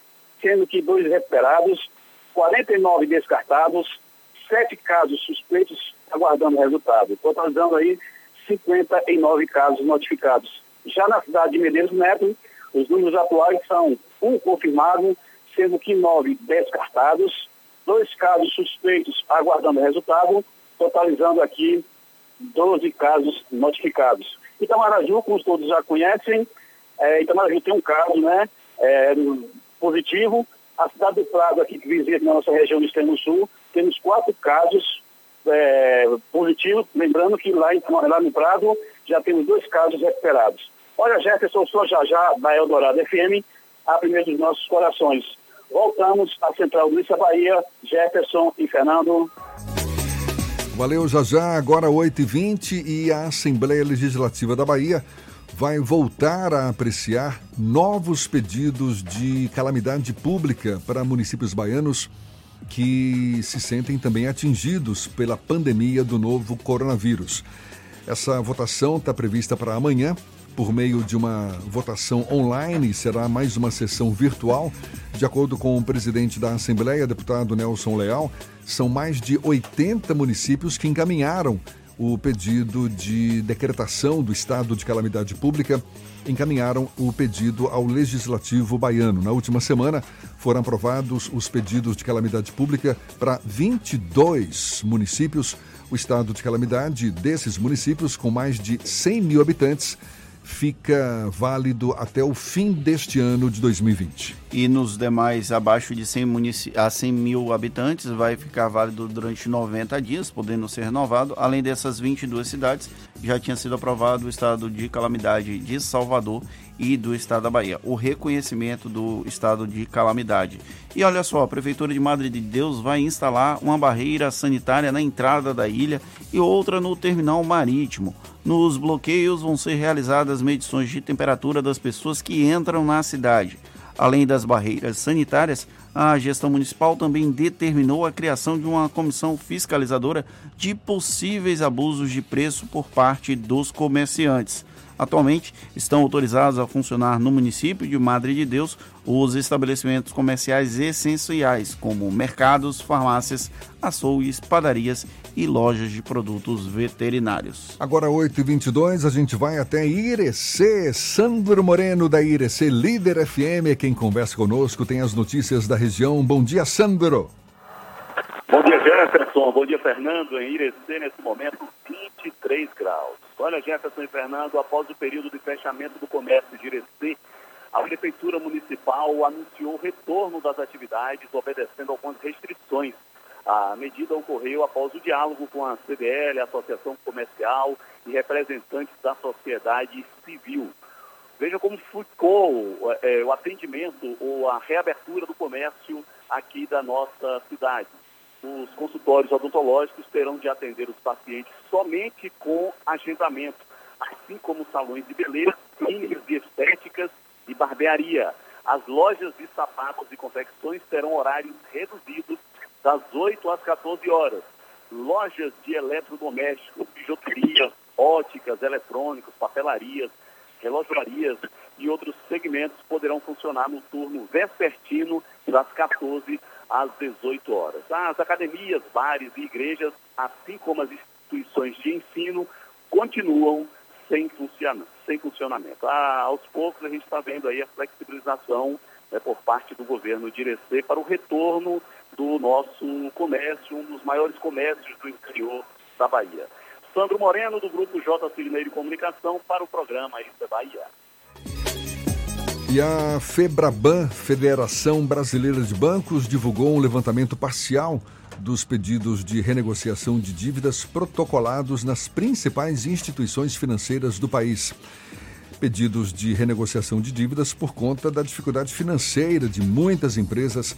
[SPEAKER 23] sendo que dois recuperados, 49 descartados, sete casos suspeitos aguardando resultado, totalizando aí 59 casos notificados. Já na cidade de Medeiros Neto, os números atuais são um confirmado, sendo que nove descartados, dois casos suspeitos aguardando resultado, totalizando aqui 12 casos notificados. Itamaraju, como todos já conhecem, é, Itamaraju tem um caso, né, é, positivo. A cidade do Prado, aqui que vizinha na nossa região do extremo sul, temos quatro casos é, positivos. Lembrando que lá, em, lá no Prado já temos dois casos recuperados. Olha, Jefferson, sou já já da Eldorado FM. a primeira dos nossos corações. Voltamos à Central Luísa Bahia, Jefferson e Fernando.
[SPEAKER 3] Valeu, já já, agora 8h20 e a Assembleia Legislativa da Bahia vai voltar a apreciar novos pedidos de calamidade pública para municípios baianos que se sentem também atingidos pela pandemia do novo coronavírus. Essa votação está prevista para amanhã por meio de uma votação online, será mais uma sessão virtual. De acordo com o presidente da Assembleia, deputado Nelson Leal, são mais de 80 municípios que encaminharam o pedido de decretação do estado de calamidade pública, encaminharam o pedido ao Legislativo baiano. Na última semana, foram aprovados os pedidos de calamidade pública para 22 municípios. O estado de calamidade desses municípios, com mais de 100 mil habitantes, fica válido até o fim deste ano de 2020.
[SPEAKER 4] E nos demais abaixo de 100, munici... a 100 mil habitantes vai ficar válido durante 90 dias, podendo ser renovado. Além dessas 22 cidades, já tinha sido aprovado o estado de calamidade de Salvador e do estado da Bahia, o reconhecimento do estado de calamidade. E olha só, a Prefeitura de Madre de Deus vai instalar uma barreira sanitária na entrada da ilha e outra no terminal marítimo. Nos bloqueios vão ser realizadas medições de temperatura das pessoas que entram na cidade. Além das barreiras sanitárias, a gestão municipal também determinou a criação de uma comissão fiscalizadora de possíveis abusos de preço por parte dos comerciantes. Atualmente estão autorizados a funcionar no município de Madre de Deus os estabelecimentos comerciais essenciais, como mercados, farmácias, açougues, padarias e lojas de produtos veterinários.
[SPEAKER 3] Agora 8h22, a gente vai até Irecê. Sandro Moreno da Irecê, líder FM, é quem conversa conosco, tem as notícias da região. Bom dia, Sandro.
[SPEAKER 24] Bom dia, Jefferson. Bom dia, Fernando. Em Irecê, nesse momento, 23 Olha, Jefferson e Fernando, após o período de fechamento do comércio de Irecê, a Prefeitura Municipal anunciou o retorno das atividades, obedecendo algumas restrições. A medida ocorreu após o diálogo com a CDL, a Associação Comercial e representantes da sociedade civil. Veja como ficou é, o atendimento ou a reabertura do comércio aqui da nossa cidade os consultórios odontológicos terão de atender os pacientes somente com agendamento, assim como salões de beleza, clínicas de estéticas e barbearia. As lojas de sapatos e confecções terão horários reduzidos das 8 às 14 horas. Lojas de eletrodomésticos, bijuterias, óticas, eletrônicos, papelarias, relojarias e outros segmentos poderão funcionar no turno vespertino das 14 às 18 horas. As academias, bares e igrejas, assim como as instituições de ensino, continuam sem, funciona, sem funcionamento. Ah, aos poucos a gente está vendo aí a flexibilização né, por parte do governo de Irecê para o retorno do nosso comércio, um dos maiores comércios do interior da Bahia. Sandro Moreno, do Grupo J. Cineiro de Comunicação, para o programa Isso é Bahia.
[SPEAKER 3] E a Febraban, Federação Brasileira de Bancos, divulgou um levantamento parcial dos pedidos de renegociação de dívidas protocolados nas principais instituições financeiras do país. Pedidos de renegociação de dívidas por conta da dificuldade financeira de muitas empresas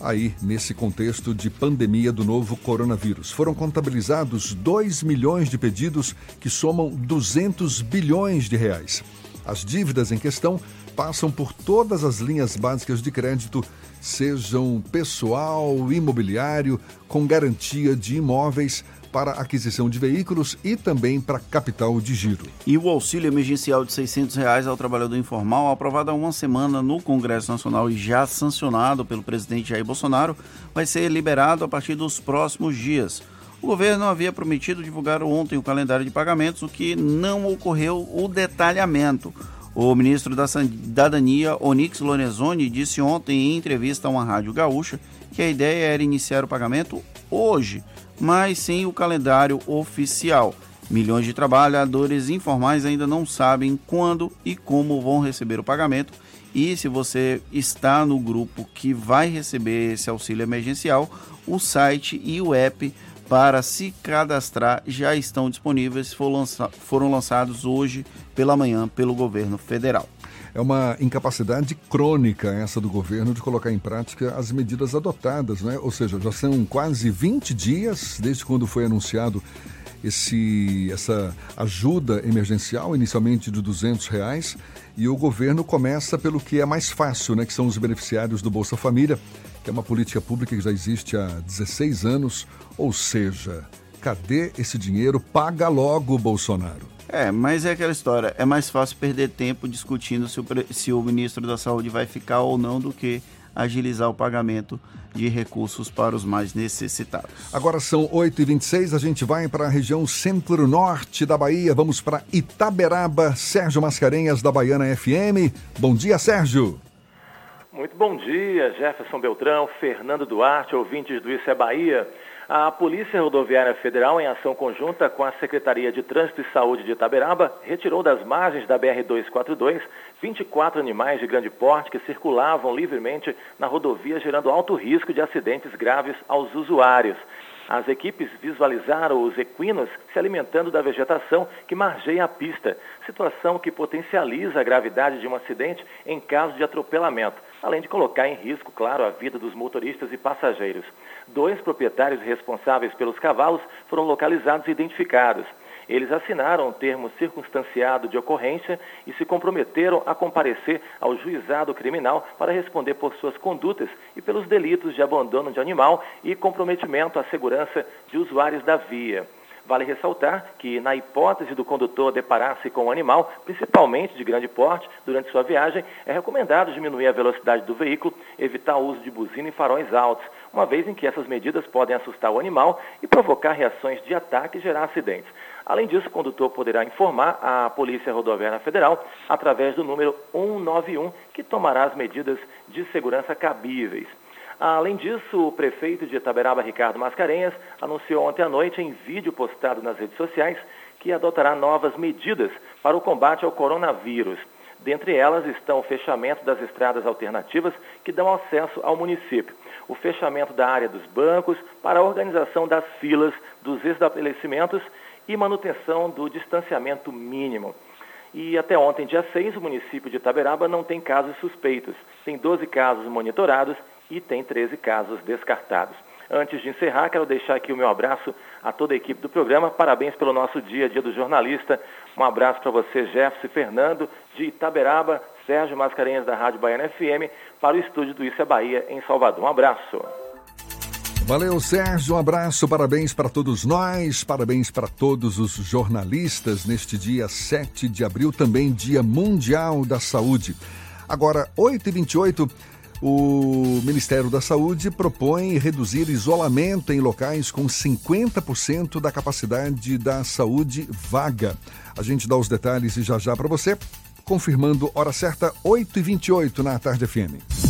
[SPEAKER 3] aí nesse contexto de pandemia do novo coronavírus. Foram contabilizados 2 milhões de pedidos que somam 200 bilhões de reais. As dívidas em questão passam por todas as linhas básicas de crédito, sejam pessoal, imobiliário, com garantia de imóveis para aquisição de veículos e também para capital de giro.
[SPEAKER 4] E o auxílio emergencial de 600 reais ao trabalhador informal, aprovado há uma semana no Congresso Nacional e já sancionado pelo presidente Jair Bolsonaro, vai ser liberado a partir dos próximos dias. O governo havia prometido divulgar ontem o calendário de pagamentos, o que não ocorreu o detalhamento. O ministro da Cidadania, Onix Lorenzoni, disse ontem em entrevista a uma rádio gaúcha que a ideia era iniciar o pagamento hoje, mas sem o calendário oficial. Milhões de trabalhadores informais ainda não sabem quando e como vão receber o pagamento. E se você está no grupo que vai receber esse auxílio emergencial, o site e o app para se cadastrar já estão disponíveis, foram lançados hoje pela manhã pelo governo federal.
[SPEAKER 3] É uma incapacidade crônica essa do governo de colocar em prática as medidas adotadas, né? Ou seja, já são quase 20 dias desde quando foi anunciado esse, essa ajuda emergencial, inicialmente de 200 reais, e o governo começa pelo que é mais fácil, né? Que são os beneficiários do Bolsa Família, que é uma política pública que já existe há 16 anos. Ou seja, cadê esse dinheiro? Paga logo, Bolsonaro.
[SPEAKER 4] É, mas é aquela história. É mais fácil perder tempo discutindo se o, se o ministro da Saúde vai ficar ou não do que agilizar o pagamento de recursos para os mais necessitados.
[SPEAKER 3] Agora são 8h26, a gente vai para a região centro-norte da Bahia. Vamos para Itaberaba. Sérgio Mascarenhas, da Baiana FM. Bom dia, Sérgio.
[SPEAKER 25] Muito bom dia, Jefferson Beltrão, Fernando Duarte, ouvintes do Isso é Bahia. A Polícia Rodoviária Federal, em ação conjunta com a Secretaria de Trânsito e Saúde de Itaberaba, retirou das margens da BR-242 24 animais de grande porte que circulavam livremente na rodovia, gerando alto risco de acidentes graves aos usuários. As equipes visualizaram os equinos se alimentando da vegetação que margeia a pista, situação que potencializa a gravidade de um acidente em caso de atropelamento, além de colocar em risco, claro, a vida dos motoristas e passageiros. Dois proprietários responsáveis pelos cavalos foram localizados e identificados. Eles assinaram um termo circunstanciado de ocorrência e se comprometeram a comparecer ao juizado criminal para responder por suas condutas e pelos delitos de abandono de animal e comprometimento à segurança de usuários da via. Vale ressaltar que, na hipótese do condutor deparar-se com um animal, principalmente de grande porte, durante sua viagem, é recomendado diminuir a velocidade do veículo, evitar o uso de buzina e faróis altos, uma vez em que essas medidas podem assustar o animal e provocar reações de ataque e gerar acidentes. Além disso, o condutor poderá informar a Polícia Rodoviária Federal através do número 191, que tomará as medidas de segurança cabíveis. Além disso, o prefeito de Itaberaba, Ricardo Mascarenhas, anunciou ontem à noite, em vídeo postado nas redes sociais, que adotará novas medidas para o combate ao coronavírus. Dentre elas estão o fechamento das estradas alternativas que dão acesso ao município, o fechamento da área dos bancos para a organização das filas dos estabelecimentos e manutenção do distanciamento mínimo. E até ontem, dia 6, o município de Itaberaba não tem casos suspeitos. Tem 12 casos monitorados e tem 13 casos descartados. Antes de encerrar, quero deixar aqui o meu abraço a toda a equipe do programa. Parabéns pelo nosso dia, dia do jornalista. Um abraço para você, Jefferson Fernando, de Itaberaba, Sérgio Mascarenhas, da Rádio Baiana FM, para o estúdio do Isso é Bahia, em Salvador. Um abraço.
[SPEAKER 3] Valeu, Sérgio. Um abraço, parabéns para todos nós, parabéns para todos os jornalistas neste dia 7 de abril, também Dia Mundial da Saúde. Agora, 8h28. O Ministério da Saúde propõe reduzir isolamento em locais com 50% da capacidade da saúde vaga. A gente dá os detalhes e já já para você, confirmando hora certa, 8h28 na Tarde FM.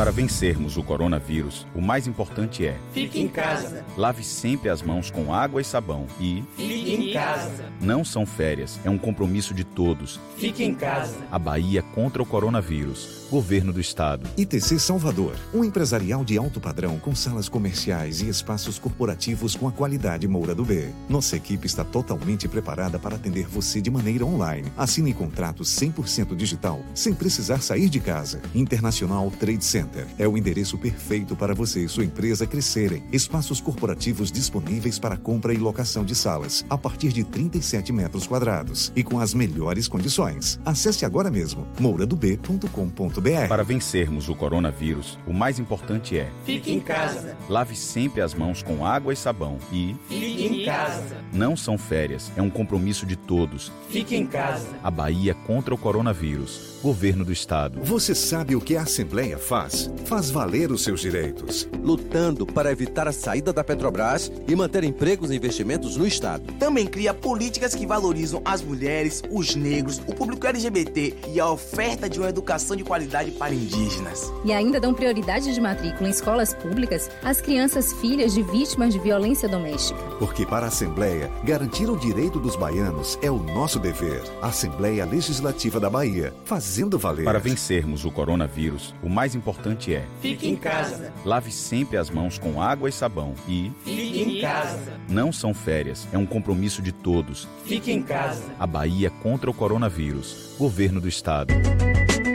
[SPEAKER 7] Para vencermos o coronavírus, o mais importante é:
[SPEAKER 8] Fique em casa.
[SPEAKER 7] Lave sempre as mãos com água e sabão e
[SPEAKER 8] Fique em casa.
[SPEAKER 7] Não são férias, é um compromisso de todos.
[SPEAKER 8] Fique em casa.
[SPEAKER 7] A Bahia contra o coronavírus. Governo do Estado.
[SPEAKER 10] ITC Salvador, um empresarial de alto padrão com salas comerciais e espaços corporativos com a qualidade Moura do B. Nossa equipe está totalmente preparada para atender você de maneira online. Assine contrato 100% digital, sem precisar sair de casa. Internacional Trade Center é o endereço perfeito para você e sua empresa crescerem. Espaços corporativos disponíveis para compra e locação de salas a partir de 37 metros quadrados e com as melhores condições. Acesse agora mesmo mouradob.com.br.
[SPEAKER 7] Para vencermos o coronavírus, o mais importante é:
[SPEAKER 8] Fique em casa.
[SPEAKER 7] Lave sempre as mãos com água e sabão e
[SPEAKER 8] Fique em casa.
[SPEAKER 7] Não são férias, é um compromisso de todos.
[SPEAKER 8] Fique em casa.
[SPEAKER 7] A Bahia contra o coronavírus. Governo do Estado.
[SPEAKER 10] Você sabe o que a Assembleia faz? Faz valer os seus direitos.
[SPEAKER 26] Lutando para evitar a saída da Petrobras e manter empregos e investimentos no Estado.
[SPEAKER 27] Também cria políticas que valorizam as mulheres, os negros, o público LGBT e a oferta de uma educação de qualidade para indígenas.
[SPEAKER 13] E ainda dão prioridade de matrícula em escolas públicas às crianças filhas de vítimas de violência doméstica.
[SPEAKER 10] Porque para a Assembleia, garantir o direito dos baianos é o nosso dever. Assembleia Legislativa da Bahia, fazendo valer.
[SPEAKER 7] Para vencermos o coronavírus, o mais importante é:
[SPEAKER 8] Fique em casa.
[SPEAKER 7] lave sempre as mãos com água e sabão e
[SPEAKER 8] Fique em casa.
[SPEAKER 7] não são férias, é um compromisso de todos.
[SPEAKER 8] Fique em casa.
[SPEAKER 7] A Bahia contra o coronavírus. Governo do Estado.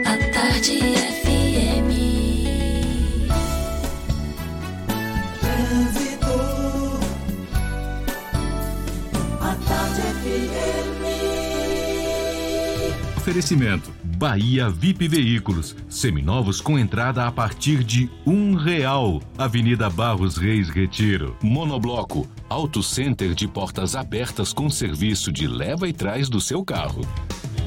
[SPEAKER 8] A tarde FM.
[SPEAKER 28] Oferecimento Bahia VIP Veículos, seminovos com entrada a partir de um real. Avenida Barros Reis Retiro. Monobloco, Auto Center de portas abertas com serviço de leva e trás do seu carro.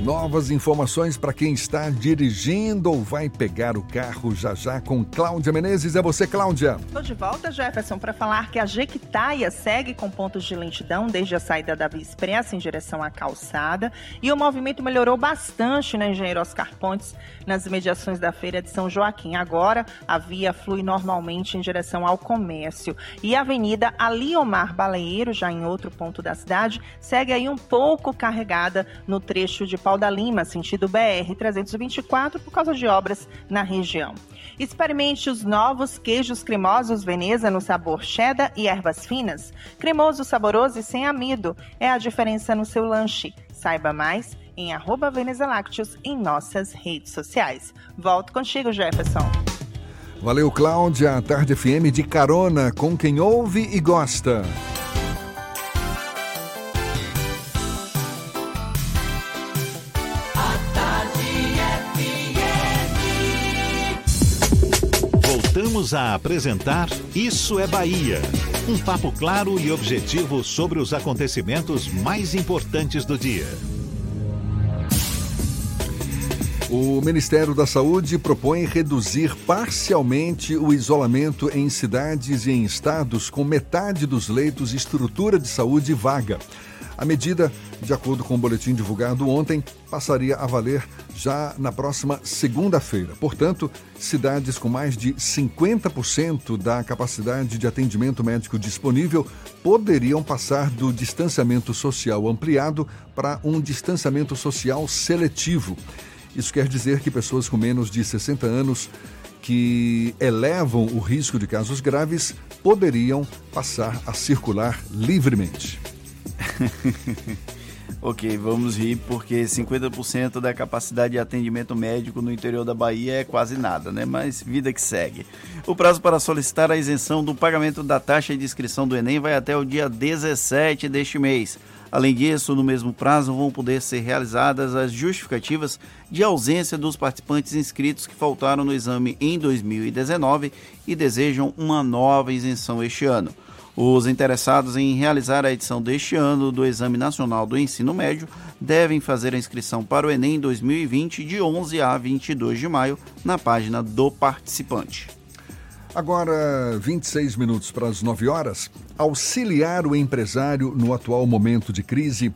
[SPEAKER 3] Novas informações para quem está dirigindo ou vai pegar o carro já já com Cláudia Menezes. É você, Cláudia.
[SPEAKER 6] Estou de volta, Jefferson, para falar que a Jequitaia segue com pontos de lentidão desde a saída da Via Expressa em direção à calçada e o movimento melhorou bastante na Engenheiro Oscar Pontes, nas imediações da Feira de São Joaquim. Agora, a via flui normalmente em direção ao comércio e a Avenida Aliomar Baleeiro, já em outro ponto da cidade, segue aí um pouco carregada no trecho de Pau da Lima, sentido BR-324, por causa de obras na região. Experimente os novos queijos cremosos Veneza no sabor cheddar e ervas finas. Cremoso, saboroso e sem amido. É a diferença no seu lanche. Saiba mais em arroba em nossas redes sociais. Volto contigo, Jefferson.
[SPEAKER 3] Valeu, Cláudia. Tarde FM de carona com quem ouve e gosta.
[SPEAKER 1] Voltamos a apresentar Isso é Bahia. Um papo claro e objetivo sobre os acontecimentos mais importantes do dia.
[SPEAKER 3] O Ministério da Saúde propõe reduzir parcialmente o isolamento em cidades e em estados com metade dos leitos estrutura de saúde vaga. A medida, de acordo com o boletim divulgado ontem, passaria a valer já na próxima segunda-feira. Portanto, cidades com mais de 50% da capacidade de atendimento médico disponível poderiam passar do distanciamento social ampliado para um distanciamento social seletivo. Isso quer dizer que pessoas com menos de 60 anos que elevam o risco de casos graves poderiam passar a circular livremente. [laughs]
[SPEAKER 4] ok, vamos rir porque 50% da capacidade de atendimento médico no interior da Bahia é quase nada, né? Mas vida que segue. O prazo para solicitar a isenção do pagamento da taxa de inscrição do Enem vai até o dia 17 deste mês. Além disso, no mesmo prazo vão poder ser realizadas as justificativas de ausência dos participantes inscritos que faltaram no exame em 2019 e desejam uma nova isenção este ano. Os interessados em realizar a edição deste ano do Exame Nacional do Ensino Médio devem fazer a inscrição para o Enem 2020 de 11 a 22 de maio na página do participante.
[SPEAKER 3] Agora, 26 minutos para as 9 horas. Auxiliar o empresário no atual momento de crise,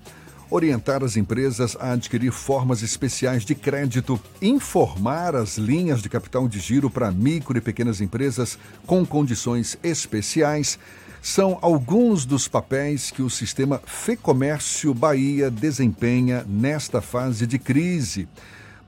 [SPEAKER 3] orientar as empresas a adquirir formas especiais de crédito, informar as linhas de capital de giro para micro e pequenas empresas com condições especiais. São alguns dos papéis que o sistema Fecomércio Bahia desempenha nesta fase de crise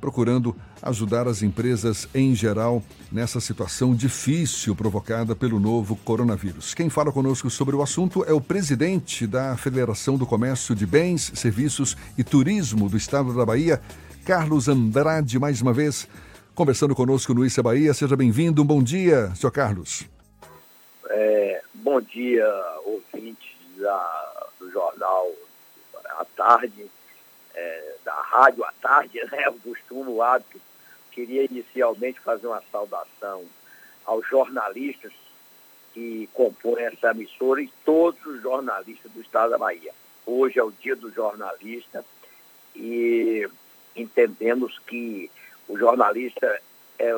[SPEAKER 3] procurando ajudar as empresas em geral nessa situação difícil provocada pelo novo coronavírus. Quem fala conosco sobre o assunto é o presidente da Federação do Comércio de Bens, Serviços e Turismo do Estado da Bahia, Carlos Andrade, mais uma vez, conversando conosco no Isa Bahia. Seja bem-vindo. Um bom dia, senhor Carlos.
[SPEAKER 29] É, bom dia, ouvintes da, do jornal à tarde é, da rádio à tarde, [laughs] né? O costume, o hábito. Queria inicialmente fazer uma saudação aos jornalistas que compõem essa emissora e todos os jornalistas do Estado da Bahia. Hoje é o dia do jornalista e entendemos que o jornalista é,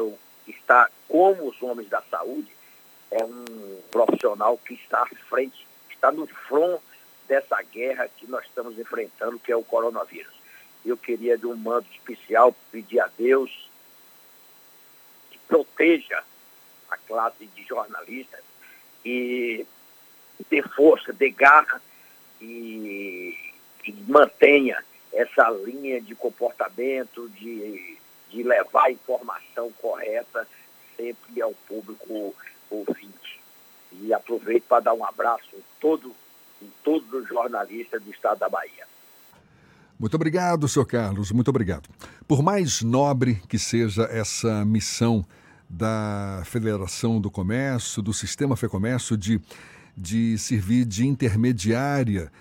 [SPEAKER 29] está, como os homens da saúde, é um profissional que está à frente, está no front dessa guerra que nós estamos enfrentando, que é o coronavírus. Eu queria, de um manto especial, pedir a Deus que proteja a classe de jornalistas e dê força, dê garra e, e mantenha essa linha de comportamento, de, de levar a informação correta sempre ao público ouvinte. E aproveito para dar um abraço em, todo, em todos os jornalistas do estado da Bahia.
[SPEAKER 3] Muito obrigado, senhor Carlos, muito obrigado. Por mais nobre que seja essa missão da Federação do Comércio, do Sistema FEComércio, de, de servir de intermediária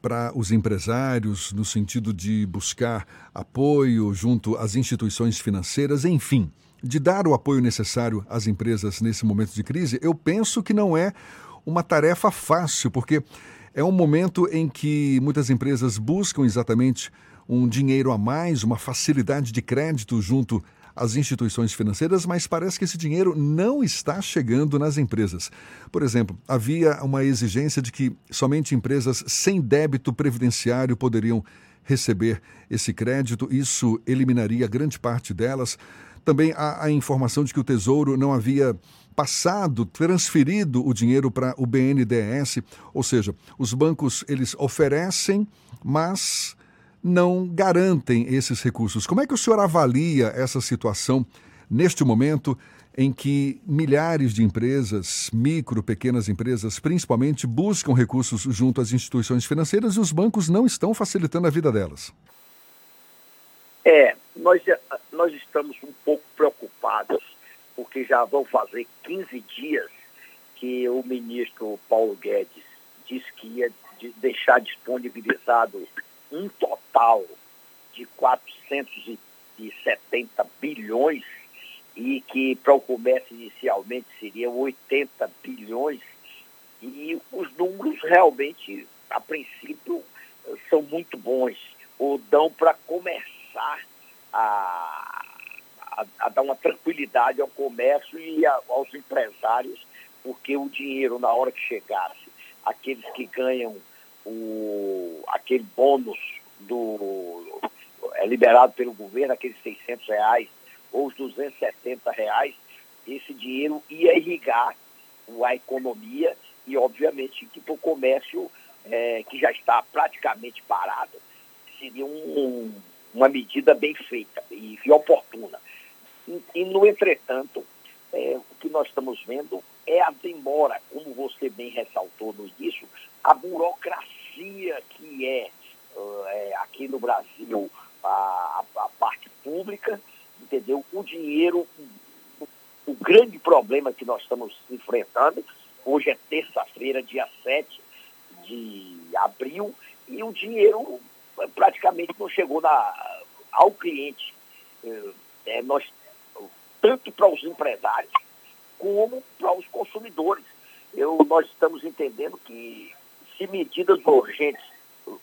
[SPEAKER 3] para os empresários, no sentido de buscar apoio junto às instituições financeiras, enfim, de dar o apoio necessário às empresas nesse momento de crise, eu penso que não é uma tarefa fácil, porque é um momento em que muitas empresas buscam exatamente um dinheiro a mais, uma facilidade de crédito junto às instituições financeiras, mas parece que esse dinheiro não está chegando nas empresas. Por exemplo, havia uma exigência de que somente empresas sem débito previdenciário poderiam receber esse crédito, isso eliminaria grande parte delas. Também há a informação de que o Tesouro não havia passado, transferido o dinheiro para o BNDES, ou seja, os bancos eles oferecem, mas não garantem esses recursos. Como é que o senhor avalia essa situação neste momento em que milhares de empresas, micro, pequenas empresas, principalmente, buscam recursos junto às instituições financeiras e os bancos não estão facilitando a vida delas?
[SPEAKER 29] É, nós, nós estamos um pouco preocupados, porque já vão fazer 15 dias que o ministro Paulo Guedes disse que ia deixar disponibilizado um total de 470 bilhões e que para o comércio inicialmente seriam 80 bilhões. E os números realmente, a princípio, são muito bons ou dão para começar a, a, a, dar uma tranquilidade ao comércio e a, aos empresários, porque o dinheiro, na hora que chegasse, aqueles que ganham o, aquele bônus do, é liberado pelo governo, aqueles 600 reais ou os 270 reais, esse dinheiro ia irrigar a economia e, obviamente, que para o comércio é, que já está praticamente parado, seria um, uma medida bem feita e, e oportuna. E, e, no entretanto, é, o que nós estamos vendo é a demora, como você bem ressaltou no início, a burocracia que é, é aqui no Brasil a, a, parte pública, entendeu? O dinheiro, o, o grande problema que nós estamos enfrentando, hoje é terça-feira, dia 7 de abril, e o dinheiro praticamente não chegou na, ao cliente. É, nós, tanto para os empresários como para os consumidores. Eu, nós estamos entendendo que se medidas urgentes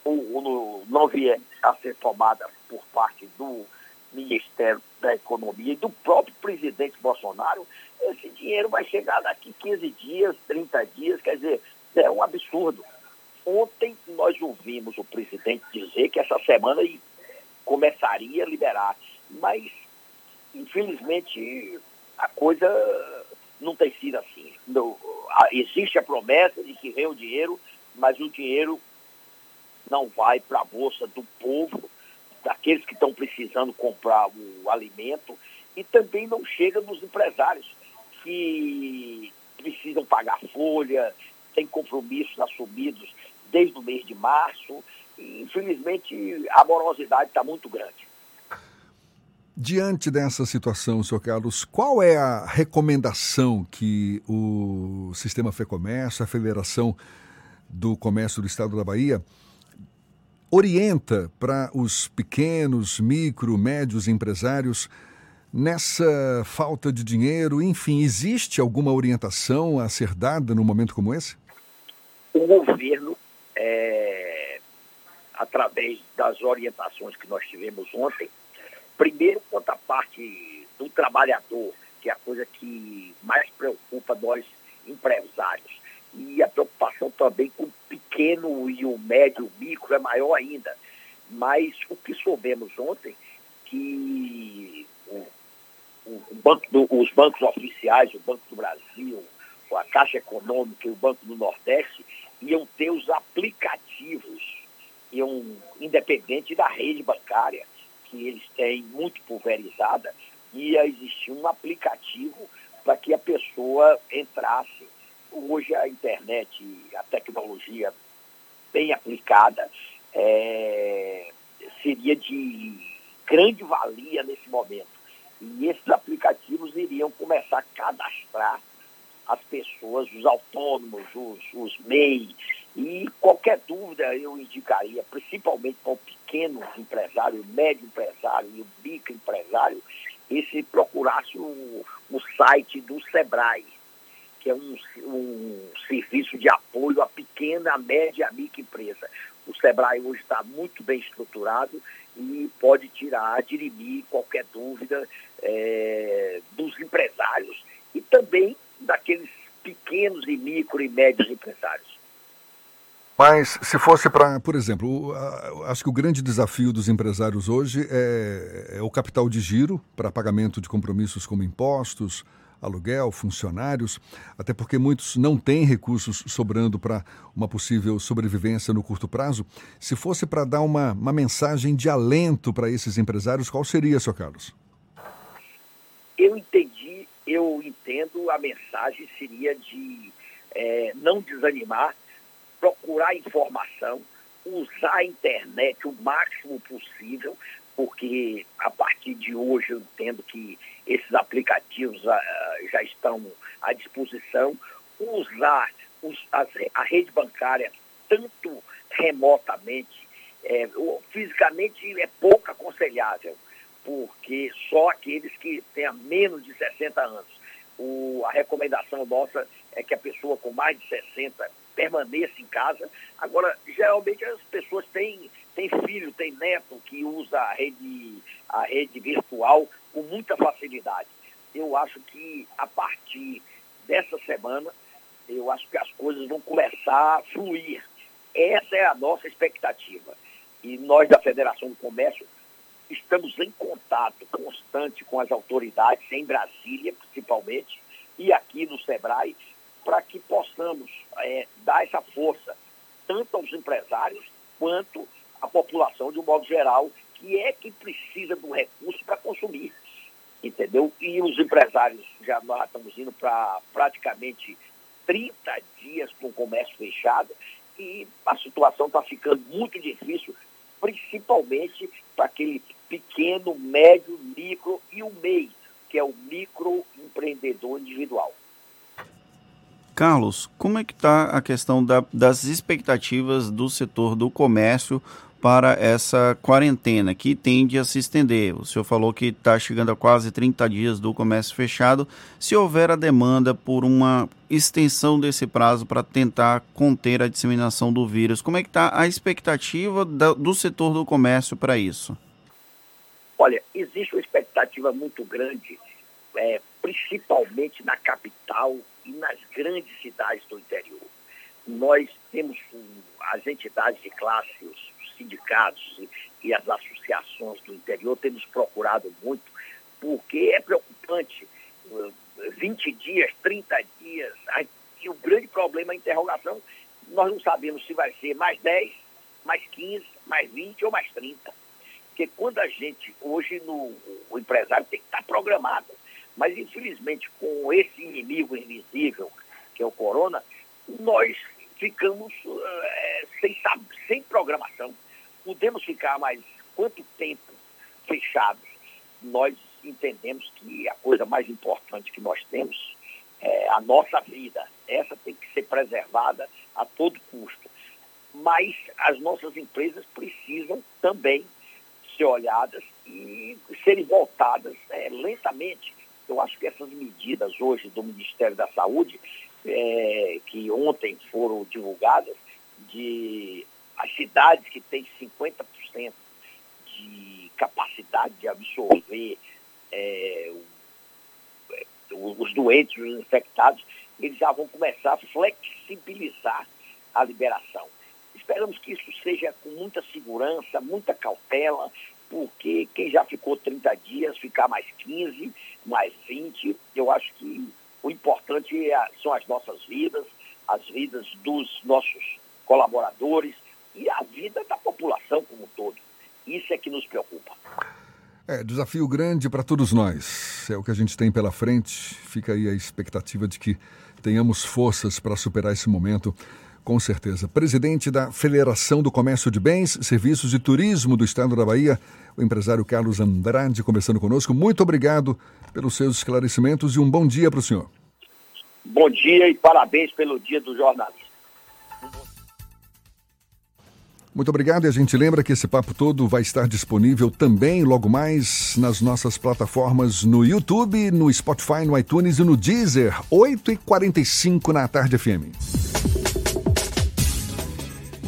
[SPEAKER 29] ou, ou não vier a ser tomada por parte do Ministério da Economia e do próprio presidente Bolsonaro, esse dinheiro vai chegar daqui 15 dias, 30 dias, quer dizer, é um absurdo. Ontem nós ouvimos o presidente dizer que essa semana começaria a liberar, mas infelizmente a coisa não tem sido assim. Existe a promessa de que vem o dinheiro, mas o dinheiro não vai para a bolsa do povo, daqueles que estão precisando comprar o alimento, e também não chega nos empresários que precisam pagar folha, têm compromissos assumidos desde o mês de março. E, infelizmente, a morosidade está muito grande.
[SPEAKER 3] Diante dessa situação, senhor Carlos, qual é a recomendação que o Sistema FEComércio, a Federação do Comércio do Estado da Bahia, orienta para os pequenos, micro, médios empresários nessa falta de dinheiro? Enfim, existe alguma orientação a ser dada num momento como esse?
[SPEAKER 29] O governo, é, através das orientações que nós tivemos ontem, primeiro quanto à parte do trabalhador, que é a coisa que mais preocupa nós empresários e a preocupação também com o pequeno e o médio, o micro é maior ainda. Mas o que soubemos ontem, que o, o banco do, os bancos oficiais, o Banco do Brasil, a Caixa Econômica e o Banco do Nordeste iam ter os aplicativos, iam, independente da rede bancária, que eles têm muito pulverizada, ia existir um aplicativo para que a pessoa entrasse. Hoje a internet, a tecnologia bem aplicada, é, seria de grande valia nesse momento. E esses aplicativos iriam começar a cadastrar as pessoas, os autônomos, os, os MEI. E qualquer dúvida eu indicaria, principalmente para o pequeno empresário, o médio empresário e o microempresário, esse procurasse o, o site do SEBRAE, que é um, um serviço de apoio à pequena, média e microempresa. O SEBRAE hoje está muito bem estruturado e pode tirar, dirimir qualquer dúvida é, dos empresários e também daqueles pequenos e micro e médios empresários.
[SPEAKER 3] Mas se fosse para, por exemplo, acho que o grande desafio dos empresários hoje é, é o capital de giro para pagamento de compromissos como impostos, aluguel, funcionários, até porque muitos não têm recursos sobrando para uma possível sobrevivência no curto prazo. Se fosse para dar uma, uma mensagem de alento para esses empresários, qual seria, seu Carlos?
[SPEAKER 29] Eu entendi, eu entendo, a mensagem seria de é, não desanimar, procurar informação, usar a internet o máximo possível, porque a partir de hoje eu entendo que esses aplicativos uh, já estão à disposição. Usar a, rede bancária tanto remotamente, é, fisicamente é pouco aconselhável, porque só aqueles que tenham menos de 60 anos. O, a recomendação nossa é que a pessoa com mais de 60 permaneça em casa. Agora, geralmente as pessoas têm, têm filho, têm neto que usa a rede, a rede virtual com muita facilidade. Eu acho que a partir dessa semana, eu acho que as coisas vão começar a fluir. Essa é a nossa expectativa. E nós da Federação do Comércio estamos em contato constante com as autoridades, em Brasília principalmente, e aqui no SEBRAE, para que possamos é, dar essa força tanto aos empresários quanto à população de um modo geral, que é que precisa do recurso para consumir, entendeu? E os empresários já nós estamos indo para praticamente 30 dias com o comércio fechado e a situação está ficando muito difícil, principalmente para aquele pequeno, médio, micro e o MEI, que é o microempreendedor individual.
[SPEAKER 4] Carlos, como é que está a questão da, das expectativas do setor do comércio para essa quarentena, que tende a se estender? O senhor falou que está chegando a quase 30 dias do comércio fechado. Se houver a demanda por uma extensão desse prazo para tentar conter a disseminação do vírus, como é que está a expectativa da, do setor do comércio para isso?
[SPEAKER 29] Olha, existe uma expectativa muito grande, é, principalmente na capital e nas grandes cidades do interior. Nós temos as entidades de classe, os sindicatos e, as associações do interior temos procurado muito, porque é preocupante. 20 dias, 30 dias, e o grande problema é a interrogação, nós não sabemos se vai ser mais 10, mais 15, mais 20 ou mais 30. Porque quando a gente, hoje no, o empresário tem que estar programado. Mas, infelizmente, com esse inimigo invisível, que é o corona, nós ficamos é, sem, sem programação. Podemos ficar mais quanto tempo fechados? Nós entendemos que a coisa mais importante que nós temos é a nossa vida. Essa tem que ser preservada a todo custo. Mas as nossas empresas precisam também ser olhadas e serem voltadas é, lentamente eu acho que essas medidas hoje do Ministério da Saúde, é, que ontem foram divulgadas, de as cidades que têm 50% de capacidade de absorver é, é os doentes, os infectados, eles já vão começar a flexibilizar a liberação. Esperamos que isso seja com muita segurança, muita cautela, porque quem já ficou 30 dias, ficar mais 15, mais 20, eu acho que o importante é, são as nossas vidas, as vidas dos nossos colaboradores e a vida da população como um todo. Isso é que nos preocupa.
[SPEAKER 3] É, desafio grande para todos nós. É o que a gente tem pela frente. Fica aí a expectativa de que tenhamos forças para superar esse momento, com certeza. Presidente da Federação do Comércio de Bens, Serviços e Turismo do Estado da Bahia, o empresário Carlos Andrade, conversando conosco. Muito obrigado pelos seus esclarecimentos e um bom dia para o senhor.
[SPEAKER 29] Bom dia e parabéns pelo Dia do Jornalista.
[SPEAKER 3] Muito obrigado e a gente lembra que esse papo todo vai estar disponível também logo mais nas nossas plataformas no YouTube, no Spotify, no iTunes e no Deezer, 8h45 na tarde FM.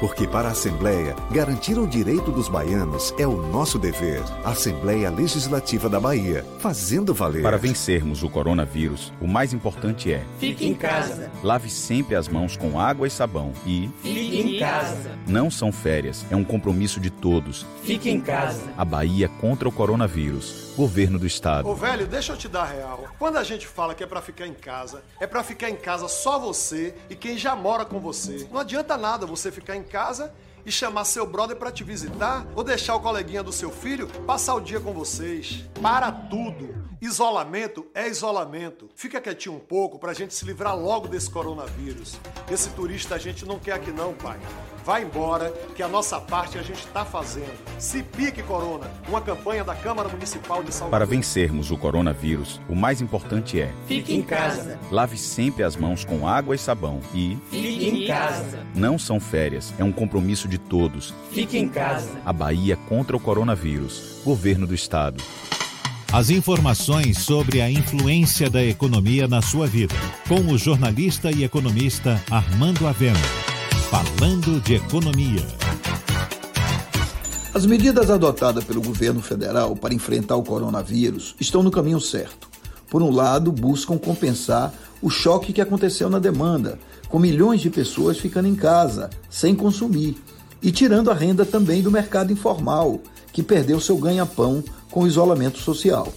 [SPEAKER 10] Porque para a Assembleia, garantir o direito dos baianos é o nosso dever. Assembleia Legislativa da Bahia, fazendo valer.
[SPEAKER 7] Para vencermos o coronavírus, o mais importante é:
[SPEAKER 22] Fique em casa.
[SPEAKER 7] lave sempre as mãos com água e sabão e
[SPEAKER 22] Fique em casa.
[SPEAKER 7] não são férias, é um compromisso de todos.
[SPEAKER 22] Fique em casa.
[SPEAKER 7] A Bahia contra o coronavírus. Governo do Estado.
[SPEAKER 30] Ô velho, deixa eu te dar real. Quando a gente fala que é pra ficar em casa, é pra ficar em casa só você e quem já mora com você. Não adianta nada você ficar em casa e chamar seu brother pra te visitar ou deixar o coleguinha do seu filho passar o dia com vocês. Para tudo. Isolamento é isolamento. Fica quietinho um pouco pra gente se livrar logo desse coronavírus. Esse turista a gente não quer aqui não, pai. Vai embora, que a nossa parte a gente tá fazendo. Se pique, Corona. Uma campanha da Câmara Municipal de Salvador.
[SPEAKER 7] Para vencermos o coronavírus, o mais importante é:
[SPEAKER 22] Fique em casa.
[SPEAKER 7] lave sempre as mãos com água e sabão e
[SPEAKER 22] Fique em casa.
[SPEAKER 7] não são férias, é um compromisso de todos.
[SPEAKER 22] Fique em casa.
[SPEAKER 7] A Bahia contra o coronavírus. Governo do Estado.
[SPEAKER 1] As informações sobre a influência da economia na sua vida. Com o jornalista e economista Armando Avena. Falando de economia.
[SPEAKER 31] As medidas adotadas pelo governo federal para enfrentar o coronavírus estão no caminho certo. Por um lado, buscam compensar o choque que aconteceu na demanda, com milhões de pessoas ficando em casa, sem consumir, e tirando a renda também do mercado informal, que perdeu seu ganha-pão com o isolamento social.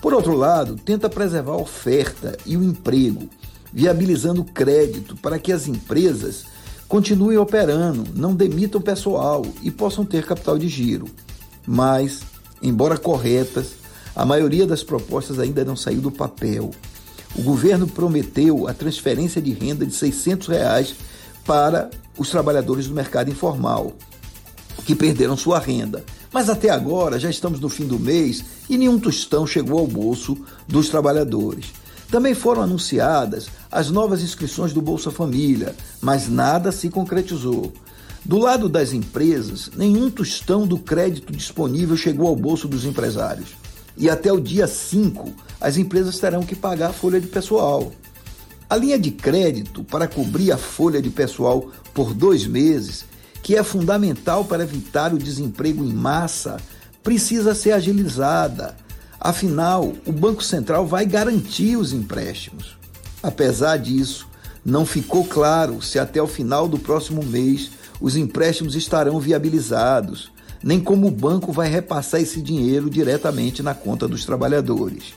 [SPEAKER 31] Por outro lado, tenta preservar a oferta e o emprego, viabilizando crédito para que as empresas continuem operando, não demitam pessoal e possam ter capital de giro. Mas, embora corretas, a maioria das propostas ainda não saiu do papel. O governo prometeu a transferência de renda de 600 reais para os trabalhadores do mercado informal, que perderam sua renda. Mas até agora já estamos no fim do mês e nenhum tostão chegou ao bolso dos trabalhadores. Também foram anunciadas as novas inscrições do Bolsa Família, mas nada se concretizou. Do lado das empresas, nenhum tostão do crédito disponível chegou ao bolso dos empresários. E até o dia 5, as empresas terão que pagar a folha de pessoal. A linha de crédito para cobrir a folha de pessoal por dois meses, que é fundamental para evitar o desemprego em massa, precisa ser agilizada. Afinal, o Banco Central vai garantir os empréstimos. Apesar disso, não ficou claro se até o final do próximo mês os empréstimos estarão viabilizados, nem como o banco vai repassar esse dinheiro diretamente na conta dos trabalhadores.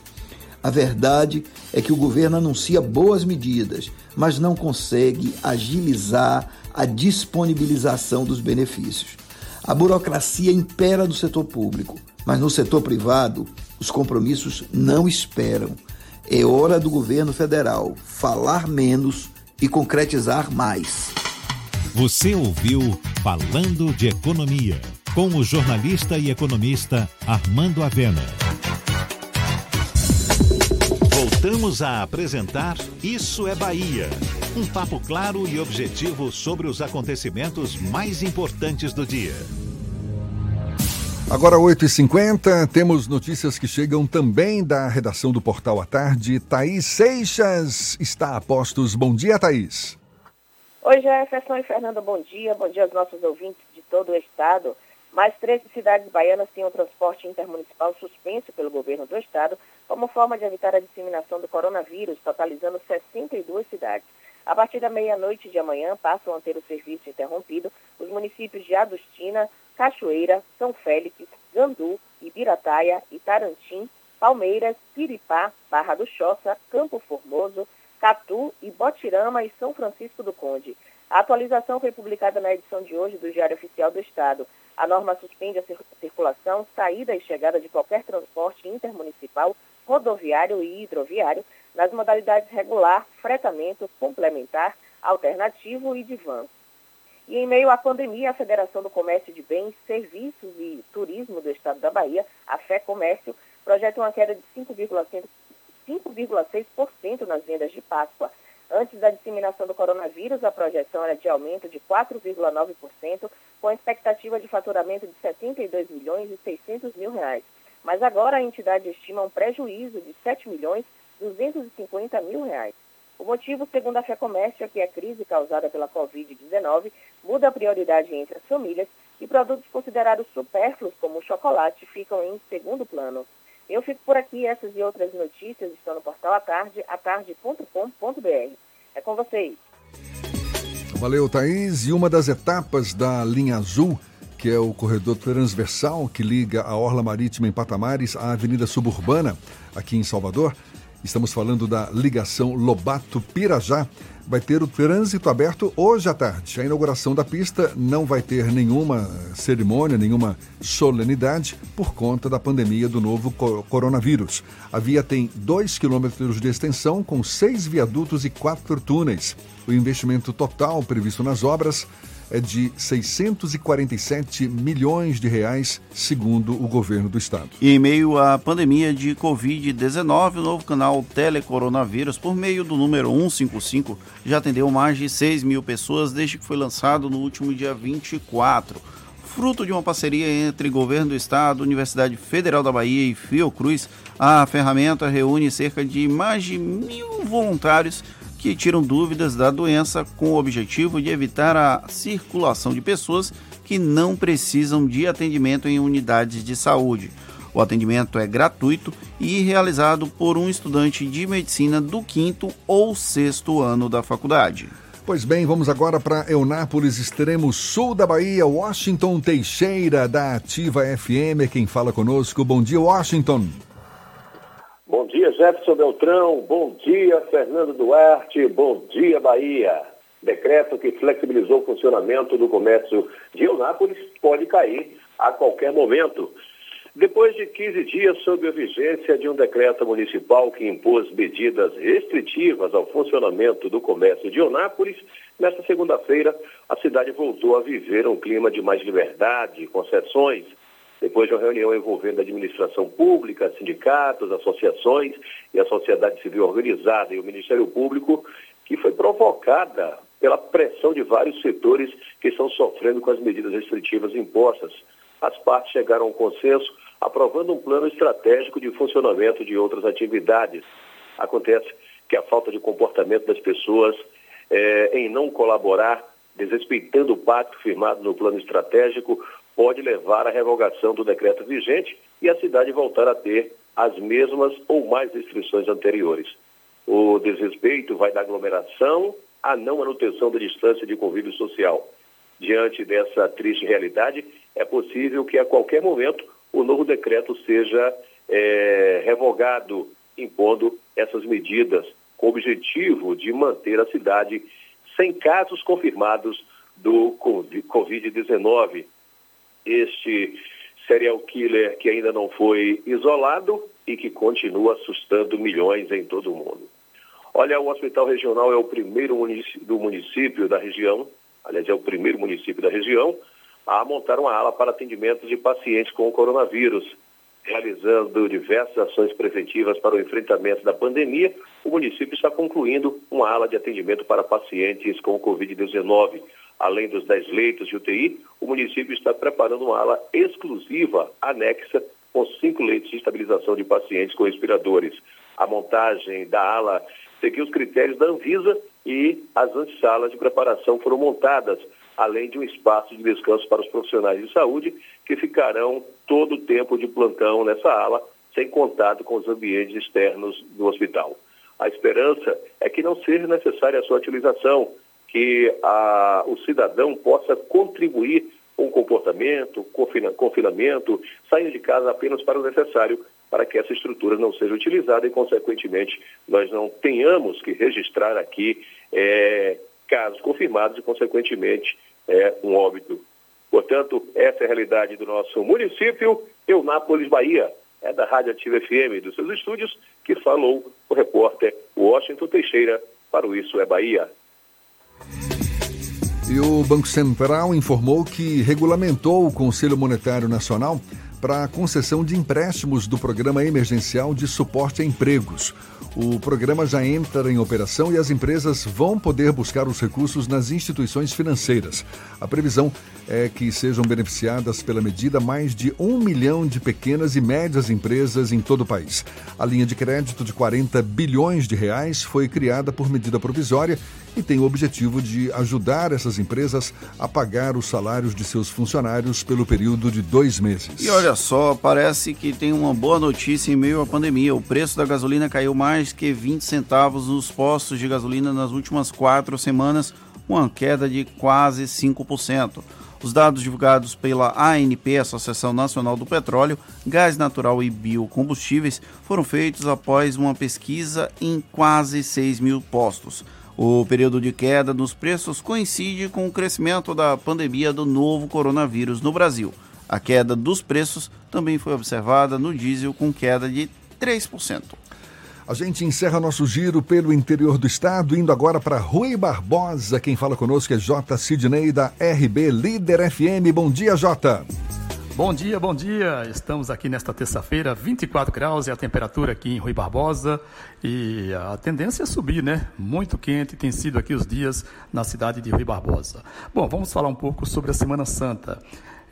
[SPEAKER 31] A verdade é que o governo anuncia boas medidas, mas não consegue agilizar a disponibilização dos benefícios. A burocracia impera no setor público, mas no setor privado, os compromissos não esperam. É hora do governo federal falar menos e concretizar mais.
[SPEAKER 1] Você ouviu Falando de Economia, com o jornalista e economista Armando Avena. Voltamos a apresentar Isso é Bahia. Um papo claro e objetivo sobre os acontecimentos mais importantes do dia.
[SPEAKER 3] Agora 8h50, temos notícias que chegam também da redação do Portal à Tarde. Thaís Seixas está a postos. Bom dia, Thaís.
[SPEAKER 20] Oi, Jefferson e Fernando, bom dia. Bom dia aos nossos ouvintes de todo o estado. Mais 13 cidades baianas têm o transporte intermunicipal suspenso pelo governo do estado como forma de evitar a disseminação do coronavírus, totalizando 62 cidades. A partir da meia-noite de amanhã, passam a ter o serviço interrompido os municípios de Adustina, Cachoeira, São Félix, Gandu, Ibirataia, Itarantim, Palmeiras, Piripá, Barra do Choça, Campo Formoso, Catu, Ibotirama e São Francisco do Conde. A atualização foi publicada na edição de hoje do Diário Oficial do Estado. A norma suspende a circulação, saída e chegada de qualquer transporte intermunicipal, rodoviário e hidroviário nas modalidades regular, fretamento, complementar, alternativo e de van. E em meio à pandemia, a Federação do Comércio de Bens, Serviços e Turismo do Estado da Bahia, a Fé Comércio, projeta uma queda de 5,6% nas vendas de Páscoa. Antes da disseminação do coronavírus, a projeção era de aumento de 4,9%, com expectativa de faturamento de 72 milhões e 600 mil reais. Mas agora a entidade estima um prejuízo de 7 milhões 250 mil reais. O motivo, segundo a FEComércio, é que a crise causada pela Covid-19 muda a prioridade entre as famílias e produtos considerados supérfluos, como o chocolate, ficam em segundo plano. Eu fico por aqui, essas e outras notícias estão no portal Atarde, atarde.com.br. É com vocês.
[SPEAKER 3] Valeu, Thaís. E uma das etapas da linha azul, que é o corredor transversal que liga a Orla Marítima em Patamares à Avenida Suburbana, aqui em Salvador, Estamos falando da ligação Lobato-Pirajá. Vai ter o trânsito aberto hoje à tarde. A inauguração da pista não vai ter nenhuma cerimônia, nenhuma solenidade por conta da pandemia do novo coronavírus. A via tem 2 quilômetros de extensão, com seis viadutos e quatro túneis. O investimento total previsto nas obras é de 647 milhões de reais, segundo o governo do estado.
[SPEAKER 4] E em meio à pandemia de Covid-19, o novo canal Telecoronavírus, por meio do número 155, já atendeu mais de 6 mil pessoas desde que foi lançado no último dia 24. Fruto de uma parceria entre Governo do Estado, Universidade Federal da Bahia e Fiocruz, a ferramenta reúne cerca de mais de mil voluntários que tiram dúvidas da doença com o objetivo de evitar a circulação de pessoas que não precisam de atendimento em unidades de saúde. O atendimento é gratuito e realizado por um estudante de medicina do quinto ou sexto ano da faculdade.
[SPEAKER 3] Pois bem, vamos agora para Eunápolis, extremo sul da Bahia. Washington Teixeira, da Ativa FM, quem fala conosco. Bom dia, Washington.
[SPEAKER 19] Bom dia, Jefferson Beltrão. Bom dia, Fernando Duarte. Bom dia, Bahia. Decreto que flexibilizou o funcionamento do comércio de Eunápolis pode cair a qualquer momento. Depois de 15 dias sob a vigência de um decreto municipal que impôs medidas restritivas ao funcionamento do comércio de Eunápolis, nesta segunda-feira a cidade voltou a viver um clima de mais liberdade, concessões, depois de uma reunião envolvendo a administração pública, sindicatos, associações e a sociedade civil organizada e o Ministério Público, que foi provocada pela pressão de vários setores que estão sofrendo com as medidas restritivas impostas. As partes chegaram a um consenso aprovando um plano estratégico de funcionamento de outras atividades. Acontece que a falta de comportamento das pessoas é, em não colaborar, desrespeitando o pacto firmado no plano estratégico, pode levar à revogação do decreto vigente e a cidade voltar a ter as mesmas ou mais restrições anteriores. O desrespeito vai da aglomeração à não manutenção da distância de convívio social. Diante dessa triste realidade, é possível que a qualquer momento o novo decreto seja é, revogado, impondo essas medidas com o objetivo de manter a cidade sem casos confirmados do Covid-19, este serial killer que ainda não foi isolado e que continua assustando milhões em todo o mundo. Olha, o hospital regional é o primeiro município, do município da região, aliás, é o primeiro município da região a montar uma ala para atendimento de pacientes com o coronavírus. Realizando diversas ações preventivas para o enfrentamento da pandemia, o município está concluindo uma ala de atendimento para pacientes com Covid-19. Além dos 10 leitos de UTI, o município está preparando uma ala exclusiva anexa com cinco leitos de estabilização de pacientes com respiradores. A montagem da ala seguiu os critérios da Anvisa e as antessalas de preparação foram montadas, além de um espaço de descanso para os profissionais de saúde, que ficarão todo o tempo de plantão nessa ala, sem contato com os ambientes externos do hospital. A esperança é que não seja necessária a sua utilização, que a, o cidadão possa contribuir com o comportamento, confina, confinamento, saindo de casa apenas para o necessário, para que essa estrutura não seja utilizada e, consequentemente, nós não tenhamos que registrar aqui é, casos confirmados e, consequentemente, é, um óbito. Portanto, essa é a realidade do nosso município, Eunápolis, Bahia. É da Rádio Ativa FM, dos seus estúdios, que falou o repórter Washington Teixeira para o Isso é Bahia.
[SPEAKER 3] E o Banco Central informou que regulamentou o Conselho Monetário Nacional para a concessão de empréstimos do Programa Emergencial de Suporte a Empregos. O programa já entra em operação e as empresas vão poder buscar os recursos nas instituições financeiras. A previsão é que sejam beneficiadas pela medida mais de um milhão de pequenas e médias empresas em todo o país. A linha de crédito de 40 bilhões de reais foi criada por medida provisória e tem o objetivo de ajudar essas empresas a pagar os salários de seus funcionários pelo período de dois meses.
[SPEAKER 4] E olha só, parece que tem uma boa notícia em meio à pandemia. O preço da gasolina caiu mais que 20 centavos nos postos de gasolina nas últimas quatro semanas, uma queda de quase 5%. Os dados divulgados pela ANP, Associação Nacional do Petróleo, Gás Natural e Biocombustíveis, foram feitos após uma pesquisa em quase 6 mil postos. O período de queda nos preços coincide com o crescimento da pandemia do novo coronavírus no Brasil. A queda dos preços também foi observada no diesel, com queda de 3%.
[SPEAKER 3] A gente encerra nosso giro pelo interior do estado, indo agora para Rui Barbosa. Quem fala conosco é J. Sidney, da RB Líder FM. Bom dia, J.
[SPEAKER 32] Bom dia, bom dia. Estamos aqui nesta terça-feira, 24 graus é a temperatura aqui em Rui Barbosa e a tendência é subir, né? Muito quente tem sido aqui os dias na cidade de Rui Barbosa. Bom, vamos falar um pouco sobre a Semana Santa.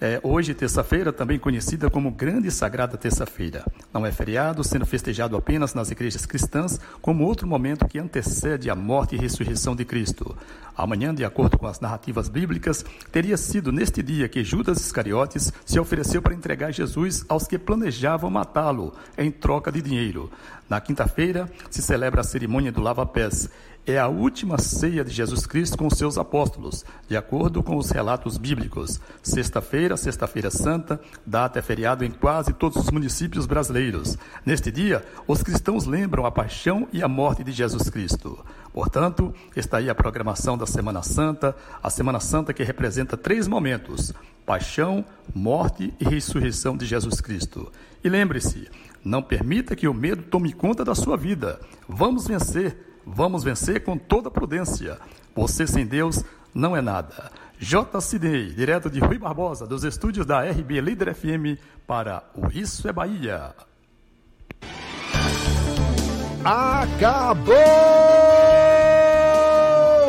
[SPEAKER 32] É, hoje, terça-feira, também conhecida como Grande Sagrada Terça-feira. Não é feriado, sendo festejado apenas nas igrejas cristãs, como outro momento que antecede a morte e ressurreição de Cristo. Amanhã, de acordo com as narrativas bíblicas, teria sido neste dia que Judas Iscariotes se ofereceu para entregar Jesus aos que planejavam matá-lo em troca de dinheiro. Na quinta-feira, se celebra a cerimônia do lava-pés é a última ceia de Jesus Cristo com seus apóstolos, de acordo com os relatos bíblicos. Sexta-feira, Sexta-feira Santa, data é feriado em quase todos os municípios brasileiros. Neste dia, os cristãos lembram a paixão e a morte de Jesus Cristo. Portanto, está aí a programação da Semana Santa, a Semana Santa que representa três momentos: paixão, morte e ressurreição de Jesus Cristo. E lembre-se, não permita que o medo tome conta da sua vida. Vamos vencer Vamos vencer com toda prudência. Você sem Deus não é nada. J. Sidney, direto de Rui Barbosa, dos estúdios da RB Líder FM, para o Isso é Bahia.
[SPEAKER 3] Acabou,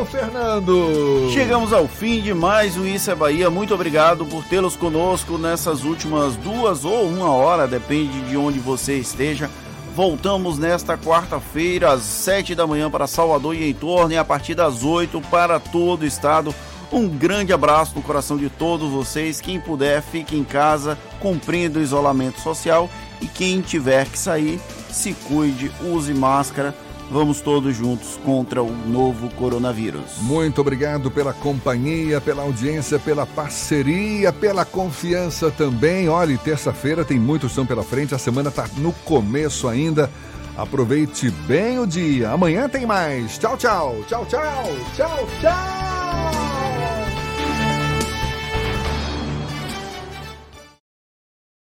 [SPEAKER 3] Fernando!
[SPEAKER 4] Chegamos ao fim de mais um Isso é Bahia. Muito obrigado por tê-los conosco nessas últimas duas ou uma hora, depende de onde você esteja. Voltamos nesta quarta-feira, às 7 da manhã, para Salvador e em torno, e a partir das 8 para todo o estado. Um grande abraço no coração de todos vocês. Quem puder, fique em casa, cumprindo o isolamento social. E quem tiver que sair, se cuide, use máscara Vamos todos juntos contra o novo coronavírus.
[SPEAKER 3] Muito obrigado pela companhia, pela audiência, pela parceria, pela confiança também. Olha, terça-feira tem muito chão pela frente, a semana está no começo ainda. Aproveite bem o dia. Amanhã tem mais. Tchau, tchau. Tchau, tchau. Tchau, tchau.